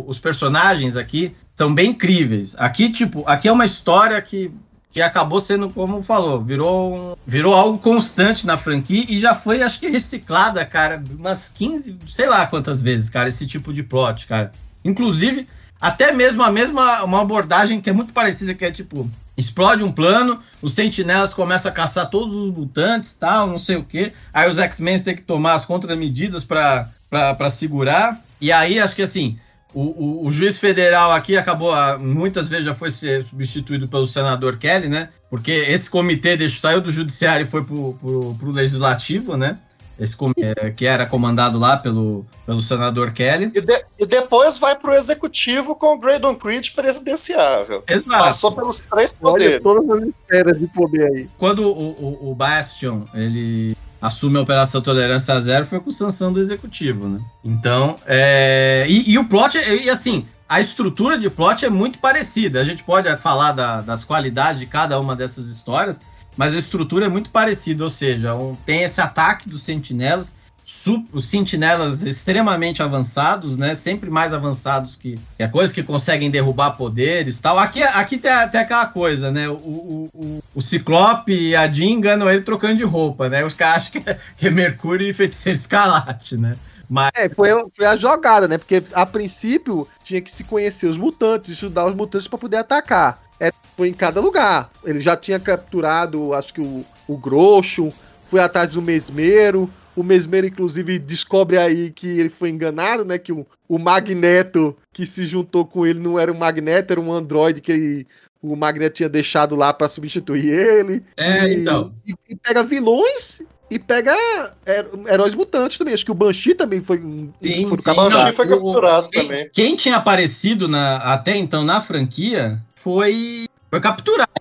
os personagens aqui são bem incríveis. Aqui, tipo, aqui é uma história que, que acabou sendo, como falou, virou, um, virou algo constante na franquia e já foi, acho que, reciclada, cara, umas 15, sei lá quantas vezes, cara, esse tipo de plot, cara. Inclusive, até mesmo a mesma uma abordagem que é muito parecida, que é tipo, explode um plano, os sentinelas começam a caçar todos os mutantes, tal, não sei o que. Aí os X-Men têm que tomar as contramedidas para segurar. E aí, acho que assim, o, o, o, juiz federal aqui acabou, ah, muitas vezes já foi substituído pelo senador Kelly, né? Porque esse comitê deixou, saiu do judiciário e foi pro, pro, pro legislativo, né? esse é, que era comandado lá pelo, pelo senador Kelly. E, de, e depois vai para o executivo com o Graydon Creed presidenciável. Exato. Passou pelos três poderes. Olha todas as esferas de poder aí. Quando o, o, o Bastion ele assume a Operação Tolerância Zero foi com sanção do executivo, né? Então, é... e, e o plot, e assim, a estrutura de plot é muito parecida. A gente pode falar da, das qualidades de cada uma dessas histórias, mas a estrutura é muito parecida, ou seja, um, tem esse ataque dos sentinelas, sentinelas extremamente avançados, né? Sempre mais avançados que, que a coisa que conseguem derrubar poderes tal. Aqui, aqui tem, tem aquela coisa, né? O, o, o, o Ciclope e a Jean enganam ele trocando de roupa, né? Os caras acham que é, que é Mercúrio e Feiticeiro Escarlate, né? Mas... É, foi, foi a jogada, né? Porque a princípio tinha que se conhecer os mutantes, estudar os mutantes para poder atacar. É, foi em cada lugar. Ele já tinha capturado, acho que o, o Groxo, foi atrás do Mesmero. O Mesmero, inclusive, descobre aí que ele foi enganado, né? Que o, o Magneto que se juntou com ele não era um Magneto, era um androide que ele, o Magneto tinha deixado lá para substituir ele. É, e, então. E, e, pega vilões e pega heróis mutantes também. Acho que o Banshee também foi. Sim, foi sim, Banshee foi capturado o, também. Quem, quem, tinha aparecido na, até então na franquia foi, foi capturado.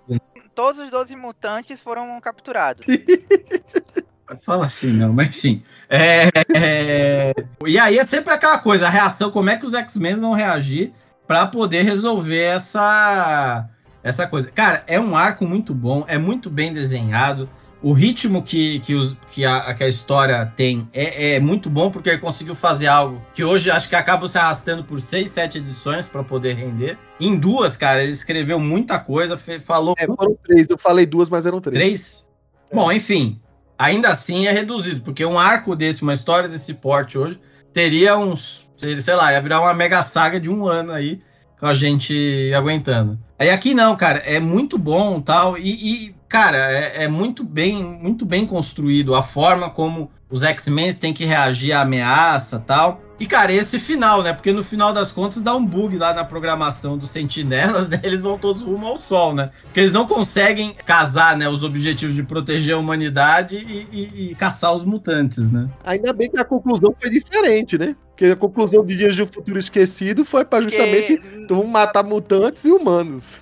Todos os 12 mutantes foram capturados. Fala assim, não, mas enfim. É, é... E aí é sempre aquela coisa, a reação, como é que os X-Men vão reagir para poder resolver essa essa coisa. Cara, é um arco muito bom, é muito bem desenhado. O ritmo que, que, os, que, a, que a história tem é, é muito bom, porque ele conseguiu fazer algo que hoje acho que acaba se arrastando por seis, sete edições para poder render. Em duas, cara, ele escreveu muita coisa, falou. É, foram três, eu falei duas, mas eram três. Três? É. Bom, enfim, ainda assim é reduzido, porque um arco desse, uma história desse porte hoje, teria uns, sei lá, ia virar uma mega saga de um ano aí, com a gente aguentando. Aí aqui não, cara, é muito bom tal, e, e cara, é, é, muito bem, muito bem construído a forma como os X-Men têm que reagir à ameaça tal. E, cara, esse final, né? Porque no final das contas dá um bug lá na programação dos sentinelas, né? Eles vão todos rumo ao sol, né? Porque eles não conseguem casar, né? Os objetivos de proteger a humanidade e, e, e caçar os mutantes, né? Ainda bem que a conclusão foi diferente, né? Porque a conclusão de Dias de Futuro Esquecido foi para justamente Porque... então, matar mutantes e humanos.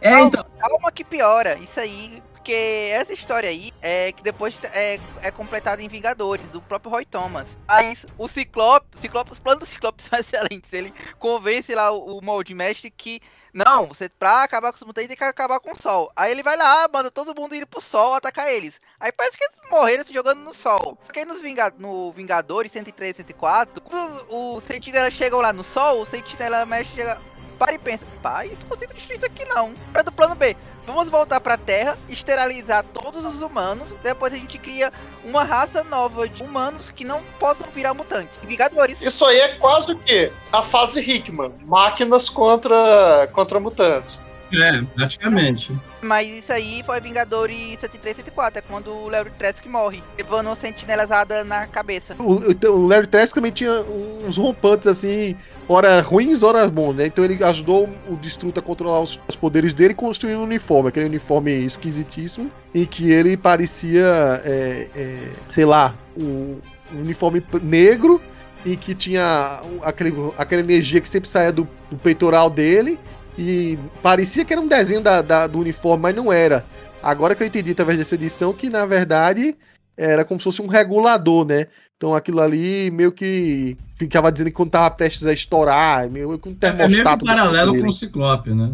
É, então... calma que piora. Isso aí porque essa história aí é que depois é, é completada em Vingadores, do próprio Roy Thomas. Aí o Ciclope, Ciclope, os planos do Ciclope são excelentes. Ele convence lá o, o Mestre que não, você pra acabar com os mutantes tem que acabar com o sol. Aí ele vai lá, manda todo mundo ir pro sol atacar eles. Aí parece que eles morreram se jogando no sol. Porque nos Vinga no Vingadores 103 e 104, quando os, os sentinelas chegam lá no sol, o sentinela mestre chega para e pensa, pai, não consigo destruir isso aqui não. Para do plano B, vamos voltar para a Terra, esterilizar todos os humanos, depois a gente cria uma raça nova de humanos que não possam virar mutantes. Vingadores. Isso aí é quase o quê? A fase Hickman, máquinas contra contra mutantes. É, praticamente. Mas isso aí foi Vingadores 73 74, é quando o Larry Trask morre, levando uma sentinelazada na cabeça. O, então, o Larry Trask também tinha uns rompantes assim, ora ruins, ora bons, né? Então ele ajudou o Destruto a controlar os, os poderes dele e construir um uniforme, aquele uniforme esquisitíssimo, em que ele parecia, é, é, sei lá, um, um uniforme negro e que tinha aquele, aquela energia que sempre saía do, do peitoral dele e parecia que era um desenho da, da, do uniforme, mas não era. Agora que eu entendi através dessa edição que, na verdade, era como se fosse um regulador, né? Então aquilo ali meio que ficava dizendo que quando tava prestes a estourar, meio que um termostato. É meio que paralelo com o Ciclope, né?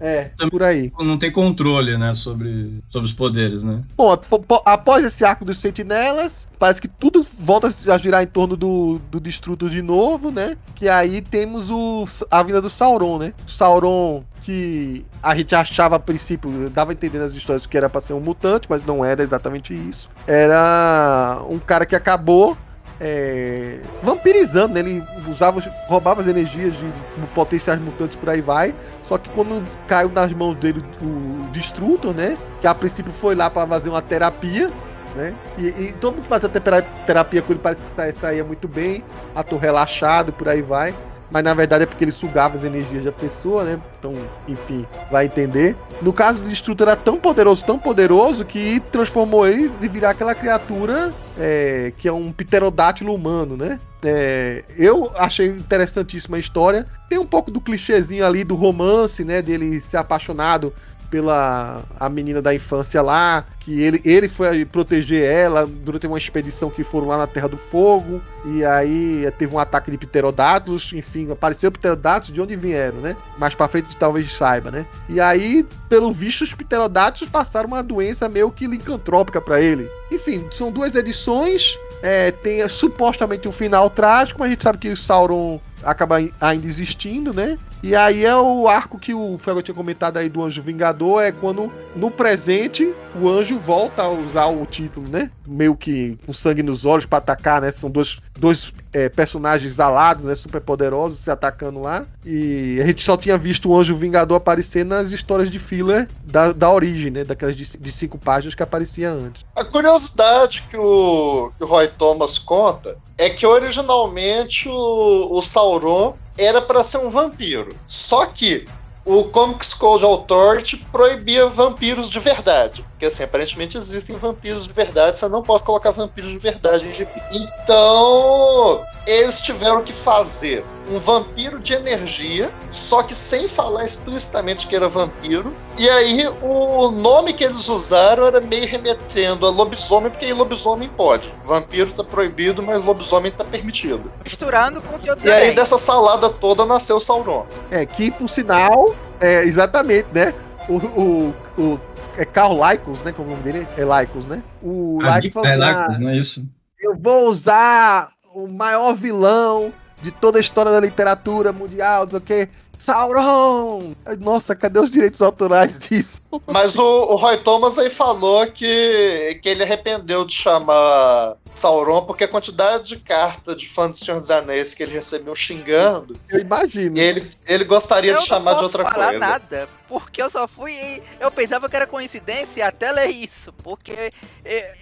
É, por aí. Não tem controle, né, sobre, sobre os poderes, né? Bom, após esse arco dos sentinelas, parece que tudo volta a girar em torno do, do Destruto de novo, né? Que aí temos o, a vinda do Sauron, né? Sauron que a gente achava a princípio, dava a entender nas histórias que era pra ser um mutante, mas não era exatamente isso. Era um cara que acabou é, vampirizando, né? Ele usava, roubava as energias de potenciais mutantes por aí vai. Só que quando caiu nas mãos dele o Destrutor, né? Que a princípio foi lá para fazer uma terapia, né? E, e, todo mundo que fazia terapia com ele parece que saía, saía muito bem, ator relaxado, por aí vai mas na verdade é porque ele sugava as energias da pessoa, né? Então, enfim, vai entender. No caso do Destrutor era tão poderoso, tão poderoso, que transformou ele de virar aquela criatura é, que é um pterodátilo humano, né? É, eu achei interessantíssima a história. Tem um pouco do clichêzinho ali do romance, né? Dele ser apaixonado pela a menina da infância lá, que ele, ele foi proteger ela durante uma expedição que foram lá na Terra do Fogo, e aí teve um ataque de pterodátilos, enfim, apareceram pterodátilos de onde vieram, né? Mais para frente talvez saiba, né? E aí, pelo visto, os pterodátilos passaram uma doença meio que licantrópica para ele. Enfim, são duas edições É, tem supostamente um final trágico, mas a gente sabe que o Sauron acaba ainda existindo, né? E aí é o arco que o Felga tinha comentado aí do Anjo Vingador, é quando no presente o anjo volta a usar o título, né? Meio que com sangue nos olhos para atacar, né? São dois, dois é, personagens alados, né? Super poderosos se atacando lá. E a gente só tinha visto o Anjo Vingador aparecer nas histórias de filler da, da origem, né? Daquelas de, de cinco páginas que aparecia antes. A curiosidade que o, que o Roy Thomas conta é que originalmente o, o Era para ser um vampiro. Só que o Comics Code Authority proibia vampiros de verdade. Porque, assim, aparentemente existem vampiros de verdade, você não pode colocar vampiros de verdade em GP. Então, eles tiveram que fazer um vampiro de energia, só que sem falar explicitamente que era vampiro. E aí, o nome que eles usaram era meio remetendo a lobisomem, porque lobisomem pode. Vampiro tá proibido, mas lobisomem tá permitido. Misturando com o dos E aí, dessa salada toda, nasceu Sauron. É, que, por sinal, é, exatamente, né? O, o, o é Carl Lycos, né? Como o nome dele é Lycos, né? O Lycos é Lycos, não é isso? Eu vou usar o maior vilão de toda a história da literatura mundial, não sei o quê. Sauron! Nossa, cadê os direitos autorais disso? Mas o, o Roy Thomas aí falou que, que ele arrependeu de chamar Sauron porque a quantidade de carta de fã do Senhor dos Anéis que ele recebeu xingando. Eu imagino. E ele, ele gostaria eu de chamar de outra falar coisa. nada, porque eu só fui. Eu pensava que era coincidência até ler isso. Porque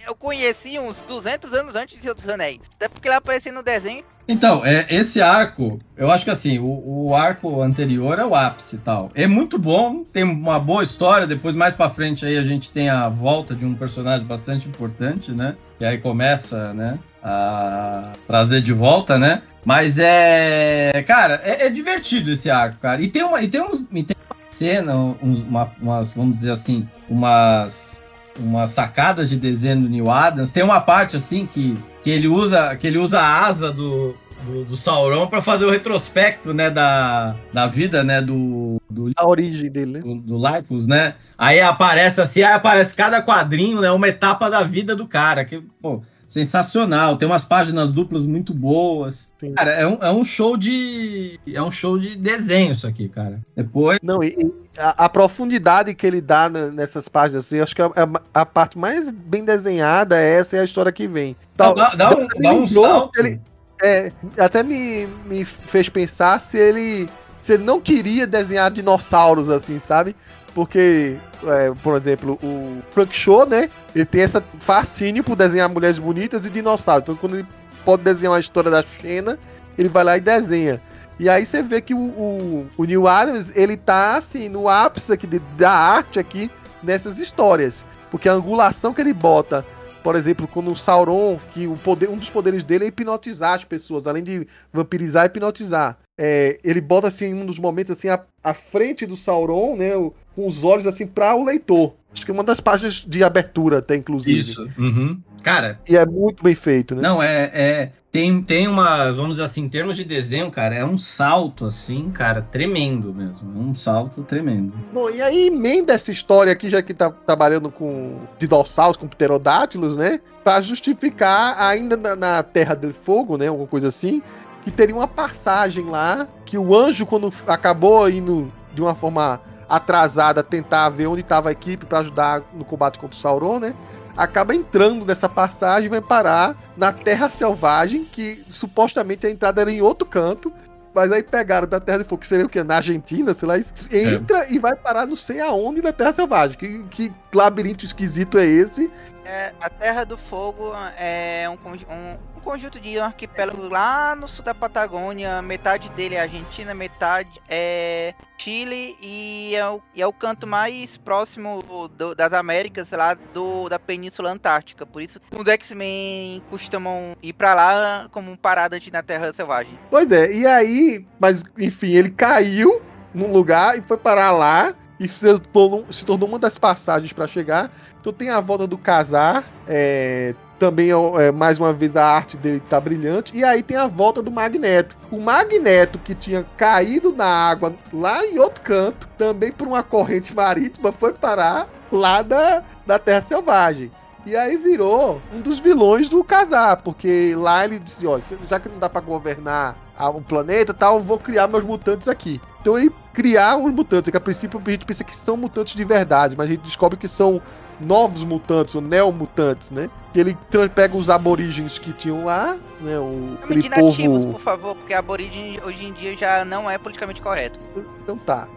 eu conheci uns 200 anos antes de dos Anéis. Até porque ele aparecia no desenho então, é, esse arco, eu acho que assim, o, o, arco anterior é o ápice e tal. É muito bom, tem uma boa história. Depois, mais pra frente, aí a gente tem a volta de um personagem bastante importante, né? Que aí começa, né? A trazer de volta, né? Mas é. Cara, é, é divertido esse arco, cara. E tem uma, e tem uns, e tem cena, uma, umas, vamos dizer assim, umas umas sacadas de desenho do Neil Adams. Tem uma parte assim que, que ele usa que ele usa a asa do, do, do Sauron para fazer o retrospecto, né, da, da vida, né, do, do a origem dele, né? Do, do Lycos, né? Aí aparece assim, aí aparece cada quadrinho, né, uma etapa da vida do cara, que, pô, sensacional. Tem umas páginas duplas muito boas. Sim. Cara, é um, é um show de. É um show de desenho isso aqui, cara. Depois. Não, e, e a, a, profundidade que ele dá nessas páginas, assim, acho que a, a, a, parte mais bem desenhada é essa é a história que vem. Tal, dá, dá, um, dá um salto. Ele, é, até me, me fez pensar se ele. Se ele não queria desenhar dinossauros, assim, sabe? Porque, é, por exemplo, o Frank Show, né? Ele tem essa fascínio por desenhar mulheres bonitas e dinossauros. Então, quando ele pode desenhar uma história da Xena, ele vai lá e desenha. E aí você vê que o, o, o Neil Adams, ele tá, assim, no ápice aqui de, da arte aqui nessas histórias. Porque a angulação que ele bota por exemplo, quando o Sauron, que o poder, um dos poderes dele é hipnotizar as pessoas, além de vampirizar, hipnotizar é, ele bota assim em um dos momentos assim a, a frente do Sauron, né, o, com os olhos assim para o leitor. Acho que é uma das páginas de abertura até inclusive. Isso. Uhum. Cara. E é muito bem feito, né? Não é, é tem tem uma, vamos dizer assim, em termos de desenho, cara, é um salto assim, cara, tremendo mesmo, um salto tremendo. Bom, e aí emenda essa história aqui já que tá trabalhando com dinossauros, com pterodátilos, né? Para justificar ainda na, na Terra do Fogo, né, alguma coisa assim, que teria uma passagem lá, que o anjo, quando acabou indo de uma forma atrasada tentar ver onde estava a equipe para ajudar no combate contra o Sauron, né? Acaba entrando nessa passagem e vai parar na Terra Selvagem, que supostamente a entrada era em outro canto, mas aí pegaram da Terra de Fogo, que seria o quê? Na Argentina, sei lá, entra é. e vai parar não sei aonde na Terra Selvagem. Que, que labirinto esquisito é esse? É, a Terra do Fogo é um, um conjunto de arquipélago lá no sul da Patagônia. Metade dele é Argentina, metade é Chile e é o, e é o canto mais próximo do, das Américas, lá do, da Península Antártica. Por isso os X-Men costumam ir para lá como parada antes na Terra Selvagem. Pois é, e aí, mas enfim, ele caiu num lugar e foi parar lá e se tornou, se tornou uma das passagens para chegar. Então tem a volta do casar, é, também é, mais uma vez a arte dele tá brilhante. E aí tem a volta do Magneto. O Magneto que tinha caído na água lá em outro canto, também por uma corrente marítima, foi parar lá da, da Terra Selvagem. E aí virou um dos vilões do casar, porque lá ele disse, ó, já que não dá para governar o planeta tal, vou criar meus mutantes aqui. Então ele criar uns mutantes, que a princípio a gente pensa que são mutantes de verdade, mas a gente descobre que são novos mutantes, ou neomutantes, né? Que ele pega os aborígenes que tinham lá, né? O Chame de nativos, povo... por favor, porque aborígene hoje em dia já não é politicamente correto. Então tá.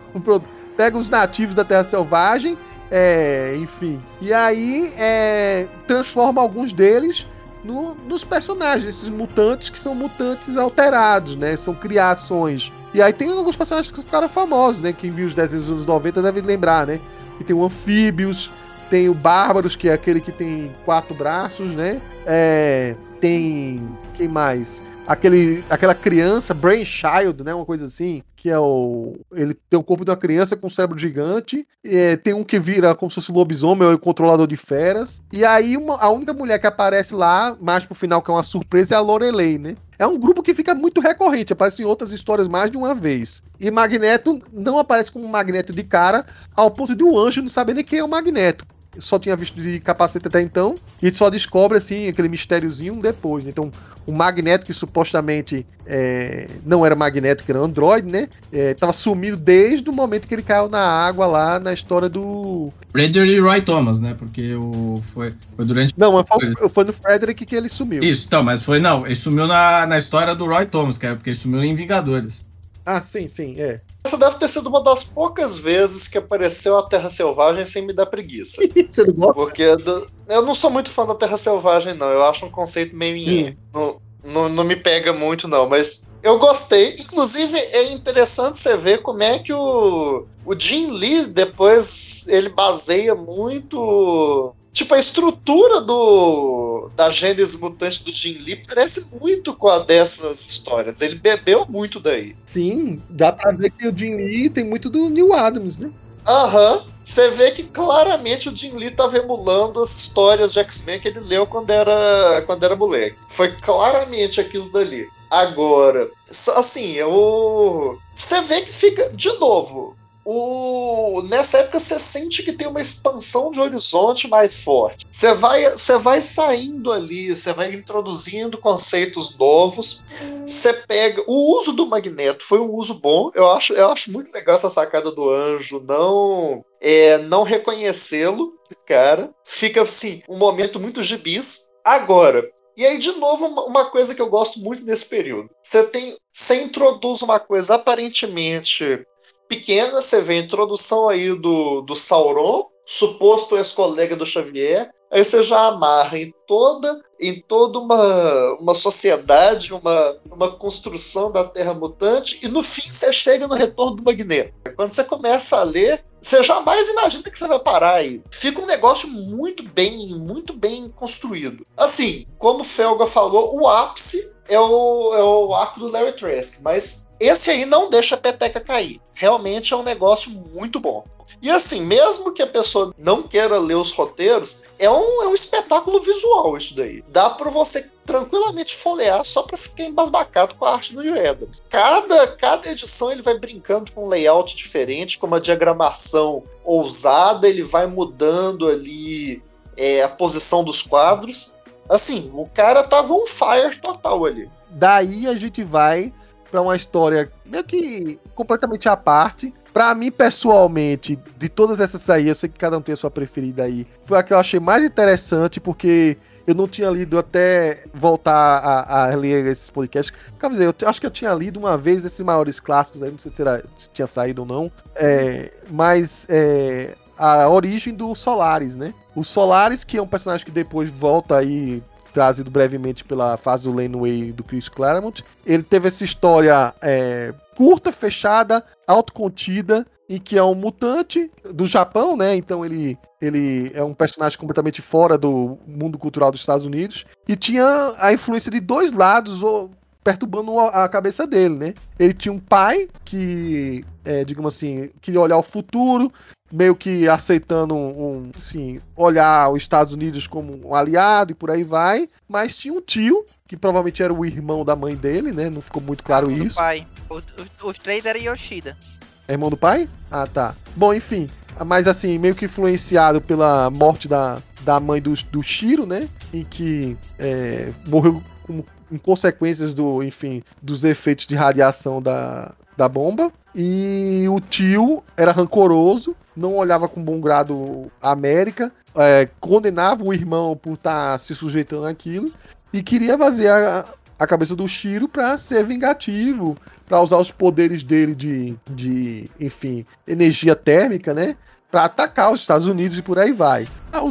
Pega os nativos da Terra Selvagem, é, enfim. E aí é, transforma alguns deles no, nos personagens, esses mutantes que são mutantes alterados, né? São criações. E aí tem alguns personagens que ficaram famosos, né? Quem viu os desenhos dos anos 90 deve lembrar, né? E tem o Anfíbios, tem o Bárbaros, que é aquele que tem quatro braços, né? É, tem. Quem mais? Aquele, aquela criança, Brainchild, né? Uma coisa assim, que é o. Ele tem o corpo de uma criança com um cérebro gigante. É, tem um que vira como se fosse lobisomem, é o controlador de feras. E aí, uma, a única mulher que aparece lá, mais pro final, que é uma surpresa, é a Lorelei, né? É um grupo que fica muito recorrente, aparece em outras histórias mais de uma vez. E Magneto não aparece como Magneto de cara, ao ponto de o um anjo não saber nem quem é o Magneto só tinha visto de capacete até então, e só descobre, assim, aquele mistériozinho depois. Né? Então, o Magneto, que supostamente é, não era Magneto, que era Android, né? É, tava sumido desde o momento que ele caiu na água lá na história do. Frederick Roy Thomas, né? Porque o, foi, foi durante. Não, mas foi, foi no Frederick que ele sumiu. Isso, então, mas foi, não, ele sumiu na, na história do Roy Thomas, que é porque ele sumiu em Vingadores. Ah, sim, sim, é. Essa deve ter sido uma das poucas vezes que apareceu a Terra Selvagem sem me dar preguiça. Você não gosta? Porque do... eu não sou muito fã da Terra Selvagem, não. Eu acho um conceito meio. Hum. Não, não, não me pega muito, não. Mas eu gostei. Inclusive, é interessante você ver como é que o, o Jim Lee depois ele baseia muito Tipo, a estrutura do da Gênesis Mutante do Jim Lee parece muito com a dessas histórias. Ele bebeu muito daí. Sim, dá pra ver que o Jim Lee tem muito do Neil Adams, né? Aham. Você vê que claramente o Jim Lee estava emulando as histórias de X-Men que ele leu quando era, quando era moleque. Foi claramente aquilo dali. Agora, assim, eu. Você vê que fica. De novo, o... nessa época você sente que tem uma expansão de horizonte mais forte. Você vai, você vai saindo ali, você vai introduzindo conceitos novos. Você pega. O uso do magneto foi um uso bom. Eu acho, eu acho muito legal essa sacada do anjo. Não. É, não reconhecê-lo, cara. Fica assim, um momento muito gibis. Agora, e aí, de novo, uma coisa que eu gosto muito desse período. Você tem. Você introduz uma coisa aparentemente pequena, você vê a introdução aí do, do Sauron, suposto ex-colega do Xavier, aí você já amarra em toda em toda uma, uma sociedade, uma, uma construção da Terra Mutante, e no fim você chega no retorno do Magneto. Quando você começa a ler, você jamais imagina que você vai parar aí. Fica um negócio muito bem, muito bem construído. Assim, como o Felga falou, o ápice é o, é o arco do Larry Trask, mas esse aí não deixa a peteca cair. Realmente é um negócio muito bom. E assim, mesmo que a pessoa não queira ler os roteiros, é um, é um espetáculo visual isso daí. Dá para você tranquilamente folhear só para ficar embasbacado com a arte do Adams. Cada, cada edição ele vai brincando com um layout diferente, com uma diagramação ousada, ele vai mudando ali é, a posição dos quadros. Assim, o cara tava um fire total ali. Daí a gente vai para uma história meio que completamente à parte. Para mim, pessoalmente, de todas essas aí, eu sei que cada um tem a sua preferida aí. Foi a que eu achei mais interessante, porque eu não tinha lido até voltar a, a ler esses podcasts. Quer dizer, eu acho que eu tinha lido uma vez esses maiores clássicos aí, não sei se, era, se tinha saído ou não. É, mas é, a origem do Solaris, né? O Solaris, que é um personagem que depois volta aí trazido brevemente pela fase do Laneway do Chris Claremont. Ele teve essa história é, curta, fechada, autocontida, em que é um mutante do Japão, né? Então ele, ele é um personagem completamente fora do mundo cultural dos Estados Unidos. E tinha a influência de dois lados, ou perturbando a cabeça dele, né? Ele tinha um pai que, é, digamos assim, queria olhar o futuro, meio que aceitando um, assim, olhar os Estados Unidos como um aliado e por aí vai, mas tinha um tio que provavelmente era o irmão da mãe dele, né? Não ficou muito claro irmão isso. Do pai. O, o, os três eram Yoshida. É irmão do pai? Ah, tá. Bom, enfim. Mas assim, meio que influenciado pela morte da, da mãe do, do Shiro, né? Em que é, morreu com, com consequências do, enfim, dos efeitos de radiação da, da bomba. E o tio era rancoroso, não olhava com bom grado a América, é, condenava o irmão por estar tá se sujeitando àquilo e queria vaziar a cabeça do Shiro para ser vingativo, para usar os poderes dele de, de, enfim, energia térmica, né? Para atacar os Estados Unidos e por aí vai. Ah,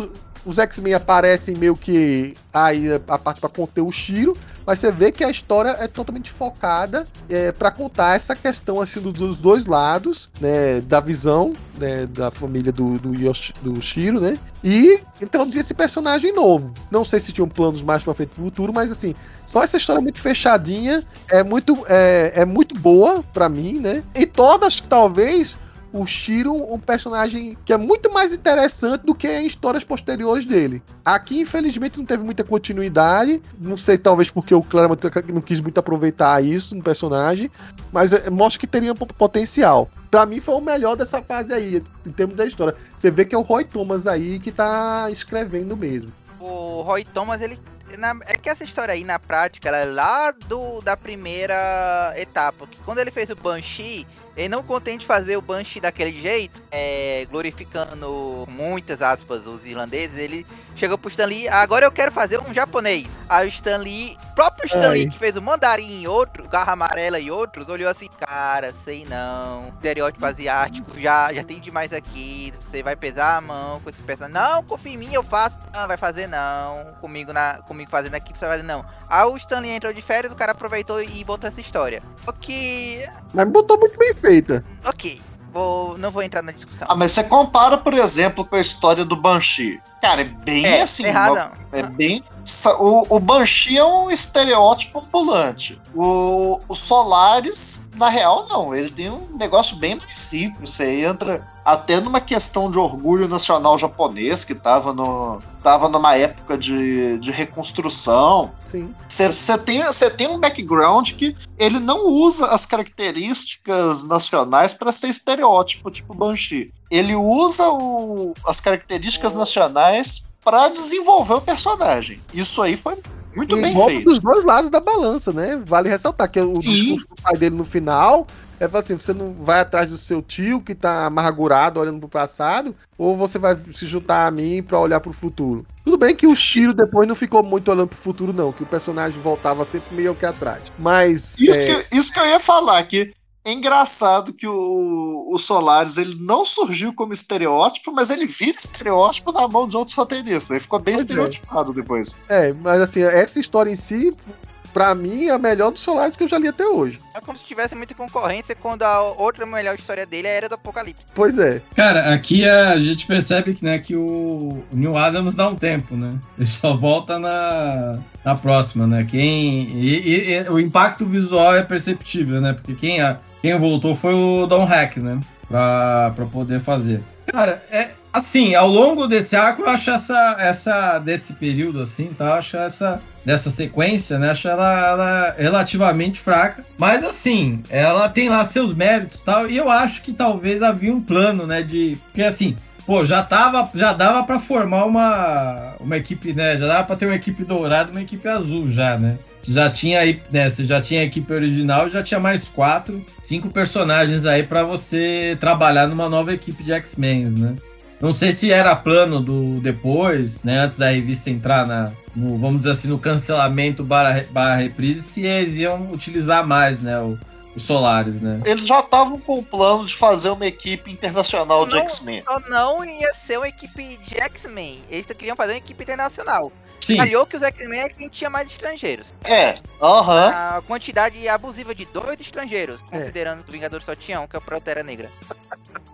os X-Men aparecem meio que aí a parte para conter o Shiro, mas você vê que a história é totalmente focada é, para contar essa questão assim dos dois lados, né, da visão né, da família do, do, Yoshi, do Shiro, né, e introduzir esse personagem novo. Não sei se tinham planos mais para frente pro futuro, mas assim, só essa história muito fechadinha é muito é, é muito boa para mim, né, e todas talvez o Shiro um personagem que é muito mais interessante do que em histórias posteriores dele. Aqui, infelizmente, não teve muita continuidade. Não sei, talvez porque o Claremont não quis muito aproveitar isso no personagem, mas é, mostra que teria potencial. Para mim, foi o melhor dessa fase aí, em termos da história. Você vê que é o Roy Thomas aí que tá escrevendo mesmo. O Roy Thomas, ele na, é que essa história aí, na prática, ela é lá do, da primeira etapa. Que quando ele fez o Banshee, ele não contente de fazer o Banshee daquele jeito, é, glorificando muitas aspas os irlandeses, ele chegou pro Stan Lee, agora eu quero fazer um japonês. Aí o Stan Lee, próprio Stan Lee, que fez o Mandarim e outro, Garra Amarela e outros, olhou assim, cara, sei não, estereótipo asiático, já, já tem demais aqui, você vai pesar a mão com esse personagem. Não, confia em mim, eu faço. Não, vai fazer não, comigo, na, comigo fazendo aqui, você vai fazer não. Aí o Stan Lee entrou de férias, o cara aproveitou e botou essa história. O que... Mas botou muito bem feita. Ok, vou, não vou entrar na discussão. Ah, mas você compara, por exemplo, com a história do Banshee. Cara, é bem é, assim. Errado, é bem. O, o Banshee é um estereótipo ambulante. O, o Solaris, na real, não. Ele tem um negócio bem mais simples. Você entra até numa questão de orgulho nacional japonês, que estava no, tava numa época de, de reconstrução. Sim. Você tem, tem um background que ele não usa as características nacionais para ser estereótipo, tipo Banshee. Ele usa o, as características nacionais para desenvolver o personagem. Isso aí foi muito e bem feito. dos dois lados da balança, né? Vale ressaltar que o Sim. discurso do pai dele no final é assim, você não vai atrás do seu tio que tá amargurado olhando pro passado, ou você vai se juntar a mim para olhar pro futuro. Tudo bem que o Shiro depois não ficou muito olhando pro futuro, não, que o personagem voltava sempre meio que atrás. Mas. Isso, é... que, isso que eu ia falar, que é engraçado que o, o Solaris ele não surgiu como estereótipo, mas ele vira estereótipo na mão de outros roteiristas. Ele ficou bem pois é. estereotipado é. depois. É, mas assim, essa história em si pra mim, é a melhor dos Solaris que eu já li até hoje. É como se tivesse muita concorrência quando a outra melhor história dele é a Era do Apocalipse. Pois é. Cara, aqui a gente percebe que, né, que o Neil Adams dá um tempo, né? Ele só volta na, na próxima, né? Quem, e, e, e o impacto visual é perceptível, né? Porque quem, a, quem voltou foi o Don Hack, né? Pra, pra poder fazer. Cara, é, assim, ao longo desse arco, eu acho essa, essa desse período, assim, tá? Eu acho essa dessa sequência, né? Acho ela, ela relativamente fraca. Mas assim, ela tem lá seus méritos e tal. E eu acho que talvez havia um plano, né? De. Porque assim, pô, já tava, já dava para formar uma, uma equipe, né? Já dava para ter uma equipe dourada, uma equipe azul já, né? Já tinha aí, né? Você já tinha a equipe original, já tinha mais quatro, cinco personagens aí para você trabalhar numa nova equipe de X-Men, né? Não sei se era plano do depois, né? Antes da revista entrar na, no, vamos dizer assim, no cancelamento barra, barra reprise, se eles iam utilizar mais, né? O, os Solares, né? Eles já estavam com o plano de fazer uma equipe internacional de X-Men. Só não ia ser uma equipe de X-Men. Eles queriam fazer uma equipe internacional. Sim. Calhou que os X-Men é quem tinha mais estrangeiros. É, aham. Uhum. A quantidade abusiva de dois estrangeiros, é. considerando que o Vingador só tinha um, que é o Protera Negra.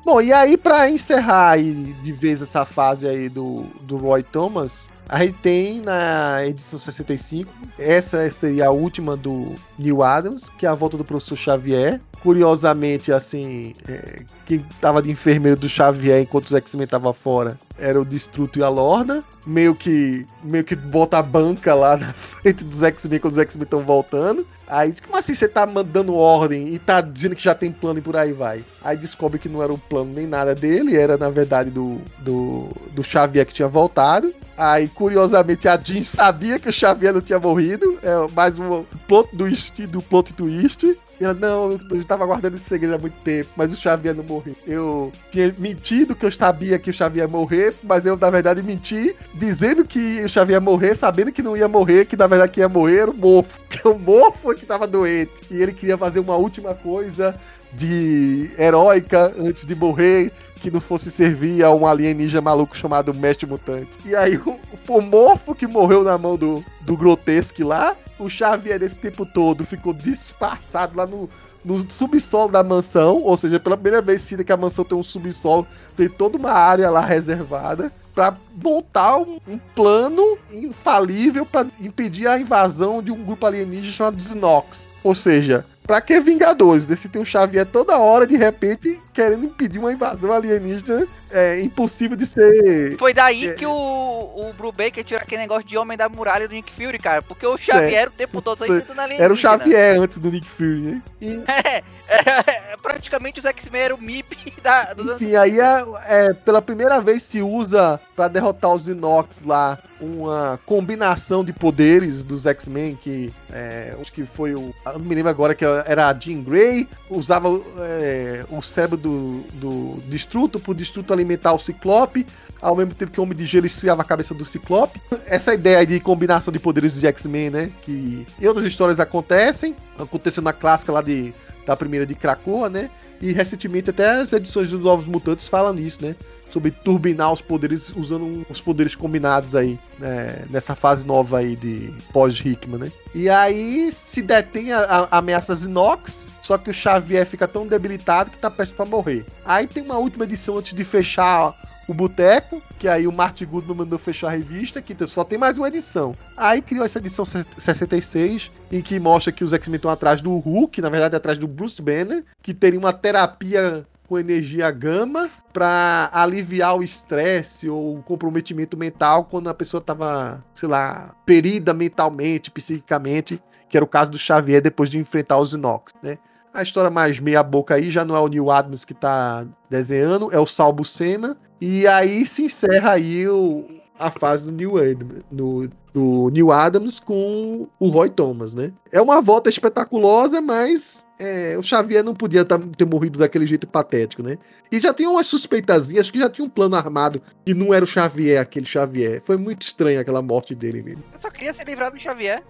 Bom, e aí, para encerrar aí de vez essa fase aí do, do Roy Thomas, a gente tem na edição 65, essa seria a última do Neil Adams, que é a volta do professor Xavier. Curiosamente, assim, é, quem tava de enfermeiro do Xavier enquanto os X-Men estavam fora era o Destruto e a Lorna. Meio que meio que bota a banca lá na frente dos X-Men quando os X-Men estão voltando. Aí, como assim você tá mandando ordem e tá dizendo que já tem plano e por aí vai? Aí descobre que não era o plano nem nada dele, era na verdade do, do, do Xavier que tinha voltado. Aí, curiosamente, a Jean sabia que o Xavier não tinha morrido. É mais um plot twist do plot twist. Eu não, eu tava guardando esse segredo há muito tempo, mas o Xavier não morreu. Eu tinha mentido que eu sabia que o Xavier ia morrer, mas eu, na verdade, menti dizendo que o Xavier ia morrer, sabendo que não ia morrer, que na verdade ia morrer era o mofo. Que o mofo que tava doente. E ele queria fazer uma última coisa de heróica antes de morrer que não fosse servir a um alienígena maluco chamado Mestre Mutante. E aí o, o morfo que morreu na mão do, do Grotesque lá, o Xavier esse tempo todo ficou disfarçado lá no, no subsolo da mansão, ou seja, pela primeira vez cita que a mansão tem um subsolo, tem toda uma área lá reservada para montar um, um, plano infalível para impedir a invasão de um grupo alienígena chamado Znox. Ou seja, Pra que Vingadores? Desse tem um Xavier toda hora, de repente, querendo impedir uma invasão alienígena é, impossível de ser. Foi daí é, que o, o Brubaker tirou aquele negócio de Homem da Muralha do Nick Fury, cara. Porque o Xavier é, o tempo todo enfrentando alienígena. Era o Xavier antes do Nick Fury, né? E... É, é, é, praticamente os X-Men eram o MIP da. Do... Enfim, aí é, é, pela primeira vez se usa para derrotar os Inox lá uma combinação de poderes dos X-Men que é, acho que foi o. não me lembro agora que era a Jean Grey, usava é, o cérebro do, do Destruto pro Destruto alimentar o Ciclope, ao mesmo tempo que o Homem de Gelo esfriava a cabeça do Ciclope. Essa ideia de combinação de poderes de X-Men, né? Que em outras histórias acontecem. Aconteceu na clássica lá de, da primeira de Krakoa, né? E recentemente até as edições dos Novos Mutantes falam nisso, né? sobre turbinar os poderes usando os poderes combinados aí, né, nessa fase nova aí de pós-Hickman, né? E aí se detém a, a ameaças inox, só que o Xavier fica tão debilitado que tá perto para morrer. Aí tem uma última edição antes de fechar o Boteco, que aí o Martin Goodman mandou fechar a revista, que só tem mais uma edição. Aí criou essa edição 66, em que mostra que os X-Men estão atrás do Hulk, na verdade atrás do Bruce Banner, que teria uma terapia com energia gama para aliviar o estresse ou o comprometimento mental quando a pessoa estava, sei lá, ferida mentalmente, psiquicamente, que era o caso do Xavier depois de enfrentar os Inox, né? A história mais meia boca aí já não é o Neil Adams que está desenhando, é o Sal Buscema. E aí se encerra aí o, a fase do Neil Adams, no, do Neil Adams com o Roy Thomas, né? É uma volta espetaculosa, mas é, o Xavier não podia tá, ter morrido daquele jeito patético, né? E já tinha umas suspeitazinhas, que já tinha um plano armado que não era o Xavier, aquele Xavier. Foi muito estranho aquela morte dele mesmo. Eu só queria ser livrado do Xavier.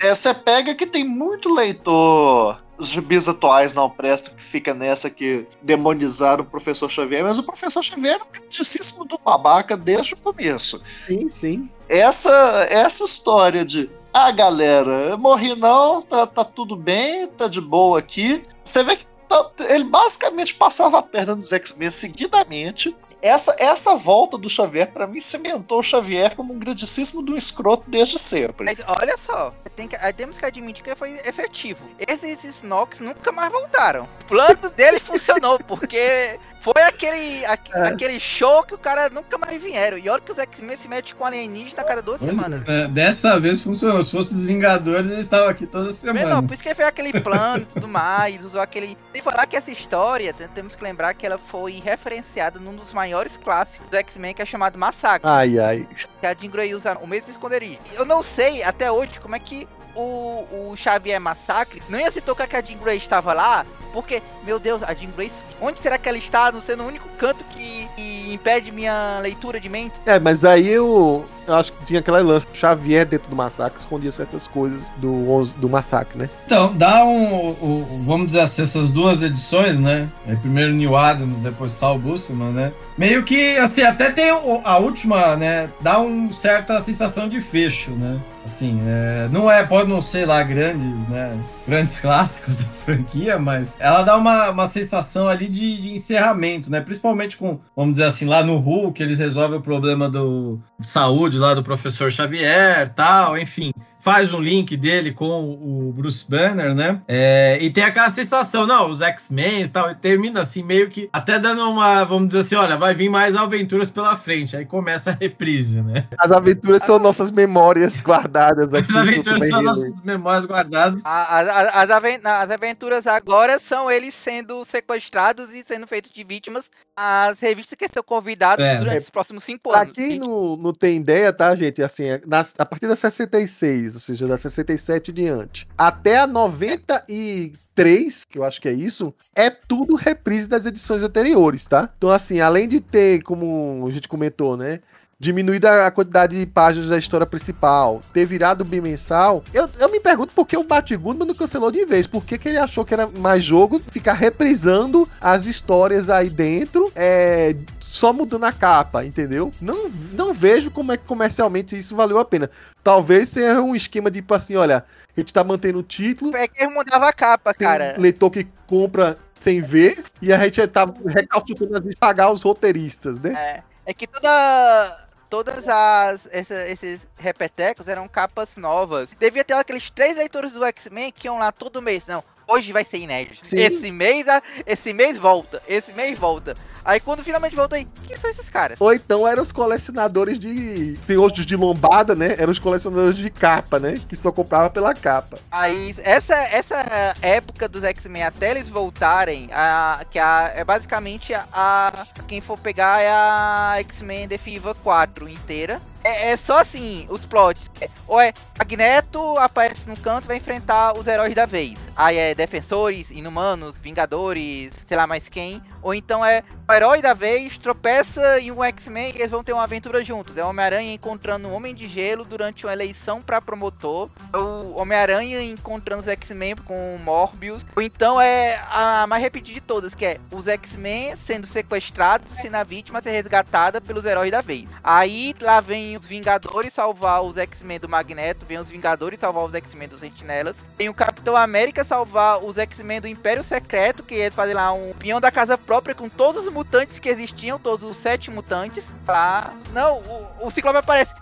É, você pega que tem muito leitor os gibis atuais não prestam, que fica nessa que demonizaram o professor Xavier, mas o professor Xavier era um grandíssimo do babaca desde o começo. Sim, sim. Essa, essa história de ah, galera, eu morri não, tá, tá tudo bem, tá de boa aqui. Você vê que tá, ele basicamente passava a perna nos X-Men seguidamente essa, essa volta do Xavier, para mim, cimentou o Xavier como um grandíssimo do escroto desde sempre. Mas olha só, tem que, temos que admitir que ele foi efetivo. Esses Snox nunca mais voltaram. O plano dele funcionou, porque foi aquele, a, é. aquele show que o cara nunca mais vieram. E olha que os X-Men se metem com alienígena a cada duas Mas, semanas. É, dessa vez funcionou. Se fosse os Vingadores, eles estavam aqui toda semana. Não, por isso que ele fez aquele plano e tudo mais. Usou aquele. Sem falar que essa história, temos que lembrar que ela foi referenciada num dos maiores clássicos do X-Men, que é chamado Massacre. Ai, ai. Que a Jean Grey usa o mesmo esconderijo. Eu não sei até hoje como é que o, o Xavier Massacre não ia se tocar que a Jean Grey estava lá, porque, meu Deus, a Jean Grey, onde será que ela está? Não sendo o único canto que, que, impede minha leitura de mente. É, mas aí eu, eu acho que tinha aquela lance. Xavier dentro do massacre escondia certas coisas do, do massacre, né? Então, dá um, um Vamos dizer assim, essas duas edições, né? É, primeiro New Adams, depois Sal Buscema, né? Meio que, assim, até tem a última, né? Dá uma certa sensação de fecho, né? Assim, é, não é, pode não ser lá grandes, né? Grandes clássicos da franquia, mas ela dá uma, uma sensação ali de, de encerramento, né? Principalmente com, vamos dizer assim, lá no Hulk, eles resolvem o problema do, de saúde lá do professor Xavier, tal, enfim faz um link dele com o Bruce Banner, né? É, e tem aquela sensação, não, os X-Men e tal, e termina assim, meio que até dando uma, vamos dizer assim, olha, vai vir mais aventuras pela frente. Aí começa a reprise, né? As aventuras são nossas memórias guardadas aqui. As aventuras são nossas memórias guardadas. As, as, as, aventuras agora são eles sendo sequestrados e sendo feitos de vítimas. As revistas que são convidados é, durante é, os próximos cinco pra anos. Pra quem não, não tem ideia, tá, gente? Assim, é, na, a partir da 66, ou seja, da 67 em diante, até a 90 e 3, que eu acho que é isso, é tudo reprise das edições anteriores, tá? Então, assim, além de ter, como a gente comentou, né? Diminuída a quantidade de páginas da história principal, ter virado bimensal. Eu, eu me pergunto por que o Batgirl não cancelou de vez. Por que, que ele achou que era mais jogo ficar reprisando as histórias aí dentro, é, só mudando a capa, entendeu? Não, não vejo como é que comercialmente isso valeu a pena. Talvez seja um esquema de tipo assim, olha, a gente tá mantendo o título. É que mudava a capa, cara. Um leitor que compra sem ver e a gente tá recalcitrando de pagar os roteiristas, né? É, é que toda todas as essa, esses repetecos eram capas novas. Devia ter aqueles três leitores do X-Men que iam lá todo mês. Não, hoje vai ser inédito. Sim. Esse mês, esse mês volta, esse mês volta. Aí quando finalmente voltei, quem são esses caras? Ou então eram os colecionadores de. Tem hoje de lombada, né? Eram os colecionadores de capa, né? Que só comprava pela capa. Aí, essa, essa época dos X-Men até eles voltarem, a, que a, é basicamente a, a. Quem for pegar é a X-Men Definitiva 4 inteira. É, é, só assim, os plots. É, ou é Magneto aparece no canto vai enfrentar os heróis da vez. Aí é Defensores, Inumanos, Vingadores, sei lá mais quem. Ou então é o herói da vez tropeça em um X-Men e eles vão ter uma aventura juntos. É o Homem-Aranha encontrando um Homem de Gelo durante uma eleição para promotor. O Homem-Aranha encontrando os X-Men com o Morbius. Ou então é a mais repetida de todas, que é os X-Men sendo sequestrados, sendo a vítima ser resgatada pelos heróis da vez. Aí lá vem os Vingadores salvar os X-Men do Magneto, vem os Vingadores salvar os X-Men dos Sentinelas. Tem o Capitão América salvar os X-Men do Império Secreto, que eles fazem lá um pinhão da casa própria com todos os mutantes que existiam, todos os sete mutantes. Lá. Não, o, o Ciclope aparece.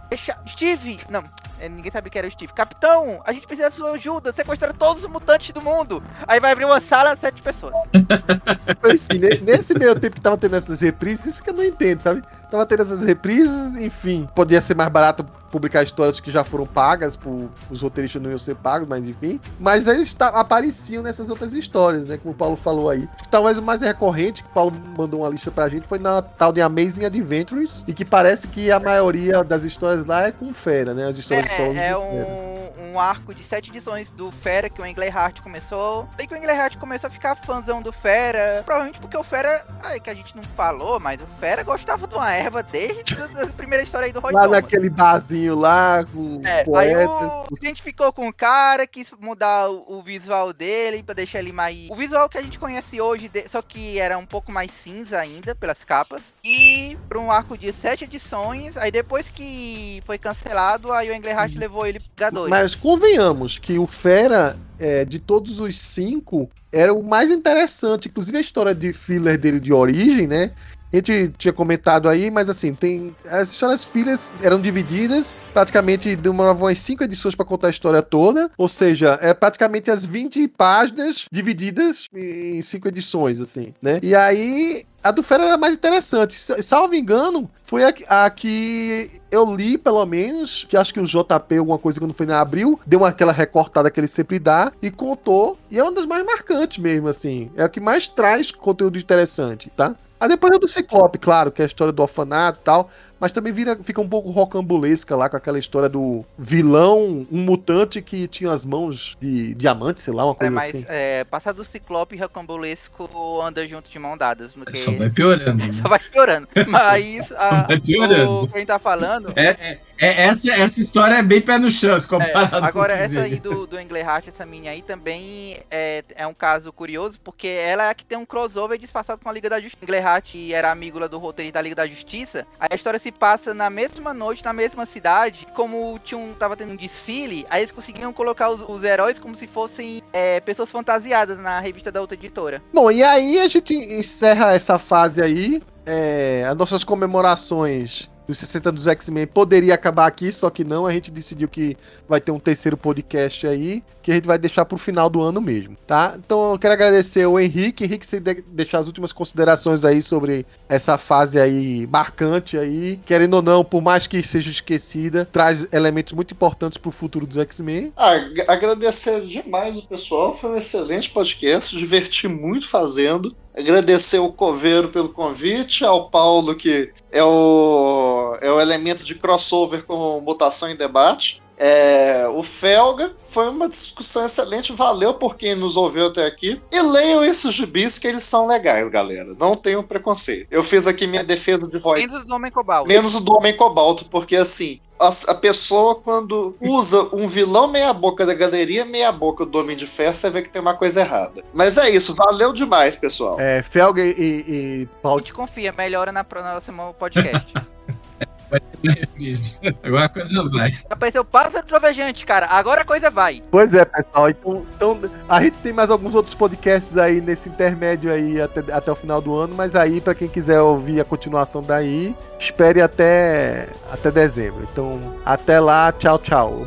Steve! Não, é, ninguém sabia que era o Steve. Capitão, a gente precisa da sua ajuda. Sequestrar todos os mutantes do mundo. Aí vai abrir uma sala, sete pessoas. enfim, nesse meio tempo que tava tendo essas reprises, isso que eu não entendo, sabe? Tava tendo essas reprises, enfim. Podia ser mais barato publicar histórias que já foram pagas, por, os roteiristas não iam ser pagos, mas enfim. Mas eles apareciam nessas outras histórias, né? Como o Paulo falou aí. Talvez o mais recorrente, que o Paulo mandou uma lista pra gente, foi na tal de Amazing Adventures, e que parece que a maioria das histórias lá é com Fera, né? As histórias é, são. É um, um arco de sete edições do Fera que o Englehart começou. Daí que o Englehart começou a ficar fãzão do Fera. Provavelmente porque o Fera. Ai, que a gente não falou, mas o Fera gostava de uma erva desde a primeira história aí do Roy Lá Thomas. naquele barzinho lá com é, Aí o, a gente ficou com o cara, quis mudar o, o, visual dele pra deixar ele mais. O visual que a gente conhece hoje, de... só que era um pouco mais cinza ainda pelas capas. E para um arco de sete edições, aí depois que foi cancelado, aí o Englehart uhum. levou ele pra dois. Mas convenhamos que o Fera, é, de todos os cinco, era o mais interessante. Inclusive a história de filler dele de origem, né? A gente tinha comentado aí, mas assim, tem. As histórias filhas eram divididas, praticamente demoravam umas 5 edições para contar a história toda. Ou seja, é praticamente as 20 páginas divididas em 5 edições, assim, né? E aí a do Fera era mais interessante. Salvo engano, foi a, a, que eu li, pelo menos, que acho que o JP, alguma coisa quando foi na abril, deu aquela recortada que ele sempre dá e contou. E é uma das mais marcantes mesmo, assim. É a que mais traz conteúdo interessante, tá? Aí depois é do Ciclope, claro, que é a história do orfanato e tal. Mas também vira, fica um pouco rocambulesca lá com aquela história do vilão, um mutante que tinha as mãos de diamante, sei lá, uma é, coisa é, mas, assim. É, passar do Ciclope rocambulesco anda junto de mão dadas. No que... Só vai piorando. Só vai piorando. Mas a, vai piorando. O, quem tá falando. É, é, é, essa, essa história é bem pé no chão, comparado é, Agora, essa aí do, do Englehart, essa minha aí também é, é um caso curioso, porque ela é a que tem um crossover disfarçado com a Liga da Justiça. Englehart era amigo lá do roteiro da Liga da Justiça. Aí a história se se passa na mesma noite, na mesma cidade. Como tinha um, tava tendo um desfile, aí eles conseguiam colocar os, os heróis como se fossem é, pessoas fantasiadas na revista da outra editora. Bom, e aí a gente encerra essa fase aí. É, as nossas comemorações dos 60 dos X-Men poderia acabar aqui, só que não, a gente decidiu que vai ter um terceiro podcast aí, que a gente vai deixar pro final do ano mesmo, tá? Então eu quero agradecer o Henrique, Henrique, você de deixar as últimas considerações aí sobre essa fase aí marcante aí, querendo ou não, por mais que seja esquecida, traz elementos muito importantes pro futuro dos X-Men. Ah, agradecer demais o pessoal, foi um excelente podcast, diverti muito fazendo. Agradecer o Coveiro pelo convite, ao Paulo, que é o, é o elemento de crossover com mutação em debate. É, o Felga foi uma discussão excelente, valeu por quem nos ouviu até aqui. E leiam esses gibis que eles são legais, galera. Não tenham preconceito. Eu fiz aqui minha defesa de Roy. Menos do Homem Cobalto. Menos do Homem Cobalto, porque assim, a, a, pessoa, quando usa um vilão meia-boca da galeria, meia-boca do Homem de Ferro, você vê que tem uma coisa errada. Mas é isso, valeu demais, pessoal. É, Felga e, e Paulo. A gente confia, melhora na próxima podcast. Vai ter Agora a coisa vai. Apareceu pássaro trovejante, cara. Agora a coisa vai. Pois é, pessoal. Então, então, a gente tem mais alguns outros podcasts aí nesse intermédio aí até, até o final do ano, mas aí, para quem quiser ouvir a continuação daí, espere até, até dezembro. Então, até lá. Tchau, tchau.